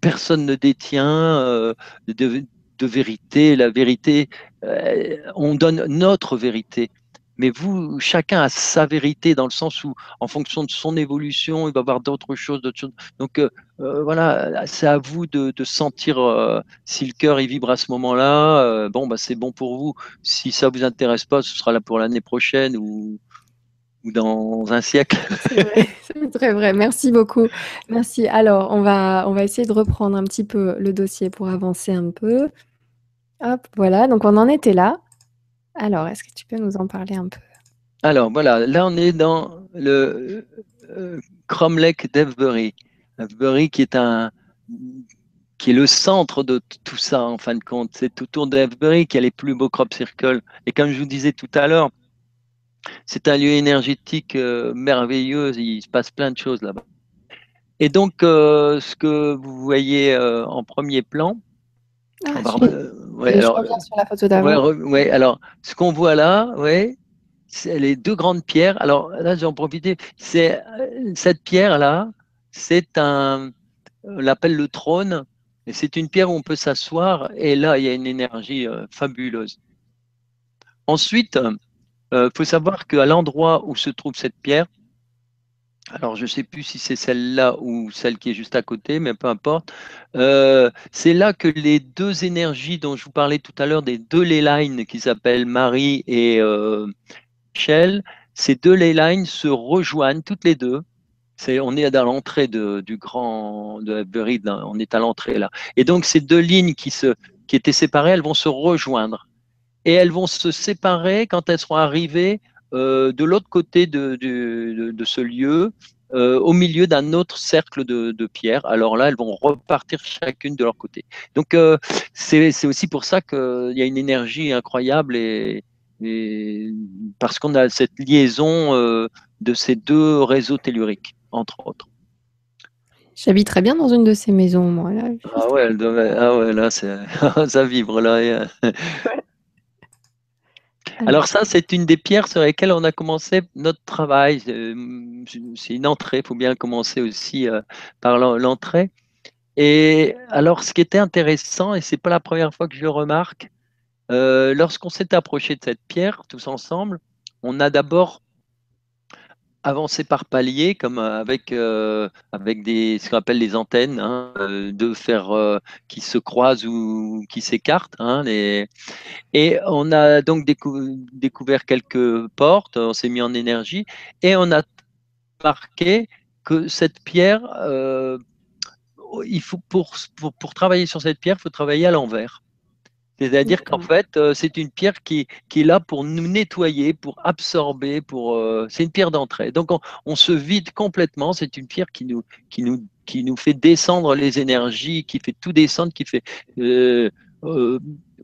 personne ne détient de, de, vérité. La vérité, on donne notre vérité mais vous, chacun a sa vérité dans le sens où, en fonction de son évolution, il va avoir d'autres choses. Donc euh, euh, voilà, c'est à vous de, sentir euh, si le cœur il vibre à ce moment-là. bon, bah c'est bon pour vous. Si ça vous intéresse pas, ce sera là pour l'année prochaine ou, ou dans un siècle. [laughs] C'est très vrai. Merci beaucoup. Merci. Alors, on va, on va essayer de reprendre un petit peu le dossier pour avancer un peu. Hop, voilà. Donc, on en était là. Alors, est-ce que tu peux nous en parler un peu? Alors, voilà, là, on est dans le euh, Cromlech d'Evebury. Evebury qui est un qui est le centre de tout ça en fin de compte. C'est autour d'Evebury qu'il y a les plus beaux crop circles. Et comme je vous disais tout à l'heure, c'est un lieu énergétique euh, merveilleux. Il se passe plein de choses là-bas. Et donc, euh, ce que vous voyez en premier plan, ah, ouais, alors, sur la photo d'avant. Ouais, alors, ce qu'on voit là, ouais, c'est les deux grandes pierres. Alors là, j'en profite. C'est euh, cette pierre-là, c'est un, on l'appelle le trône. Et c'est une pierre où on peut s'asseoir. Et là, il y a une énergie euh, fabuleuse. Ensuite, il euh, faut savoir qu'à l'endroit où se trouve cette pierre, alors je ne sais plus si c'est celle-là ou celle qui est juste à côté, mais peu importe. Euh, c'est là que les deux énergies dont je vous parlais tout à l'heure, des deux ley lines qui s'appellent Marie et euh, Michel, ces deux ley lines se rejoignent toutes les deux. on est à l'entrée du grand de on est à l'entrée là. Et donc ces deux lignes qui, étaient séparées, elles vont se rejoindre. Et elles vont se séparer quand elles seront arrivées de l'autre côté de, ce lieu, euh, au milieu d'un autre cercle de, pierres. Alors là, elles vont repartir chacune de leur côté. Donc euh, c'est aussi pour ça qu'il y a une énergie incroyable et, parce qu'on a cette liaison de ces deux réseaux telluriques, entre autres. J'habite très bien dans une de ces maisons, moi. Là, ah, ouais, ah ouais, là, [laughs] ça vibre là. Alors ça, c'est une des pierres sur lesquelles on a commencé notre travail. Euh, c'est une entrée, il faut bien commencer aussi euh, par l'entrée. Et alors, ce qui était intéressant, et c'est pas la première fois que je le remarque, euh, lorsqu'on s'est approché de cette pierre tous ensemble, on a d'abord avancer par paliers, comme euh, avec, euh, avec des, ce qu'on appelle les antennes, hein, euh, de faire qui se croisent ou qui s'écartent. Hein. Et on a donc découvert quelques portes, on s'est mis en énergie et on a remarqué que cette pierre, il faut pour, pour, travailler sur cette pierre, il faut travailler à l'envers. C'est-à-dire qu'en fait, euh, c'est une pierre qui, qui, est là pour nous nettoyer, pour absorber, pour euh, c'est une pierre d'entrée. Donc on, se vide complètement. C'est une pierre qui nous, qui, nous, qui nous fait descendre les énergies, qui fait tout descendre, qui fait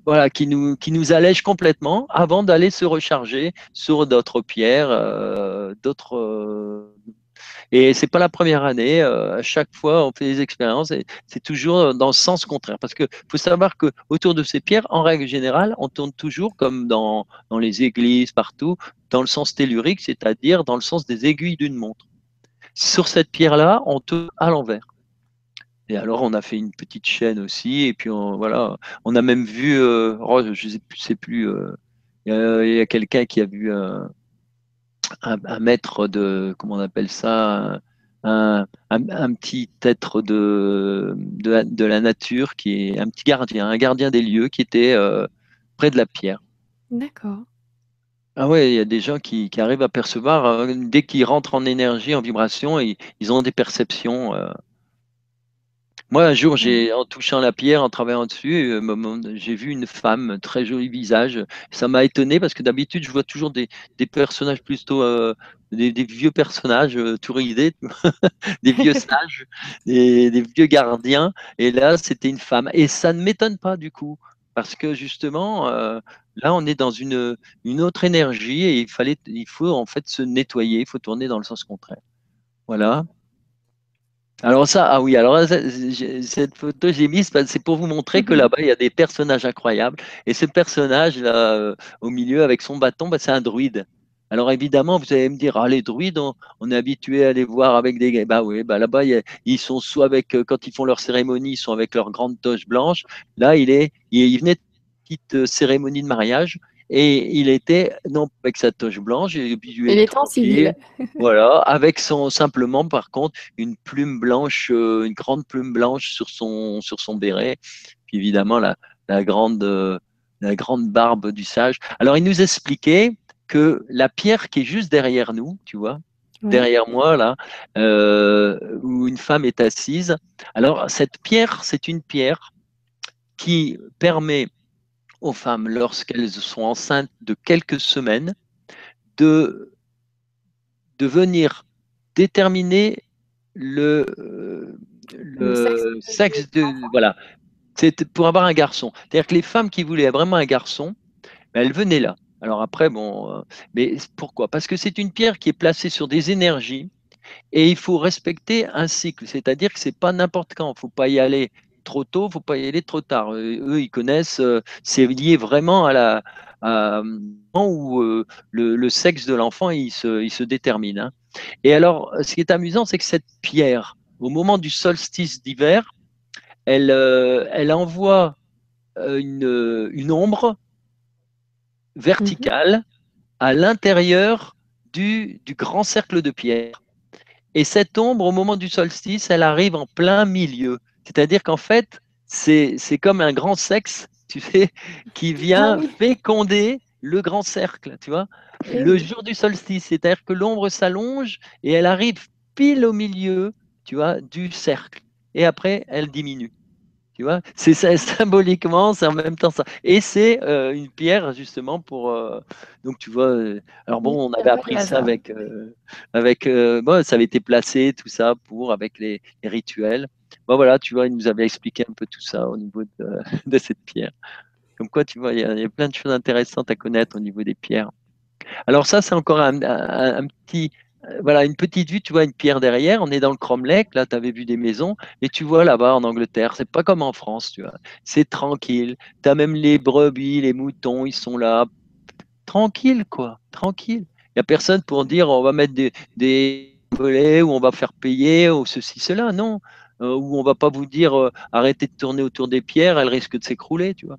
voilà, qui nous, qui nous allège complètement avant d'aller se recharger sur d'autres pierres, d'autres et c'est pas la première année. Euh, à chaque fois, on fait des expériences et c'est toujours dans le sens contraire. Parce que faut savoir que autour de ces pierres, en règle générale, on tourne toujours comme dans, dans les églises, partout, dans le sens tellurique, c'est-à-dire dans le sens des aiguilles d'une montre. Sur cette pierre-là, on tourne à l'envers. Et alors, on a fait une petite chaîne aussi. Et puis, on, voilà, on a même vu, euh, oh, je plus, sais plus euh, il y a, quelqu'un qui a vu maître de, comment on appelle ça, un, petit être de, de, la nature, qui est un petit gardien, un gardien des lieux qui était euh, près de la pierre. D'accord. Ah ouais, il y a des gens qui, arrivent à percevoir, euh, dès qu'ils rentrent en énergie, en vibration, ils, ils ont des perceptions. Euh, moi, un jour, j'ai, en touchant la pierre, en travaillant dessus, euh, j'ai vu une femme, très joli visage. Ça m'a étonné parce que d'habitude, je vois toujours des, personnages plutôt, euh, des, vieux personnages euh, tout ridés, [laughs] des vieux [laughs] sages, des, des, vieux gardiens. Et là, c'était une femme. Et ça ne m'étonne pas du coup, parce que justement, là, on est dans une, une autre énergie et il fallait, il faut en fait se nettoyer, il faut tourner dans le sens contraire. Voilà. Alors ça, ah oui, alors cette photo j'ai mise, c'est pour vous montrer que mhm. là-bas il y a des personnages incroyables. Et ce personnage là, euh, au milieu avec son bâton, bah, c'est un druide. Alors évidemment, vous allez me dire, ah les druides, on, est habitué à les voir avec des, bah oui, bah là-bas ils sont soit avec, euh, quand ils font leur cérémonie, ils sont avec leur grande toche blanche. Là, il est, il, venait de petite euh, cérémonie de mariage et il était, non avec sa toche blanche, et puis il est en civil. [laughs] voilà, avec son, simplement par contre une plume blanche, euh, une grande plume blanche sur son, sur son béret, puis évidemment la, la grande, euh, la grande barbe du sage. Alors il nous expliquait que la pierre qui est juste derrière nous, tu vois, derrière moi là, euh, où une femme est assise. Alors cette pierre, c'est une pierre qui permet aux femmes lorsqu'elles sont enceintes de quelques semaines de, de venir déterminer le, le, sexe, de, voilà. C'est pour avoir un garçon. C'est-à-dire que les femmes qui voulaient vraiment un garçon ben, elles venaient là. Alors après bon euh, mais pourquoi? Parce que c'est une pierre qui est placée sur des énergies et il faut respecter un cycle. C'est-à-dire que c'est pas n'importe quand. Il faut pas y aller trop tôt, faut pas y aller trop tard. Euh, eux, ils connaissent, euh, c'est lié vraiment à la où euh, le, sexe de l'enfant il se, il se détermine. Hein. Et alors, ce qui est amusant, c'est que cette pierre, au moment du solstice d'hiver, elle, elle envoie une, une ombre verticale à l'intérieur du, du grand cercle de pierre. Et cette ombre, au moment du solstice, elle arrive en plein milieu. C'est-à-dire qu'en fait, c'est comme un grand sexe, tu sais, [laughs] qui vient ah féconder le grand cercle, tu vois, eh le jour du solstice. C'est-à-dire que l'ombre s'allonge et elle arrive pile au milieu, tu vois, du cercle. Et après, elle diminue. Tu vois, c'est [laughs] symboliquement, c'est en même temps ça. Et c'est euh, une pierre justement pour. Euh, donc tu vois, euh, alors bon, on avait appris ça avec, avec, bon, ça avait été placé tout ça pour avec les, rituels. Bon voilà, tu vois, il nous avait expliqué un peu tout ça au niveau de, [laughs] cette pierre. Comme quoi, tu vois, il y, a, plein de choses intéressantes à connaître au niveau des pierres. Alors ça, c'est encore un, un petit voilà, une petite vue, tu vois une pierre derrière, on est dans le Cromlech, là, tu avais vu des maisons, et tu vois là-bas en Angleterre, c'est pas comme en France, tu vois, c'est tranquille, tu as même les brebis, les moutons, ils sont là, tranquille, quoi, tranquille. Il n'y a personne pour dire on va mettre des, des volets ou on va faire payer ou ceci, cela, non. Euh, ou on va pas vous dire euh, arrêtez de tourner autour des pierres, elles risquent de s'écrouler, tu vois.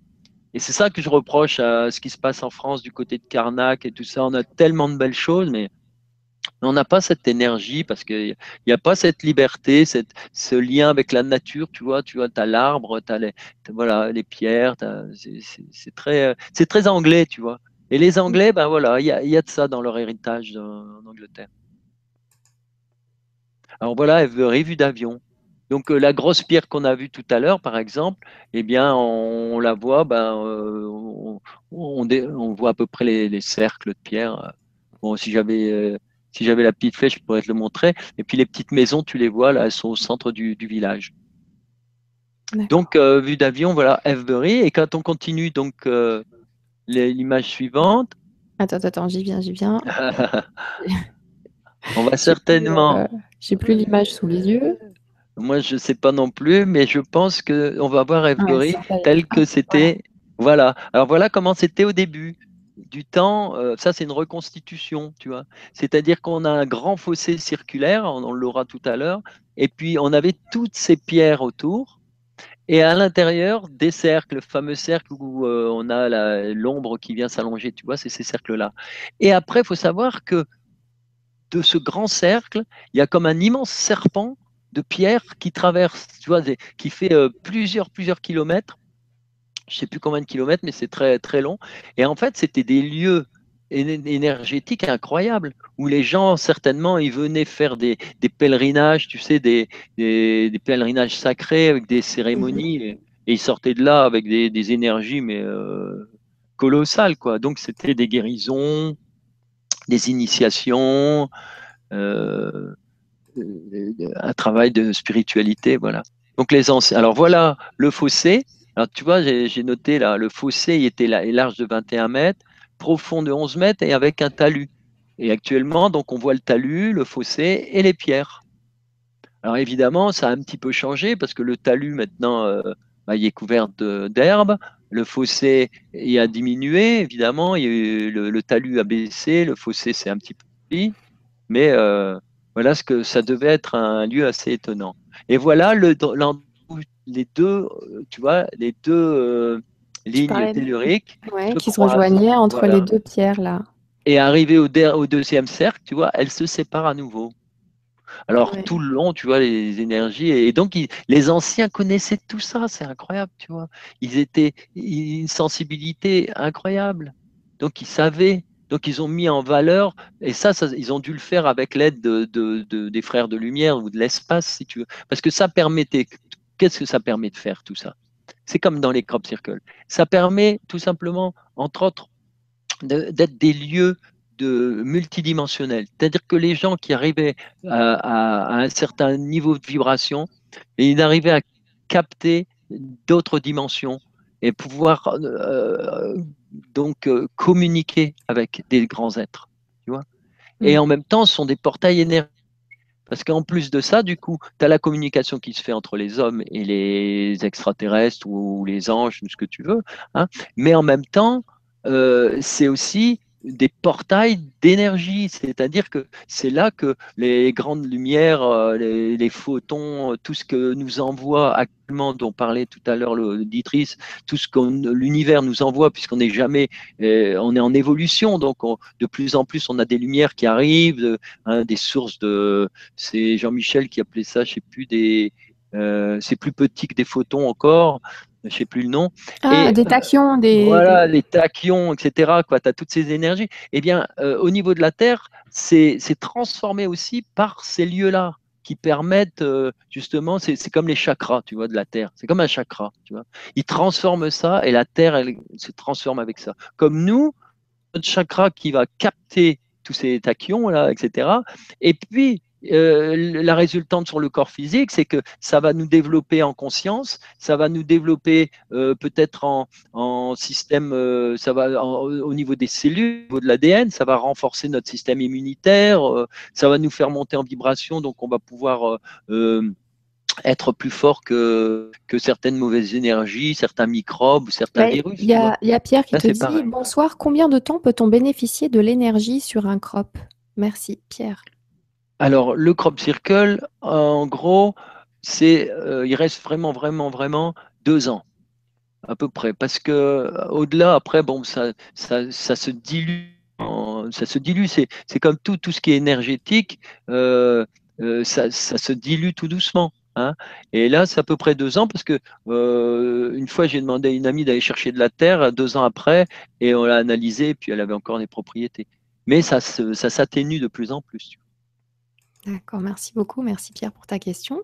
Et c'est ça que je reproche à ce qui se passe en France du côté de Carnac et tout ça. On a tellement de belles choses, mais on n'a pas cette énergie parce qu'il n'y a pas cette liberté, cette, ce lien avec la nature. Tu vois, tu vois, as l'arbre, tu as les, voilà, les pierres. C'est très, très anglais, tu vois. Et les Anglais, ben voilà, il y y a, de ça dans leur héritage en Angleterre. Alors voilà, Every vue d'avion. Donc la grosse pierre qu'on a vue tout à l'heure, par exemple, eh bien, on, la voit, ben, on, on, voit à peu près les, cercles de pierre. Bon, si j'avais si j'avais la petite flèche, je pourrais te le montrer. Et puis les petites maisons, tu les vois là, elles sont au centre du, village. Donc, vue d'avion, voilà, Every. Et quand on continue, donc, l'image suivante. Attends, attends, j'y viens, j'y viens. [laughs] on va certainement. Euh, j'ai plus l'image sous les yeux. Moi, je ne sais pas non plus, mais je pense qu'on va voir Every tel que c'était. Voilà. Alors voilà comment c'était au début du temps. Euh, ça, c'est une reconstitution, tu vois. C'est-à-dire qu'on a un grand fossé circulaire, on, l'aura tout à l'heure, et puis on avait toutes ces pierres autour. Et à l'intérieur, des cercles, le fameux cercle où euh, on a l'ombre qui vient s'allonger, tu vois, c'est ces cercles-là. Et après, il faut savoir que de ce grand cercle, il y a comme un immense serpent de pierre qui traverse, tu vois, qui fait euh, plusieurs, plusieurs kilomètres. Je ne sais plus combien de kilomètres, mais c'est très, très long. Et en fait, c'était des lieux énergétiques incroyables où les gens, certainement, ils venaient faire des, pèlerinages, tu sais, des, des, pèlerinages sacrés avec des cérémonies. Et, ils sortaient de là avec des, énergies, mais euh, colossales, quoi. Donc, c'était des guérisons, des initiations. Euh, un travail de spiritualité, voilà. Donc les anciens. Alors voilà le fossé. Alors tu vois, j'ai noté là, le fossé, il était large de 21 mètres, profond de 11 mètres et avec un talus. Et actuellement, donc on voit le talus, le fossé et les pierres. Alors évidemment, ça a un petit peu changé parce que le talus maintenant, euh, bah, il est couvert d'herbe. Le fossé il a diminué, évidemment. Le, talus a baissé, le fossé c'est un petit peu mais euh, voilà ce que ça devait être un lieu assez étonnant. Et voilà le, les deux, tu vois, les deux euh, lignes telluriques qui se rejoignaient entre les deux pierres là. Et arrivé au, au, deuxième cercle, tu vois, elles se séparent à nouveau. Alors tout le long, tu vois, les énergies. Et, donc, les anciens connaissaient tout ça, c'est incroyable, tu vois. Ils étaient une sensibilité incroyable. Donc, ils savaient donc ils ont mis en valeur, et ça, ils ont dû le faire avec l'aide de, des frères de lumière ou de l'espace, si tu veux, parce que ça permettait, qu'est-ce que ça permet de faire tout ça? C'est comme dans les crop circles. Ça permet tout simplement, entre autres, d'être des lieux de multidimensionnels. C'est-à-dire que les gens qui arrivaient à, un certain niveau de vibration, ils arrivaient à capter d'autres dimensions et pouvoir euh, donc euh, communiquer avec des grands êtres. Tu vois? Et mm. en même temps, ce sont des portails énergétiques. Parce qu'en plus de ça, du coup, tu as la communication qui se fait entre les hommes et les extraterrestres ou les anges, ou ce que tu veux. Hein. Mais en même temps, euh, c'est aussi des portails d'énergie, c'est-à-dire que c'est là que les grandes lumières, euh, les, photons, euh, tout ce que nous envoie actuellement, dont parlait tout à l'heure l'auditrice, tout ce que l'univers nous envoie, puisqu'on n'est jamais, euh, on est en évolution, donc de plus en plus on a des lumières qui arrivent, hein, des sources de, c'est Jean-Michel qui appelait ça, je sais plus c'est plus petit que des photons encore, je sais plus le nom. Ah, des tachyons, des. Voilà, les tachyons, etc. Tu as toutes ces énergies. Eh bien, euh, au niveau de la Terre, c'est transformé aussi par ces lieux-là qui permettent euh, justement, c'est comme les chakras, tu vois, de la Terre. C'est comme un chakra, tu vois. Ils transforment ça et la Terre, elle se transforme avec ça. Comme nous, notre chakra qui va capter tous ces tachyons là, etc. Et puis euh, la résultante sur le corps physique, c'est que ça va nous développer en conscience, ça va nous développer euh, peut-être en, système, euh, ça va au niveau des cellules, au niveau de l'ADN, ça va renforcer notre système immunitaire, ça va nous faire monter en vibration, donc on va pouvoir être plus fort que, que certaines mauvaises énergies, certains microbes ou certains virus. Il y, a Pierre qui te dit Bonsoir, combien de temps peut-on bénéficier de l'énergie sur un crop? Merci, Pierre. Alors, le crop circle, en gros, c'est, euh, il reste vraiment, vraiment, vraiment deux ans, à peu près. Parce que euh, au-delà, après, bon, ça, ça, se dilue. ça se dilue, c'est, comme tout, ce qui est énergétique, euh, ça, se dilue tout doucement. Hein. Et là, c'est à peu près deux ans parce que une fois, j'ai demandé à une amie d'aller chercher de la terre deux ans après et on l'a analysé et puis elle avait encore des propriétés. Mais ça, ça s'atténue de plus en plus. D'accord, merci beaucoup. Merci Pierre pour ta question.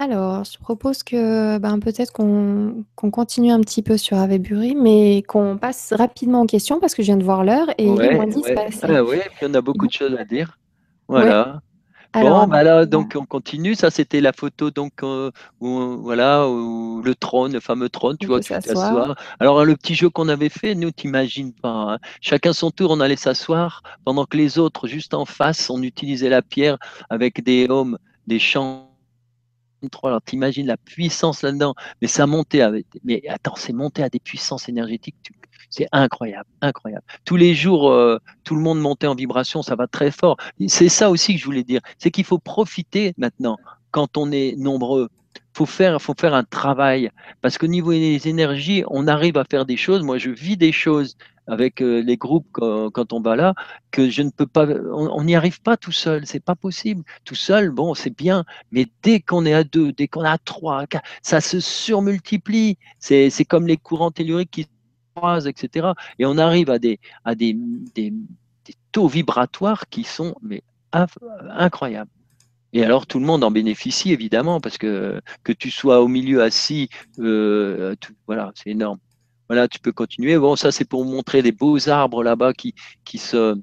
Alors, je propose que ben, peut-être qu'on continue un petit peu sur Avebury, mais qu'on passe rapidement aux questions parce que je viens de voir l'heure et il est moins Ouais, 10 ouais. passé. Ah ouais, puis on a beaucoup de choses à dire. Voilà. Alors, Bon, bah là, voilà, donc on continue. Ça, c'était la photo donc euh, où, voilà, où le trône, le fameux trône, tu on vois, tu t'assois. Alors le petit jeu qu'on avait fait, nous, t'imagines pas. hein. Chacun son tour, on allait s'asseoir pendant que les autres, juste en face, on utilisait la pierre avec des hommes, des chants. Alors t'imagines la puissance là-dedans, mais ça montait avec. Mais attends, c'est monté à des puissances énergétiques. tu- C'est incroyable, incroyable. Tous les jours, euh, tout le monde montait en vibration, ça va très fort. C'est ça aussi que je voulais dire, c'est qu'il faut profiter maintenant quand on est nombreux. Faut faire, faut faire un travail parce qu'au niveau des énergies, on arrive à faire des choses. Moi, je vis des choses avec euh, les groupes quand, on va là que je ne peux pas. On n'y arrive pas tout seul, c'est pas possible. Tout seul, bon, c'est bien, mais dès qu'on est à deux, dès qu'on est à trois, ça se surmultiplie. C'est comme les courants telluriques qui croisent, etc. Et on arrive à des, à des, des, des taux vibratoires qui sont mais, incroyables. Et alors tout le monde en bénéficie évidemment parce que que tu sois au milieu assis, euh, tout- voilà, c'est énorme. Voilà, tu peux continuer. Bon, ça c'est pour montrer des beaux arbres là-bas qui, qui se,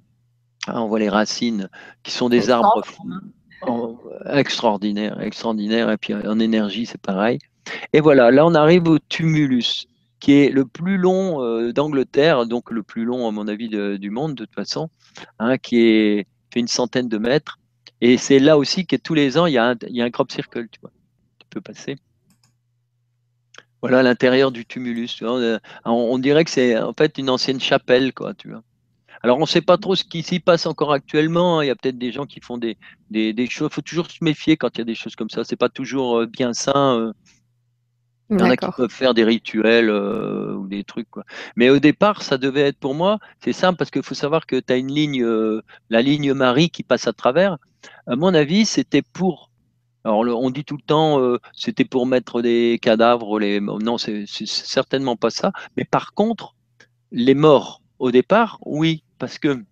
ah, on voit les racines, qui sont des arbres en- extraordinaires, extraordinaires. Et puis en énergie, c'est pareil. Et voilà, là on arrive au tumulus, qui est le plus long euh, d'Angleterre, donc le plus long à mon avis du monde de toute façon, hein, qui est fait une centaine de mètres. Et c'est là aussi que tous les ans il y a un, crop circle, tu vois. Tu peux passer. Voilà l'intérieur du tumulus. tu vois. On, dirait que c'est en fait une ancienne chapelle, quoi, tu vois. Alors, on ne sait pas trop ce qui s'y passe encore actuellement. Il y a peut-être des gens qui font des, des, des choses. Il faut toujours se méfier quand il y a des choses comme ça. C'est pas toujours euh, bien sain. Il y en a qui peuvent faire des rituels euh, ou des trucs. Quoi. Mais au départ, ça devait être pour moi, c'est simple parce qu'il faut savoir que tu as une ligne, euh, la ligne Marie qui passe à travers. À mon avis, c'était pour. Alors, le- on dit tout le temps, euh, c'était pour mettre des cadavres. Les... Non, c'est certainement pas ça. Mais par contre, les morts, au départ, oui, parce que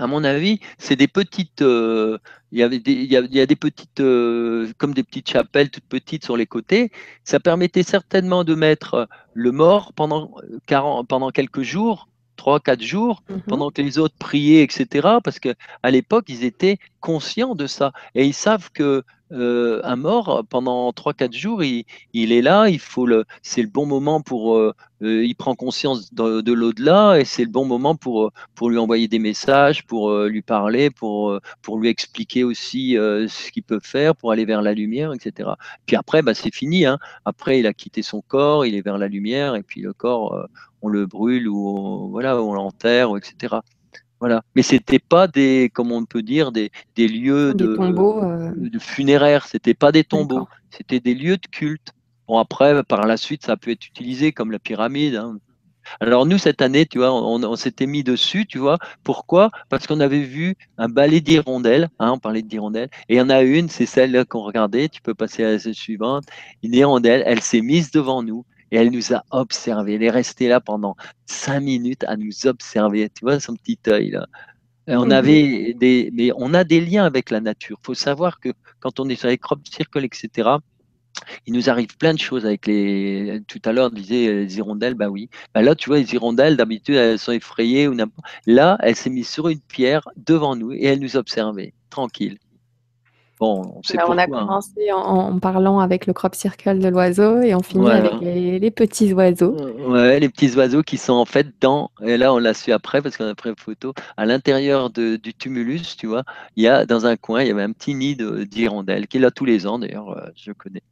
à mon avis, c'est des petites. euh, il y avait des, il y a, il y a des petites, euh, comme des petites chapelles toutes petites sur les côtés. Ça permettait certainement de mettre le mort pendant 40, pendant quelques jours, trois, quatre jours, Mhm. pendant que les autres priaient, etc. Parce que à l'époque, ils étaient conscients de ça et ils savent que euh, un mort pendant trois, quatre jours, il, il est là. Il faut le, c'est le bon moment pour. euh, euh, il prend conscience de, de l'au-delà et c'est le bon moment pour euh, pour lui envoyer des messages, pour euh, lui parler, pour, euh, pour lui expliquer aussi euh, ce qu'il peut faire pour aller vers la lumière, etc. Puis après, bah, c'est fini. Hein. Après, il a quitté son corps, il est vers la lumière, et puis le corps, euh, on le brûle ou on, voilà, on l'enterre, etc. Voilà. Mais c'était pas des, comment on peut dire, des, des lieux Des de, tombeaux. euh, de funéraires. C'était pas des tombeaux. C'était des lieux de culte. Bon, après, par la suite, ça peut être utilisé comme la pyramide. hein. Alors nous, cette année, tu vois, on, on s'était mis dessus, tu vois. Pourquoi? Parce qu'on avait vu un balai d'hirondelles, hein, on parlait d'hirondelles, et il y en a une, c'est celle qu'on regardait, tu peux passer à la suivante, une hirondelle, elle s'est mise devant nous et elle nous a observé. Elle est restée là pendant cinq minutes à nous observer, tu vois, son petit œil là. Et on avait des, mais on a des liens avec la nature. Il faut savoir que quand on est sur les crop circles, etc., il nous arrive plein de choses avec les. Tout à l'heure, on disait euh, les hirondelles, bah oui. Bah là, tu vois, les hirondelles, d'habitude, elles sont effrayées ou n'importe. Là, elle s'est mise sur une pierre devant nous et elle nous observait, tranquille. Bon, on sait on a hein. commencé en, en parlant avec le crop circle de l'oiseau et on finit avec les, les petits oiseaux. Ouais, les petits oiseaux qui sont en fait dans, et là on l'a su après parce qu'on a pris une photo, à l'intérieur du tumulus, tu vois, il y a dans un coin, il y avait un petit nid de- d'hirondelles qui est là tous les ans d'ailleurs, euh, je connais.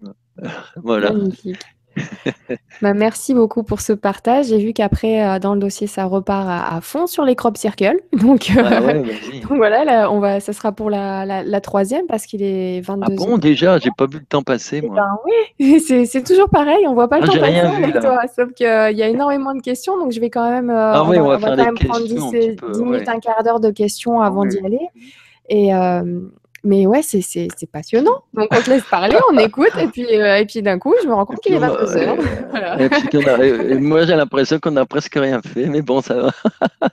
[laughs] Voilà. Magnifique. [laughs] Bah, merci beaucoup pour ce partage. J'ai vu qu'après, euh, dans le dossier, ça repart à, à fond sur les crop circles. [laughs] Donc, euh, Ah ouais, vas-y. [laughs] donc voilà, là, on va, ça sera pour la, la, la troisième parce qu'il est Ah 22 bon, déjà, j'ai pas vu le temps passer, Eh moi. ben oui, c'est toujours pareil, on voit pas le Ah, temps passer vu, avec là. toi, sauf qu'il y a énormément de questions, donc je vais quand même, euh, Ah on oui, va, on va on va faire quand les même prendre 10, questions un petit euh, peu, 10 minutes, un quart d'heure de questions Ah avant ouais. d'y aller. Et, euh, mais ouais, c'est passionnant. Donc on te laisse parler, on écoute, et puis, euh, et puis d'un coup, je me rends compte qu'il est 22h. [laughs] et moi, j'ai l'impression qu'on n'a presque rien fait, mais bon, ça va. [laughs]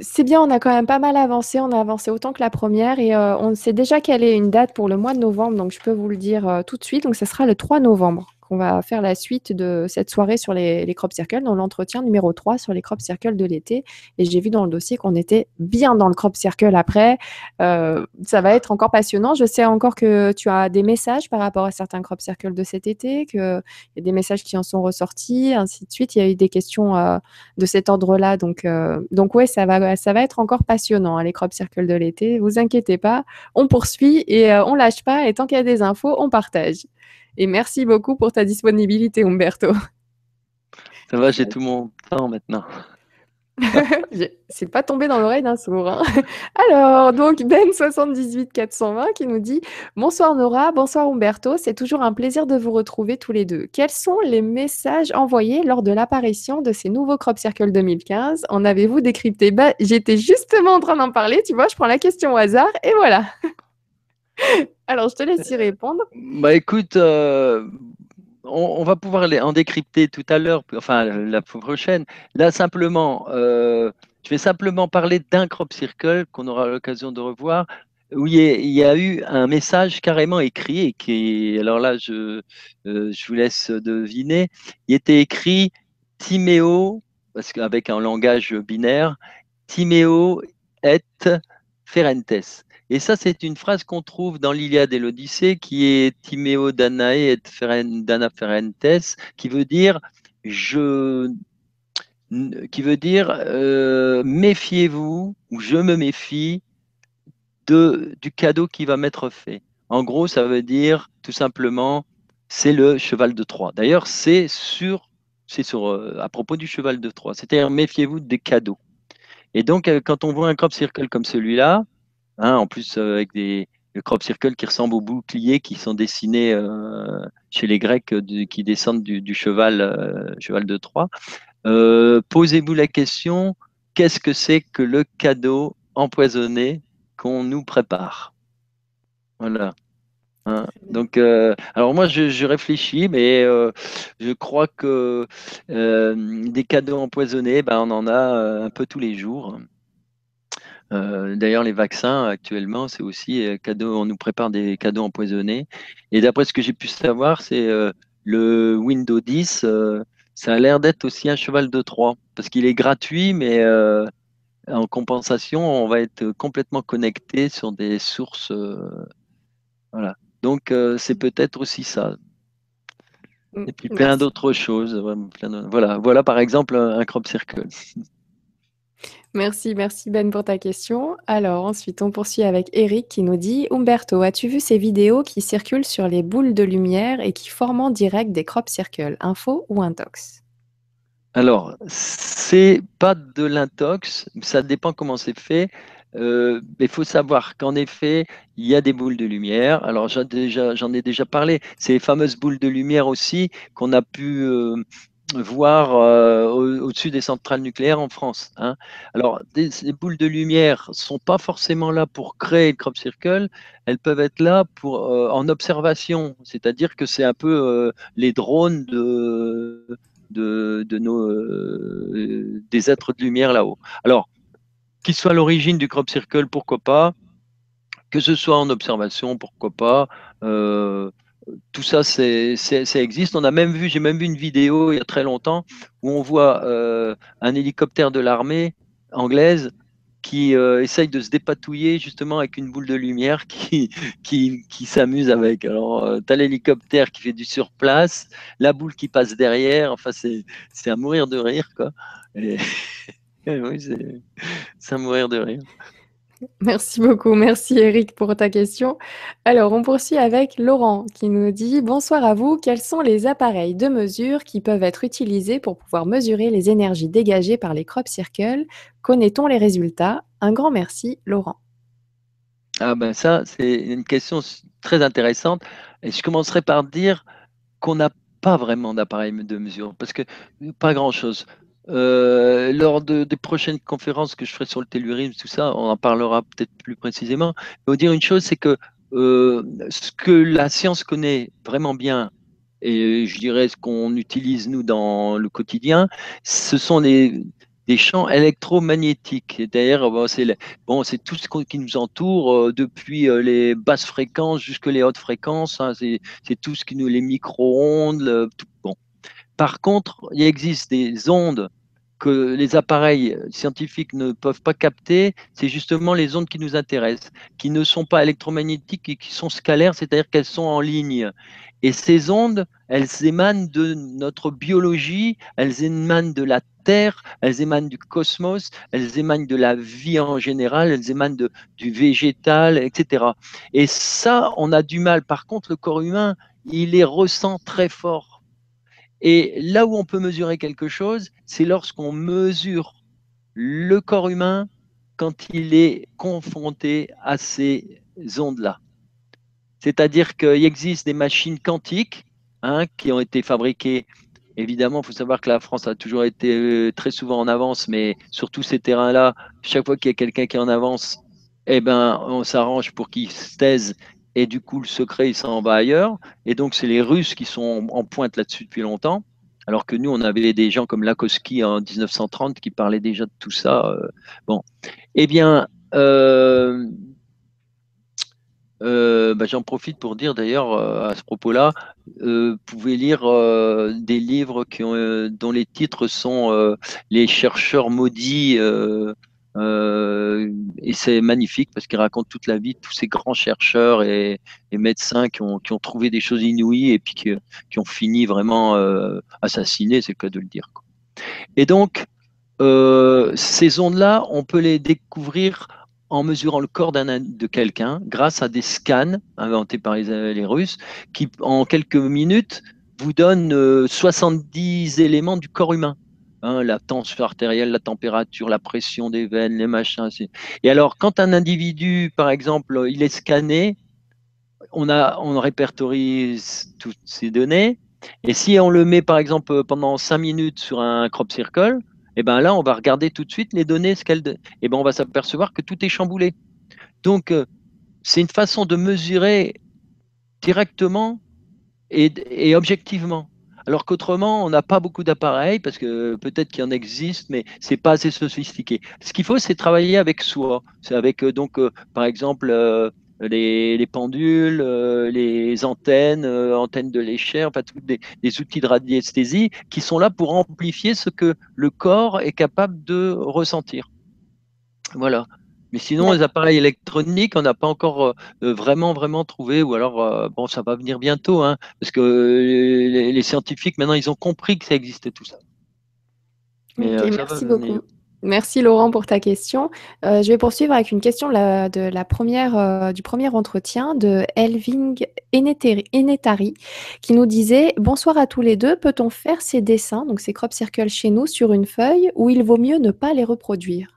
c'est bien, on a quand même pas mal avancé. On a avancé autant que la première, et euh, on sait déjà quelle est une date pour le mois de novembre, donc je peux vous le dire euh, tout de suite. Donc ce sera le 3 novembre on va faire la suite de cette soirée sur les, crop circles, dans l'entretien numéro 3 sur les crop circles de l'été. Et j'ai vu dans le dossier qu'on était bien dans le crop circle après. Euh, ça va être encore passionnant. Je sais encore que tu as des messages par rapport à certains crop circles de cet été, qu'il y a des messages qui en sont ressortis, ainsi de suite. Il y a eu des questions euh, de cet ordre-là. Donc, euh, donc ça va, ça va être encore passionnant, hein, les crop circles de l'été. Vous inquiétez pas, on poursuit et on lâche pas. Et tant qu'il y a des infos, on partage. Et merci beaucoup pour ta disponibilité, Umberto. Ça va, j'ai tout mon temps maintenant. [laughs] C'est pas tombé dans l'oreille d'un sourd. Hein. [laughs] Alors, donc Ben78420 qui nous dit Bonsoir Nora, bonsoir Umberto, c'est toujours un plaisir de vous retrouver tous les deux. Quels sont les messages envoyés lors de l'apparition de ces nouveaux Crop Circle 2015 En avez-vous décrypté? Bah, J'étais justement en train d'en parler, tu vois, je prends la question au hasard et voilà. [laughs] [laughs] Alors, je te laisse y répondre. Bah écoute, euh, on, va pouvoir en décrypter tout à l'heure, enfin la prochaine. Là, simplement, euh, je vais simplement parler d'un crop circle qu'on aura l'occasion de revoir, où il y, a, eu un message carrément écrit, et qui, alors là, je, euh, je vous laisse deviner, il était écrit Timéo, parce qu'avec un langage binaire, Timéo et Ferentes. Et ça, c'est une phrase qu'on trouve dans l'Iliade et l'Odyssée, qui est Timéo Danae et Dana Ferentes, qui veut dire qui veut dire euh, méfiez-vous ou je me méfie de, du cadeau qui va m'être fait. En gros, ça veut dire tout simplement c'est le cheval de Troie. D'ailleurs, c'est sur, c'est sur euh, à propos du cheval de Troie. C'est-à-dire méfiez-vous des cadeaux. Et donc, euh, quand on voit un crop circle comme celui-là, Hein, en plus, euh, avec des crop circles qui ressemblent aux boucliers qui sont dessinés euh, chez les Grecs qui descendent du, cheval, euh, cheval de Troie. Posez-vous la question qu'est-ce que c'est que le cadeau empoisonné qu'on nous prépare? Voilà. Hein, donc, alors moi, je, réfléchis, mais je crois que des cadeaux empoisonnés, ben, on en a un peu tous les jours. Euh, d'ailleurs, les vaccins actuellement, c'est aussi euh, cadeau. On nous prépare des cadeaux empoisonnés. Et d'après ce que j'ai pu savoir, c'est euh, le Windows 10. ça a l'air d'être aussi un cheval de Troie parce qu'il est gratuit, mais en compensation, on va être complètement connecté sur des sources. voilà. Donc, c'est peut-être aussi ça. Mm, Et puis plein d'autres choses. Voilà, voilà par exemple un crop circle. [laughs] Merci, merci Ben pour ta question. Alors ensuite, on poursuit avec Eric qui nous dit Umberto, as-tu vu ces vidéos qui circulent sur les boules de lumière et qui forment en direct des crop circles Info ou intox? Alors, c'est pas de l'intox, ça dépend comment c'est fait. Euh, il faut savoir qu'en effet, il y a des boules de lumière. Alors, j'en ai déjà parlé. Ces fameuses boules de lumière aussi qu'on a pu euh, voir euh, au-dessus des centrales nucléaires en France. Hein. Alors, des, ces boules de lumière sont pas forcément là pour créer le crop circle, elles peuvent être là pour euh, en observation, c'est-à-dire que c'est un peu euh, les drones de, des êtres de lumière là-haut. Alors, qu'ils soient l'origine du crop circle, pourquoi pas que ce soit en observation, pourquoi pas tout ça, c'est, ça existe. On a même vu, j'ai même vu une vidéo il y a très longtemps où on voit euh, un hélicoptère de l'armée anglaise qui euh, essaye de se dépatouiller justement avec une boule de lumière qui, [laughs] s'amuse avec. Alors, euh, tu as l'hélicoptère qui fait du surplace, la boule qui passe derrière, enfin, c'est, à mourir de rire, quoi. [laughs] oui, c'est à mourir de rire. [laughs] Merci beaucoup. Merci Eric pour ta question. Alors, on poursuit avec Laurent qui nous dit Bonsoir à vous. Quels sont les appareils de mesure qui peuvent être utilisés pour pouvoir mesurer les énergies dégagées par les crop circles? Connaît-on les résultats? Un grand merci, Laurent. Ah ben ça, c'est une question très intéressante. Et je commencerai par dire qu'on n'a pas vraiment d'appareil de mesure parce que pas grand-chose. Lors de, des prochaines conférences que je ferai sur le tellurisme, tout ça, on en parlera peut-être plus précisément. Il faut dire une chose, c'est que ce que la science connaît vraiment bien, et je dirais ce qu'on utilise nous dans le quotidien, ce sont des, champs électromagnétiques. D'ailleurs, bon, c'est tout ce qui nous entoure, euh, depuis euh, les basses fréquences jusque les hautes fréquences. Hein, c'est tout ce qui nous, les micro-ondes. Bon. Par contre, il existe des ondes que les appareils scientifiques ne peuvent pas capter, c'est justement les ondes qui nous intéressent, qui ne sont pas électromagnétiques et qui sont scalaires, c'est-à-dire qu'elles sont en ligne. Et ces ondes, elles émanent de notre biologie, elles émanent de la Terre, elles émanent du cosmos, elles émanent de la vie en général, elles émanent du végétal, etc. Et ça, on a du mal. Par contre, le corps humain, il les ressent très fort. Et là où on peut mesurer quelque chose, c'est lorsqu'on mesure le corps humain quand il est confronté à ces ondes-là. C'est-à-dire qu'il existe des machines quantiques hein, qui ont été fabriquées. Évidemment, il faut savoir que la France a toujours été euh, très souvent en avance, mais sur tous ces terrains-là, chaque fois qu'il y a quelqu'un qui est en avance, eh ben, on s'arrange pour qu'il se taise et du coup le secret il s'en va ailleurs. Et donc c'est les Russes qui sont en pointe là-dessus depuis longtemps. Alors que nous, on avait des gens comme Lakoski en 1930 qui parlaient déjà de tout ça. Euh, bon, eh bien, euh, euh, bah, j'en profite pour dire d'ailleurs à ce propos-là, vous pouvez lire des livres dont les titres sont Les chercheurs maudits euh, et c'est magnifique parce qu'il raconte toute la vie de tous ces grands chercheurs et, médecins qui ont, trouvé des choses inouïes et puis qui, ont fini vraiment euh, assassinés, c'est le cas de le dire. Et donc, euh, ces ondes-là, on peut les découvrir en mesurant le corps de quelqu'un grâce à des scans inventés par les, les, Russes qui, en quelques minutes, vous donnent 70 euh, éléments du corps humain. Hein, la tension artérielle, la température, la pression des veines, les machins. Et alors, quand un individu, par exemple, il est scanné, on, a, on répertorie toutes ces données. Et si on le met, par exemple, pendant cinq minutes sur un crop circle, eh ben là, on va regarder tout de suite les données, qu'elles, eh ben on va s'apercevoir que tout est chamboulé. Donc, euh, c'est une façon de mesurer directement et objectivement. Alors qu'autrement, on n'a pas beaucoup d'appareils parce que peut-être qu'il y en existe, mais c'est pas assez sophistiqué. Ce qu'il faut, c'est travailler avec soi. C'est avec euh, donc, euh, par exemple, euh, les, pendules, les antennes, antennes de l'échelle, enfin, des, des, outils de radiesthésie qui sont là pour amplifier ce que le corps est capable de ressentir. Voilà. Mais sinon, les appareils électroniques, on n'a pas encore euh, euh, vraiment, vraiment trouvé, ou alors, euh, bon, ça va venir bientôt, hein, parce que les, scientifiques, maintenant, ils ont compris que ça existait tout ça. merci beaucoup. Merci Laurent pour ta question. je vais poursuivre avec une question de la première, du premier entretien de Elving Enetari qui nous disait Bonsoir à tous les deux. Peut-on faire ces dessins, donc ces crop circles chez nous, sur une feuille ou il vaut mieux ne pas les reproduire?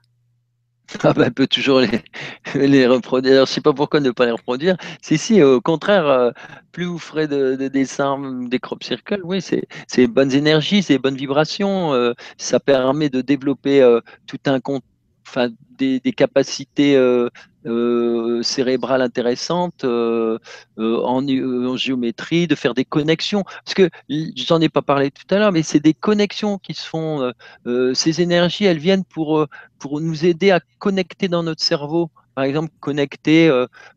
[laughs] ah ben, elle peut toujours les, [laughs] reproduire. Je ne sais pas pourquoi ne pas les reproduire. Si, si, au contraire, euh, plus vous ferez de, dessins, des crop circles, oui, c'est bonnes énergies, c'est bonnes vibrations. Euh, ça permet de développer euh, tout un compte, des, capacités euh, cérébrale intéressante euh, euh, en, géométrie, de faire des connexions. Parce que je n'en ai pas parlé tout à l'heure, mais c'est des connexions qui se font. ces énergies, elles viennent pour nous aider à connecter dans notre cerveau par exemple, connecter,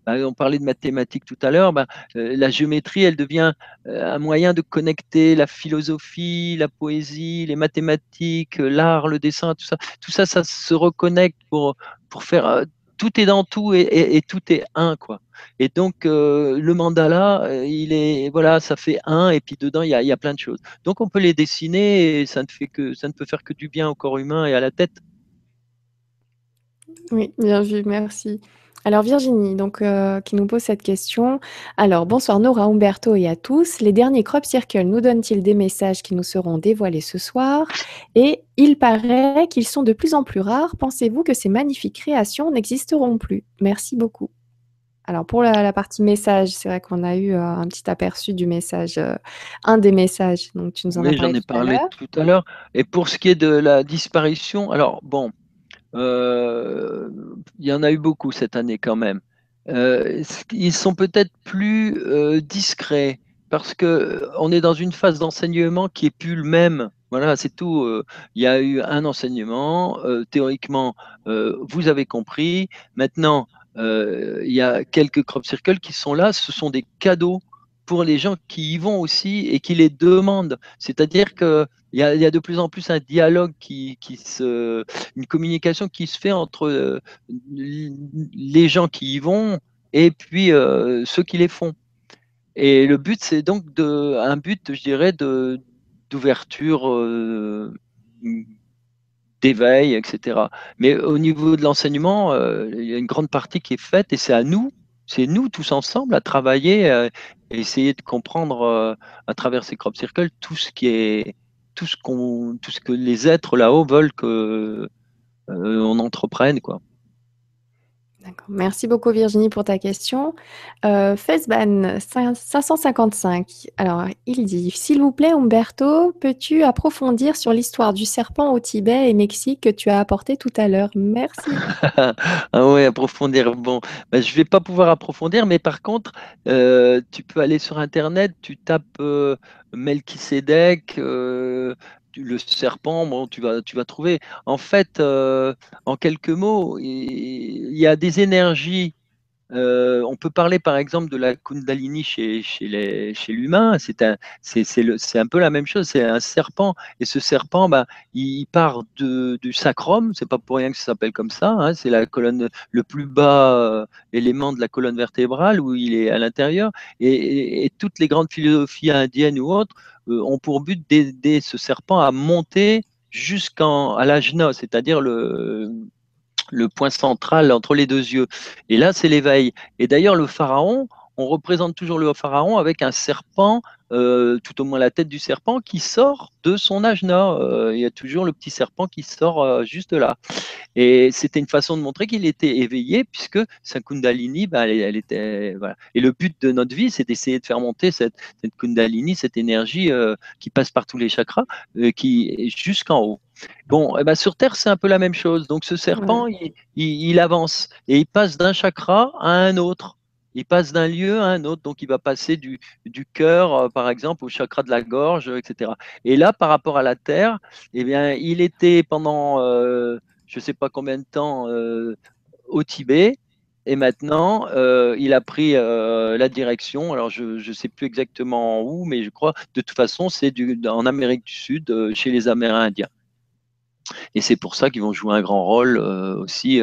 bah, on parlait de mathématiques tout à l'heure, bah, la géométrie, elle devient un moyen de connecter la philosophie, la poésie, les mathématiques, l'art, le dessin, tout ça. Tout ça, ça se reconnecte pour, pour faire tout est dans tout et, tout est un quoi. Et donc euh, le mandala, euh, il est voilà, ça fait un et puis dedans il y a, plein de choses. Donc on peut les dessiner et ça ne fait que ça ne peut faire que du bien au corps humain et à la tête. Oui, bien vu, merci. Alors Virginie, donc, euh, qui nous pose cette question. Alors, bonsoir Nora, Umberto et à tous. Les derniers crop circles nous donnent-ils des messages qui nous seront dévoilés ce soir? Et il paraît qu'ils sont de plus en plus rares. Pensez-vous que ces magnifiques créations n'existeront plus? Merci beaucoup. Alors pour la, partie message, c'est vrai qu'on a eu euh, un petit aperçu du message, euh, un des messages. Donc tu nous en oui, j'en ai parlé tout à l'heure. Et pour ce qui est de la disparition, alors bon, il y en a eu beaucoup cette année quand même. ils sont peut-être plus discrets? Parce que on est dans une phase d'enseignement qui est plus le même voilà, c'est tout. Euh, il y a eu un enseignement. Euh, théoriquement, euh, vous avez compris. Maintenant, il y a quelques crop circles qui sont là. Ce sont des cadeaux pour les gens qui y vont aussi et qui les demandent. C'est-à-dire qu'il y, a, y a de plus en plus un dialogue qui, qui se, une communication qui se fait entre les gens qui y vont et puis ceux qui les font. Et le but, c'est donc de, un but, je dirais, d'ouverture, euh, d'éveil, etc. Mais au niveau de l'enseignement, euh, il y a une grande partie qui est faite et c'est à nous, c'est nous tous ensemble à travailler euh, et essayer de comprendre à travers ces crop circles tout ce qui est tout ce qu'on tout ce que les êtres là-haut veulent que on entreprenne quoi. Merci beaucoup Virginie pour ta question. Euh, 555. Alors, il dit S'il vous plaît, Umberto, peux-tu approfondir sur l'histoire du serpent au Tibet et Mexique que tu as apporté tout à l'heure? Merci. [laughs] ah ouais, approfondir. Bon, ben, je ne vais pas pouvoir approfondir, mais par contre, euh, tu peux aller sur Internet, tu tapes euh, le serpent, bon, tu vas, tu vas trouver. En fait, euh, en quelques mots, il y a des énergies. Euh, on peut parler par exemple de la Kundalini chez, chez, chez l'humain. C'est un, un peu la même chose. C'est un serpent. Et ce serpent, bah, il part de, du sacrum. C'est pas pour rien que ça s'appelle comme ça. Hein. C'est le plus bas euh, élément de la colonne vertébrale où il est à l'intérieur. et toutes les grandes philosophies indiennes ou autres ont pour but d'aider ce serpent à monter jusqu'à l'ajna, c'est-à-dire le, le point central entre les deux yeux. Et là, c'est l'éveil. Et d'ailleurs, le pharaon, on représente toujours le pharaon avec un serpent, euh, tout au moins la tête du serpent, qui sort de son ajna. Euh, il y a toujours le petit serpent qui sort juste là. Et c'était une façon de montrer qu'il était éveillé, puisque sa Kundalini, bah, elle, était. Voilà. Et le but de notre vie, c'est d'essayer de faire monter cette, Kundalini, cette énergie euh, qui passe par tous les chakras, euh, qui est jusqu'en haut. Bon, eh ben sur Terre, c'est un peu la même chose. Donc ce serpent, il, avance et il passe d'un chakra à un autre. Il passe d'un lieu à un autre, donc il va passer du, cœur, euh, par exemple, au chakra de la gorge, etc. Et là, par rapport à la Terre, eh bien, il était pendant je ne sais pas combien de temps euh, au Tibet. Et maintenant, euh, il a pris euh, la direction. Alors, je ne sais plus exactement où, mais je crois, de toute façon, c'est en Amérique du Sud, chez les Amérindiens. Et c'est pour ça qu'ils vont jouer un grand rôle aussi.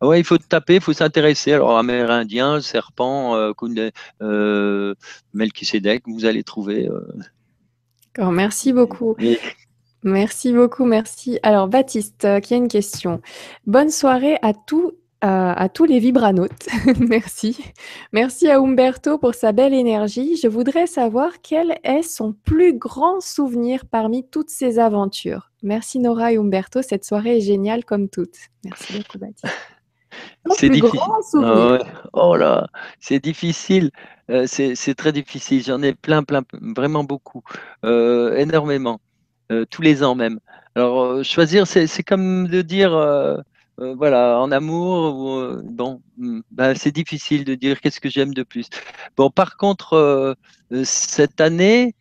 ouais, il faut taper, il faut s'intéresser. Alors, Amérindien, serpent, euh, Melchisedec, vous allez trouver. merci beaucoup. Merci beaucoup, merci. Alors, Baptiste, euh, qui a une question. Bonne soirée à, tous, à tous les vibranautes. [laughs] merci. Merci à Umberto pour sa belle énergie. Je voudrais savoir quel est son plus grand souvenir parmi toutes ces aventures. Merci Nora et Umberto, cette soirée est géniale comme toutes. Merci beaucoup, Baptiste. [laughs] C'est difficile. Ah oh là, c'est difficile. Euh, c'est très difficile. J'en ai plein, plein, vraiment beaucoup, euh, énormément. Euh, tous les ans même. Alors, choisir, c'est comme de dire, euh, voilà, en amour, bon, hmm, bah, c'est difficile de dire qu'est-ce que j'aime de plus. Bon, par contre, cette année,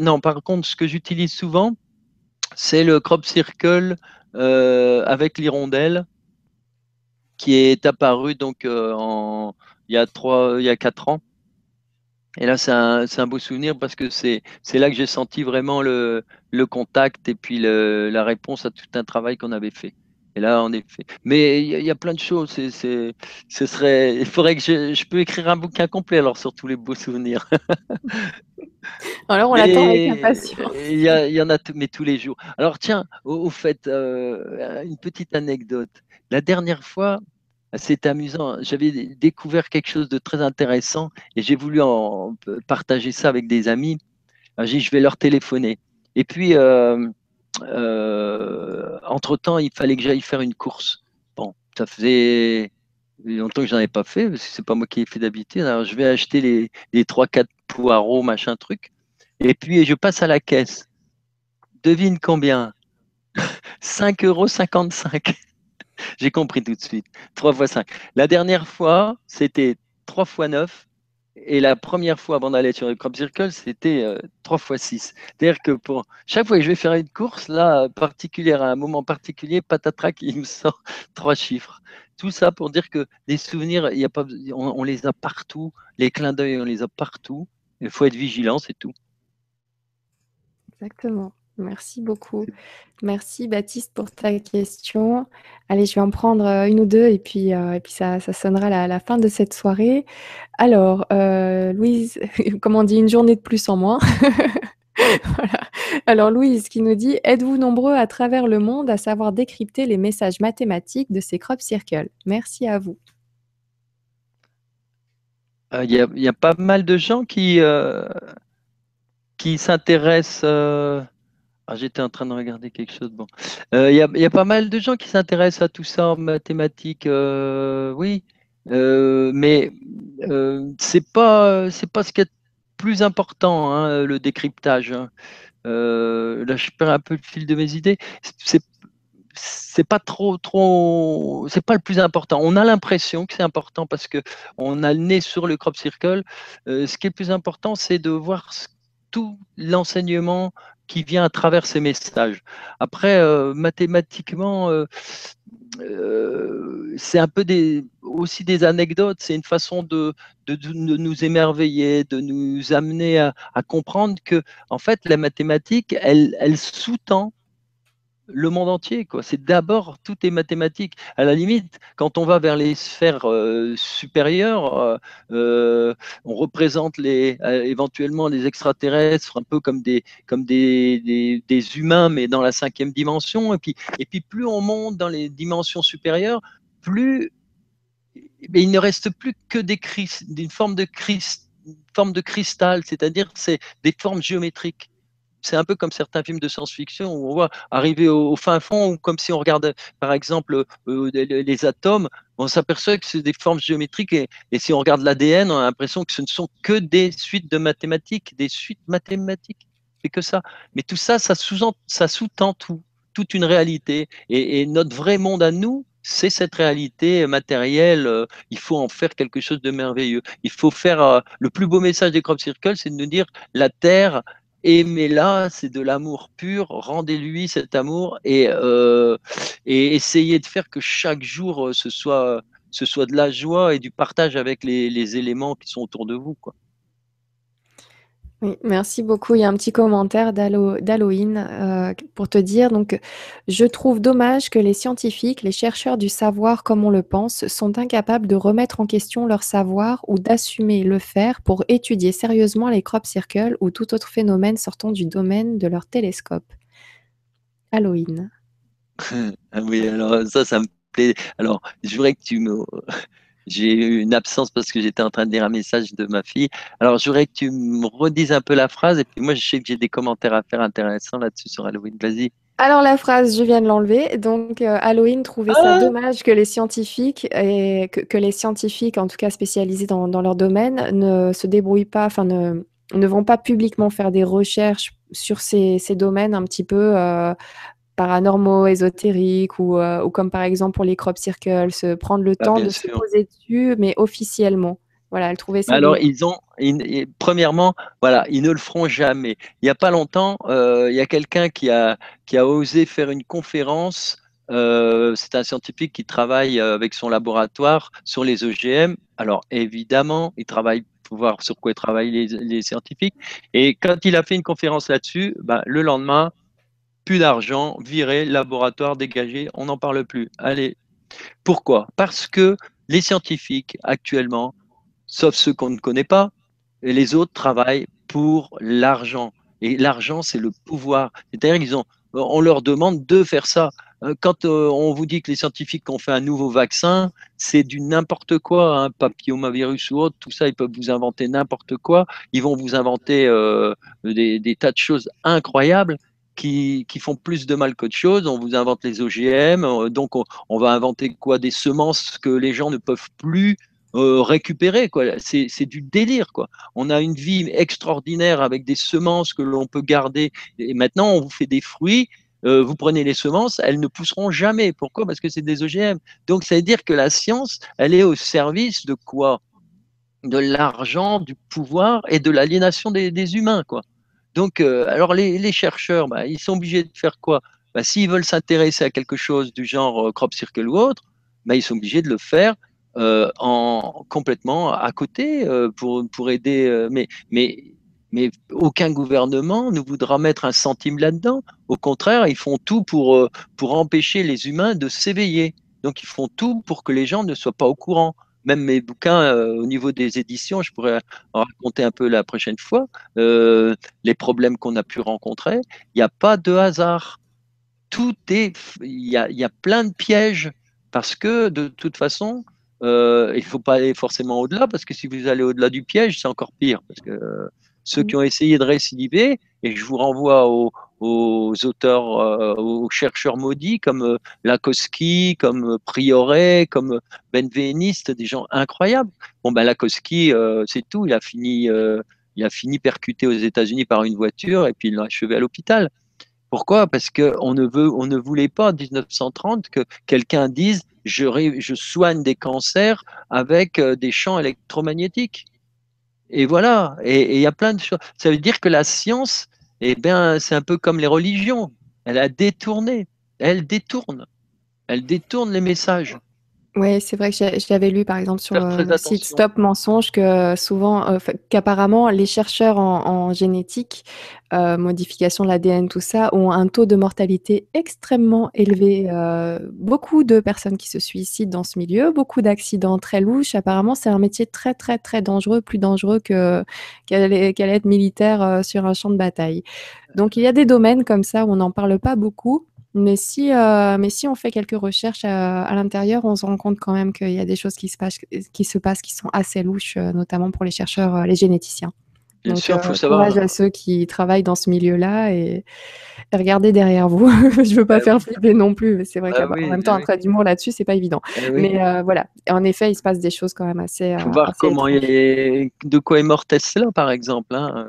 non, par contre, ce que j'utilise souvent, c'est le crop circle avec l'hirondelle qui est apparu donc il y a trois, il y a quatre ans. Et là, c'est un, un, beau souvenir parce que c'est là que j'ai senti vraiment le, le, contact et puis le, la réponse à tout un travail qu'on avait fait. Et là, en effet. Mais il y, a plein de choses. Ce serait, il faudrait que je, je, peux écrire un bouquin complet alors sur tous les beaux souvenirs. [laughs] alors, on l'attend avec impatience. Il y, y, en a, mais tous les jours. Alors, tiens, au, fait, euh, une petite anecdote. La dernière fois, c'est amusant. J'avais découvert quelque chose de très intéressant et j'ai voulu en partager ça avec des amis. J'ai dit, je vais leur téléphoner. Et puis, euh, euh, entre-temps, il fallait que j'aille faire une course. Bon. ça faisait longtemps que j'en ai pas fait, parce que c'est pas moi qui ai fait d'habitude. Alors, je vais acheter les, les 3-4 poireaux, machin truc. Et puis, je passe à la caisse. Devine combien? [laughs] 5,55 euros. [laughs] J'ai compris tout de suite. 3 fois 5. La dernière fois, c'était 3 fois 9. Et la première fois avant d'aller sur le crop circle, c'était 3 fois 6. C'est-à-dire que pour chaque fois que je vais faire une course, là, particulière, à un moment particulier, patatrac, il me sort [laughs] trois chiffres. Tout ça pour dire que les souvenirs, y a pas, on, les a partout. Les clins d'œil, on les a partout. Il faut être vigilant, c'est tout. Exactement. Merci beaucoup. Merci Baptiste pour ta question. Allez, je vais en prendre euh, une ou deux et puis, euh, et puis ça, ça sonnera la, fin de cette soirée. Alors, euh, Louise, [laughs] comment on dit, une journée de plus en moins. [laughs] voilà. Alors Louise qui nous dit, êtes-vous nombreux à travers le monde à savoir décrypter les messages mathématiques de ces crop circles? Merci à vous. Il y, y, a pas mal de gens qui, qui s'intéressent ah, j'étais en train de regarder quelque chose. Bon, euh, il y, a pas mal de gens qui s'intéressent à tout ça en mathématiques, euh, oui, euh, mais c'est pas c'est pas ce qui est plus important, hein, le décryptage. Hein. là, je perds un peu le fil de mes idées. C'est c'est pas trop trop c'est pas le plus important. On a l'impression que c'est important parce que on a le nez sur le crop circle. ce qui est le plus important, c'est de voir tout l'enseignement qui vient à travers ces messages. Après, euh, mathématiquement, euh, euh, c'est un peu aussi des anecdotes, c'est une façon de, de, nous émerveiller, de nous amener à, à, comprendre que, en fait, la mathématique, elle, elle sous-tend le monde entier. C'est d'abord, tout est mathématique. À la limite, quand on va vers les sphères euh, supérieures, euh, euh, on représente les, éventuellement les extraterrestres un peu comme des, comme des, des, humains, mais dans la cinquième dimension. Et puis, et puis plus on monte dans les dimensions supérieures, plus il ne reste plus que des d'une forme de, forme de cristal, c'est-à-dire c'est des formes géométriques c'est un peu comme certains films de science-fiction où on voit arriver au, fin fond, ou comme si on regarde par exemple euh, les, atomes, on s'aperçoit que c'est des formes géométriques et, si on regarde l'ADN, on a l'impression que ce ne sont que des suites de mathématiques, des suites mathématiques. C'est que ça. Mais tout ça, ça sous-tend tout, toute une réalité. Et, notre vrai monde à nous, c'est cette réalité matérielle. Euh, il faut en faire quelque chose de merveilleux. Il faut faire euh, le plus beau message des crop circles, c'est de nous dire la Terre, aimez-la, c'est de l'amour pur, rendez-lui cet amour et, euh, essayez de faire que chaque jour euh, ce soit, de la joie et du partage avec les, éléments qui sont autour de vous. Merci beaucoup. Il y a un petit commentaire d'Halloween euh, pour te dire, donc, je trouve dommage que les scientifiques, les chercheurs du savoir comme on le pense, sont incapables de remettre en question leur savoir ou d'assumer le faire pour étudier sérieusement les crop circles ou tout autre phénomène sortant du domaine de leur télescope. Halloween. [laughs] ah oui, alors ça, ça me plaît. Alors, je voudrais que tu me j'ai eu une absence parce que j'étais en train de lire un message de ma fille. Alors, je voudrais que tu me redises un peu la phrase. Et puis, moi, je sais que j'ai des commentaires à faire intéressants là-dessus sur Halloween. Vas-y. Alors, la phrase, je viens de l'enlever. Donc, euh, Halloween trouvait ça ah dommage que les scientifiques, et que, les scientifiques, en tout cas spécialisés dans, leur domaine, ne se débrouillent pas, enfin, ne, ne vont pas publiquement faire des recherches sur ces, domaines un petit peu euh, paranormaux, ésotériques ou, euh, ou, comme par exemple pour les crop circles, se prendre le ah, temps de se poser dessus, mais officiellement. Voilà, elle trouvait ça. Alors, ils ont, premièrement, voilà, ils ne le feront jamais. Il n'y a pas longtemps, euh, il y a quelqu'un qui a, qui a osé faire une conférence. Euh, c'est un scientifique qui travaille avec son laboratoire sur les OGM. Alors, évidemment, il travaille pour voir sur quoi travaillent les, les scientifiques. Et quand il a fait une conférence là-dessus, bah, le lendemain, plus d'argent, viré, laboratoire dégagé, on n'en parle plus. Allez. Pourquoi? Parce que les scientifiques actuellement, sauf ceux qu'on ne connaît pas, et les autres travaillent pour l'argent. Et l'argent, c'est le pouvoir. C'est-à-dire qu'ils ont, on leur demande de faire ça. Euh, quand euh, on vous dit que les scientifiques ont fait un nouveau vaccin, c'est du n'importe quoi, hein, papillomavirus ou autre, tout ça, ils peuvent vous inventer n'importe quoi. Ils vont vous inventer euh, des, tas de choses incroyables qui, font plus de mal qu'autre chose. On vous invente les OGM, euh, donc on, va inventer quoi? Des semences que les gens ne peuvent plus euh, récupérer. C'est, du délire. On a une vie extraordinaire avec des semences que l'on peut garder. Et maintenant, on vous fait des fruits. Euh, vous prenez les semences, elles ne pousseront jamais. Pourquoi? Parce que c'est des OGM. Donc, ça veut dire que la science, elle est au service de quoi? De l'argent, du pouvoir et de l'aliénation des, humains. Donc, euh, alors les, chercheurs, bah, ils sont obligés de faire quoi? Bah, S'ils veulent s'intéresser à quelque chose du genre euh, crop circle ou autre, bah, ils sont obligés de le faire euh, en complètement à côté pour, aider. mais, aucun gouvernement ne voudra mettre un centime là-dedans. Au contraire, ils font tout pour empêcher les humains de s'éveiller. Donc, ils font tout pour que les gens ne soient pas au courant même mes bouquins euh, au niveau des éditions, je pourrais en raconter un peu la prochaine fois, euh, les problèmes qu'on a pu rencontrer. Il n'y a pas de hasard. Tout est, il y a, y a plein de pièges parce que de toute façon, euh, il ne faut pas aller forcément au-delà parce que si vous allez au-delà du piège, c'est encore pire parce que ceux qui ont essayé de récidiver, et je vous renvoie aux, auteurs, euh, aux chercheurs maudits comme euh, Lakoski, comme Prioret, comme Benveniste, des gens incroyables. Bon, ben Lakoski, euh, c'est tout, il a fini, il a fini percuté aux États-Unis par une voiture et puis il l'a achevé à l'hôpital. Pourquoi? Parce qu'on ne, ne voulait pas en 1930 que quelqu'un dise je soigne des cancers avec des champs électromagnétiques. Et voilà, et il y a plein de choses. Ça veut dire que la science, eh bien, c'est un peu comme les religions. Elle a détourné, elle détourne, elle détourne les messages. Oui, c'est vrai que j'avais lu par exemple sur euh, le site Stop Mensonge que souvent, euh, qu'apparemment les chercheurs en, génétique, euh, modification de l'ADN, tout ça, ont un taux de mortalité extrêmement élevé. beaucoup de personnes qui se suicident dans ce milieu, beaucoup d'accidents très louches. Apparemment, c'est un métier très très très dangereux, plus dangereux que qu'elle être militaire sur un champ de bataille. Donc il y a des domaines comme ça où on n'en parle pas beaucoup. Mais si, euh, mais si on fait quelques recherches à, l'intérieur, on se rend compte quand même qu'il y a des choses qui se passent, qui se passent, qui sont assez louches, euh, notamment pour les chercheurs, euh, les généticiens. Bien sûr, il faut savoir. Courage à ceux qui travaillent dans ce milieu-là et, regardez derrière vous. [laughs] Je ne veux pas bah faire flipper non plus. C'est vrai bah qu'en même temps, un trait d'humour là-dessus, c'est pas évident. Eh mais voilà. en effet, il se passe des choses quand même assez. Il faut voir comment de quoi est mort Tesla, par exemple. Hein,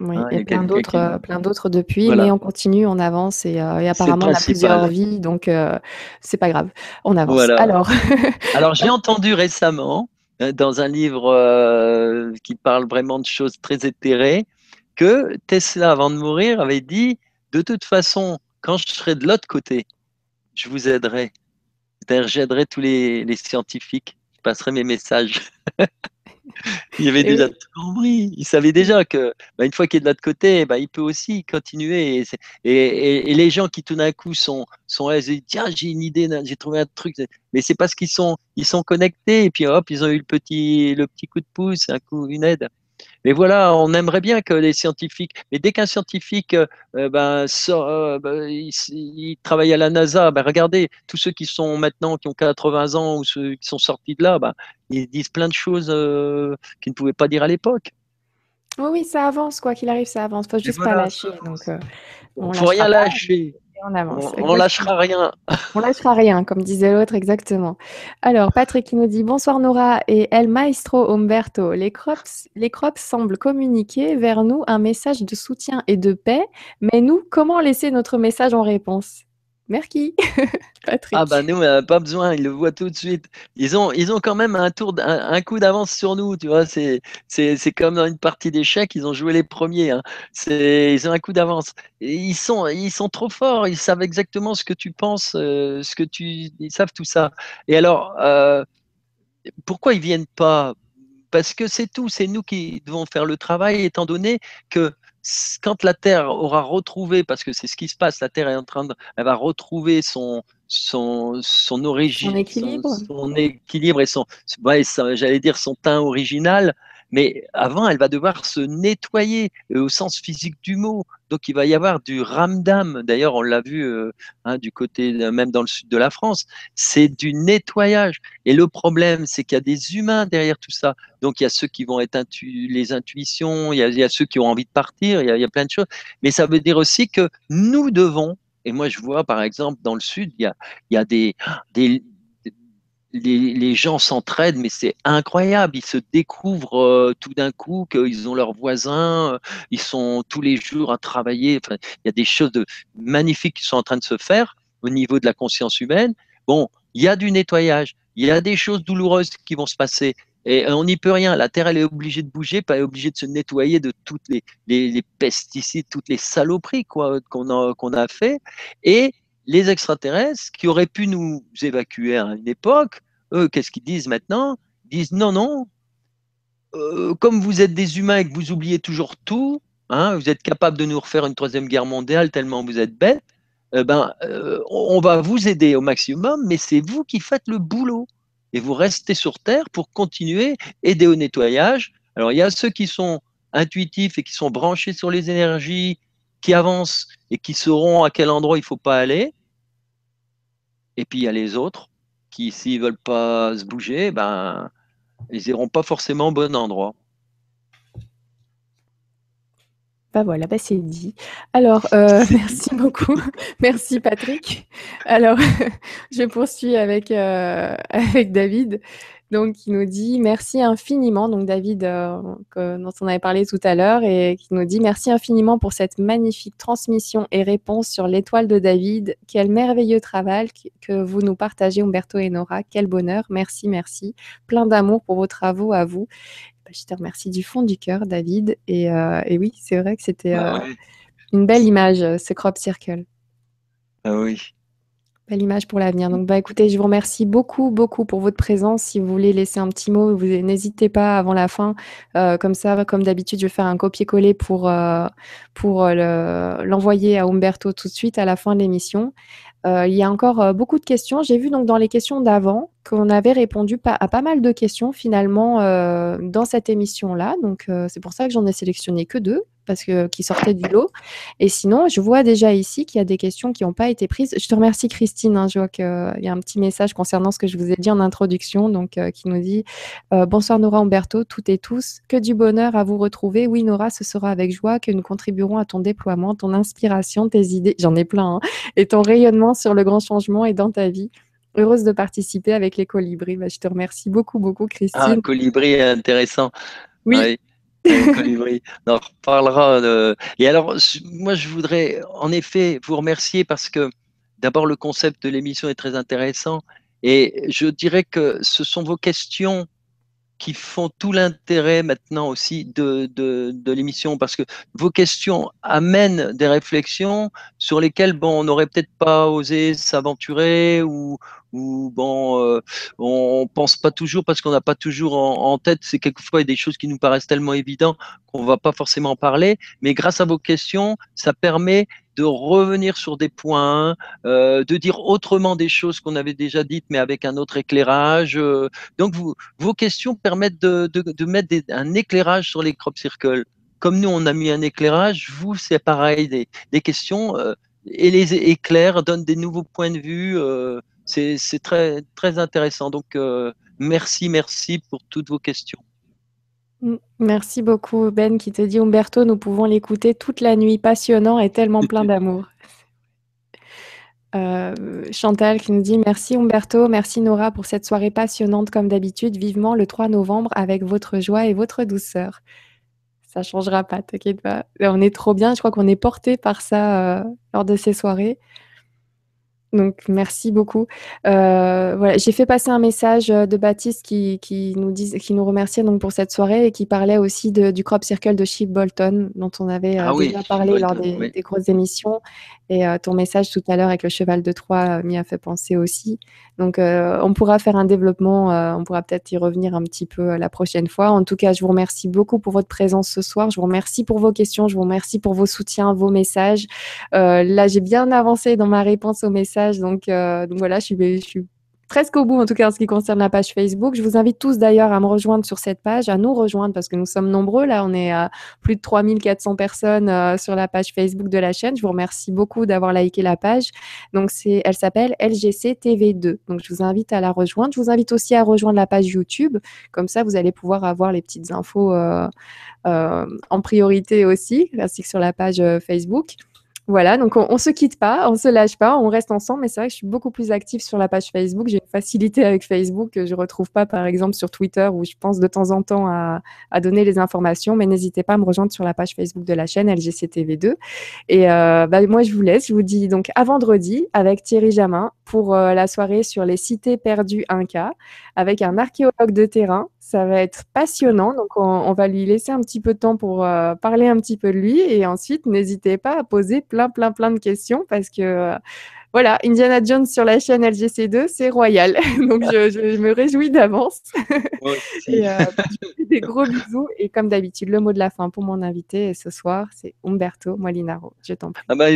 oui, hein, et plein d'autres, euh, plein d'autres depuis, mais on continue, on avance et, euh, apparemment on a plusieurs vies, donc euh, c'est pas grave, on avance. Alors, [laughs] Alors j'ai entendu récemment dans un livre qui parle vraiment de choses très éthérées que Tesla, avant de mourir, avait dit de toute façon, quand je serai de l'autre côté, je vous aiderai. C'est-à-dire, j'aiderai tous les, les scientifiques, je passerai mes messages. [laughs] il avait déjà tout compris. Il savait déjà que bah, une fois qu'il est de l'autre côté, bah, il peut aussi continuer. Et, les gens qui tout d'un coup sont, sont là, ils disent tiens, j'ai une idée, j'ai trouvé un truc. Mais c'est parce qu'ils sont, ils sont connectés et puis hop, ils ont eu le petit, le petit coup de pouce, un coup, une aide. Mais voilà, on aimerait bien que les scientifiques, mais dès qu'un scientifique euh, euh, ben, sort, euh, ben, il, travaille à la NASA, ben, regardez, tous ceux qui sont maintenant, qui ont 80 ans ou ceux qui sont sortis de là, ben, ils disent plein de choses qu'ils ne pouvaient pas dire à l'époque. Oui, oui, ça avance, quoi qu'il arrive, ça avance. Il faut juste pas lâcher. Donc, on faut rien lâcher on avance. On, lâchera rien. on lâchera rien, comme disait l'autre, exactement. Alors, Patrick qui nous dit Bonsoir Nora et El Maestro Umberto. Les crops, les crops semblent communiquer vers nous un message de soutien et de paix, mais nous, comment laisser notre message en réponse? Merci, [laughs] Patrick. Ah bah nous, pas besoin, ils le voient tout de suite. Ils ont, ils ont quand même un tour, un, coup d'avance sur nous, tu vois. C'est, comme dans une partie d'échecs, ils ont joué les premiers. Hein. Ils ont un coup d'avance. Ils sont, ils sont trop forts. Ils savent exactement ce que tu penses, euh, ce que tu, ils savent tout ça. Et alors, euh, pourquoi ils viennent pas? Parce que c'est tout. C'est nous qui devons faire le travail, étant donné que quand la Terre aura retrouvé, parce que c'est ce qui se passe, la Terre est en train de, elle va retrouver son, son, son origine, son équilibre, son, équilibre et son, j'allais dire son teint original. Mais avant, elle va devoir se nettoyer au sens physique du mot. Donc, il va y avoir du ramdam. D'ailleurs, on l'a vu hein, du côté, même dans le sud de la France, c'est du nettoyage. Et le problème, c'est qu'il y a des humains derrière tout ça. Donc, il y a ceux qui vont être les intuitions, il y, a, ceux qui ont envie de partir, il y, a, plein de choses. Mais ça veut dire aussi que nous devons et moi, je vois, par exemple, dans le sud, il y a, des, les, gens s'entraident, mais c'est incroyable. Ils se découvrent euh, tout d'un coup qu'ils ont leurs voisins, euh, ils sont tous les jours à travailler. Il y a des choses magnifiques qui sont en train de se faire au niveau de la conscience humaine. Bon, il y a du nettoyage, il y a des choses douloureuses qui vont se passer. Et on n'y peut rien. La Terre, elle est obligée de bouger, pas obligée de se nettoyer de toutes les, pesticides, toutes les saloperies qu'on a, qu'on fait. Et les extraterrestres qui auraient pu nous évacuer à une époque, eux, qu'est-ce qu'ils disent maintenant? Ils disent non, non, euh, comme vous êtes des humains et que vous oubliez toujours tout, hein, vous êtes capable de nous refaire une troisième guerre mondiale tellement vous êtes bêtes, eh ben, euh, on va vous aider au maximum, mais c'est vous qui faites le boulot. Et vous restez sur Terre pour continuer, aider au nettoyage. Alors, il y a ceux qui sont intuitifs et qui sont branchés sur les énergies, qui avancent et qui sauront à quel endroit il ne faut pas aller. Et puis il y a les autres qui, s'ils ne veulent pas se bouger, ben, ils n'iront pas forcément au bon endroit. Bah voilà, bah c'est dit. Alors, euh, [laughs] merci beaucoup. merci Patrick. Alors, [laughs] je poursuis avec, euh, [laughs] avec David. Donc, il nous dit merci infiniment. Donc, David, euh, dont on avait parlé tout à l'heure, et qui nous dit merci infiniment pour cette magnifique transmission et réponse sur l'étoile de David. Quel merveilleux travail que vous nous partagez, Umberto et Nora. Quel bonheur. Merci, merci. Plein d'amour pour vos travaux à vous. Bah, je te remercie du fond du cœur, David. Et, euh, oui, c'est vrai que c'était euh, une belle image, ce crop circle. Ah oui. Belle image pour l'avenir. Donc, bah, écoutez, je vous remercie beaucoup, beaucoup pour votre présence. Si vous voulez laisser un petit mot, vous n'hésitez pas avant la fin. Euh, comme ça, comme d'habitude, je vais faire un copier-coller pour, euh, pour euh, l'envoyer à Umberto tout de suite à la fin de l'émission. il y a encore beaucoup de questions. J'ai vu donc dans les questions d'avant qu'on avait répondu à pas mal de questions finalement dans cette émission-là. Donc, c'est pour ça que j'en ai sélectionné que deux parce que qui sortait du lot. Et sinon, je vois déjà ici qu'il y a des questions qui n'ont pas été prises. Je te remercie Christine. Hein. je vois qu'il y a un petit message concernant ce que je vous ai dit en introduction, donc euh, qui nous dit euh, bonsoir Nora Umberto, toutes et tous, que du bonheur à vous retrouver. Oui Nora, ce sera avec joie que nous contribuerons à ton déploiement, ton inspiration, tes idées, j'en ai plein, hein, et ton rayonnement sur le grand changement et dans ta vie. Heureuse de participer avec les colibris. Bah, je te remercie beaucoup, beaucoup, Christine. Ah, colibri intéressant. oui. [laughs] On en reparlera. Et alors, moi, je voudrais en effet vous remercier parce que d'abord, le concept de l'émission est très intéressant. Et je dirais que ce sont vos questions qui font tout l'intérêt maintenant aussi de, de, l'émission parce que vos questions amènent des réflexions sur lesquelles bon, on n'aurait peut-être pas osé s'aventurer ou, ou bon, euh, on pense pas toujours parce qu'on n'a pas toujours en, tête. C'est quelquefois des choses qui nous paraissent tellement évidentes qu'on va pas forcément parler. Mais grâce à vos questions, ça permet de revenir sur des points, euh, de dire autrement des choses qu'on avait déjà dites, mais avec un autre éclairage. Euh. donc, vos questions permettent de, de, de mettre un éclairage sur les crop circles. Comme nous, on a mis un éclairage, vous, c'est pareil, des, des questions euh, et les éclairs donnent des nouveaux points de vue. c'est très, très intéressant. Donc, merci, merci pour toutes vos questions. Merci beaucoup, Ben, qui te dit Umberto, nous pouvons l'écouter toute la nuit, passionnant et tellement plein d'amour. [laughs] Euh, Chantal qui nous dit merci Umberto, merci Nora pour cette soirée passionnante comme d'habitude. Vivement le 3 novembre avec votre joie et votre douceur. Ça changera pas, t'inquiète pas. On est trop bien, je crois qu'on est porté par ça euh, lors de ces soirées. Donc, merci beaucoup. Euh, voilà, j'ai fait passer un message euh, de Baptiste qui, qui nous dit, qui nous remerciait donc pour cette soirée et qui parlait aussi de, du crop circle de Chip Bolton dont on avait euh, ah déjà parlé lors des, des, grosses émissions. Et euh, ton message tout à l'heure avec le cheval de Troie m'y a fait penser aussi. Donc, on pourra faire un développement. on pourra peut-être y revenir un petit peu la prochaine fois. En tout cas, je vous remercie beaucoup pour votre présence ce soir. Je vous remercie pour vos questions. Je vous remercie pour vos soutiens, vos messages. là, j'ai bien avancé dans ma réponse aux messages donc, euh, donc voilà, je suis, presque au bout, en tout cas en ce qui concerne la page Facebook. Je vous invite tous d'ailleurs à me rejoindre sur cette page, à nous rejoindre parce que nous sommes nombreux. Là, on est à plus de 3400 personnes euh, sur la page Facebook de la chaîne. Je vous remercie beaucoup d'avoir liké la page. Donc, c'est, elle s'appelle LGC TV2. Donc, je vous invite à la rejoindre. Je vous invite aussi à rejoindre la page YouTube. Comme ça, vous allez pouvoir avoir les petites infos euh, en priorité aussi, ainsi que sur la page Facebook. Voilà, donc on, ne se quitte pas, on se lâche pas, on reste ensemble. Mais c'est vrai que je suis beaucoup plus active sur la page Facebook. J'ai une facilité avec Facebook que je retrouve pas, par exemple, sur Twitter où je pense de temps en temps à, donner les informations. Mais n'hésitez pas à me rejoindre sur la page Facebook de la chaîne LGCTV2. Et euh, bah, moi, je vous laisse. Je vous dis donc à vendredi avec Thierry Jamin pour euh, la soirée sur les cités perdues Inca avec un archéologue de terrain ça va être passionnant. Donc, on, va lui laisser un petit peu de temps pour euh, parler un petit peu de lui. Et ensuite, n'hésitez pas à poser plein, plein, plein de questions parce que, euh, voilà, Indiana Jones sur la chaîne LGC2, c'est royal. [laughs] Donc, je, me réjouis d'avance. [laughs] et euh, des gros bisous. Et comme d'habitude, le mot de la fin pour mon invité ce soir, c'est Umberto Molinaro. Je t'en prie. Ah bah,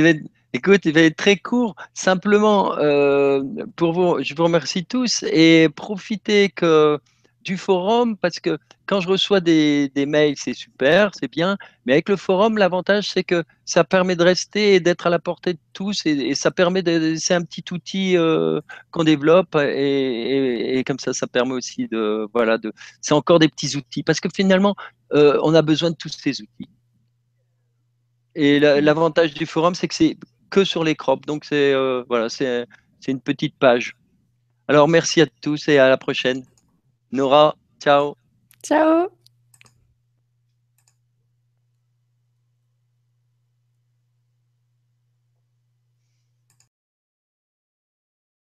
Écoute, il va être très court. Simplement, pour vous, je vous remercie tous et profitez que du forum parce que quand je reçois des, mails, c'est super, c'est bien. Mais avec le forum, l'avantage, c'est que ça permet de rester et d'être à la portée de tous. Et, ça permet de. C'est un petit outil euh, qu'on développe. Et, comme ça, ça permet aussi de. Voilà. C'est encore des petits outils. Parce que finalement, euh, on a besoin de tous ces outils. Et l'avantage du forum, c'est que c'est que sur les crops. Donc, c'est euh, voilà, c'est une petite page. Alors, merci à tous et à la prochaine. Nora, ciao. Ciao.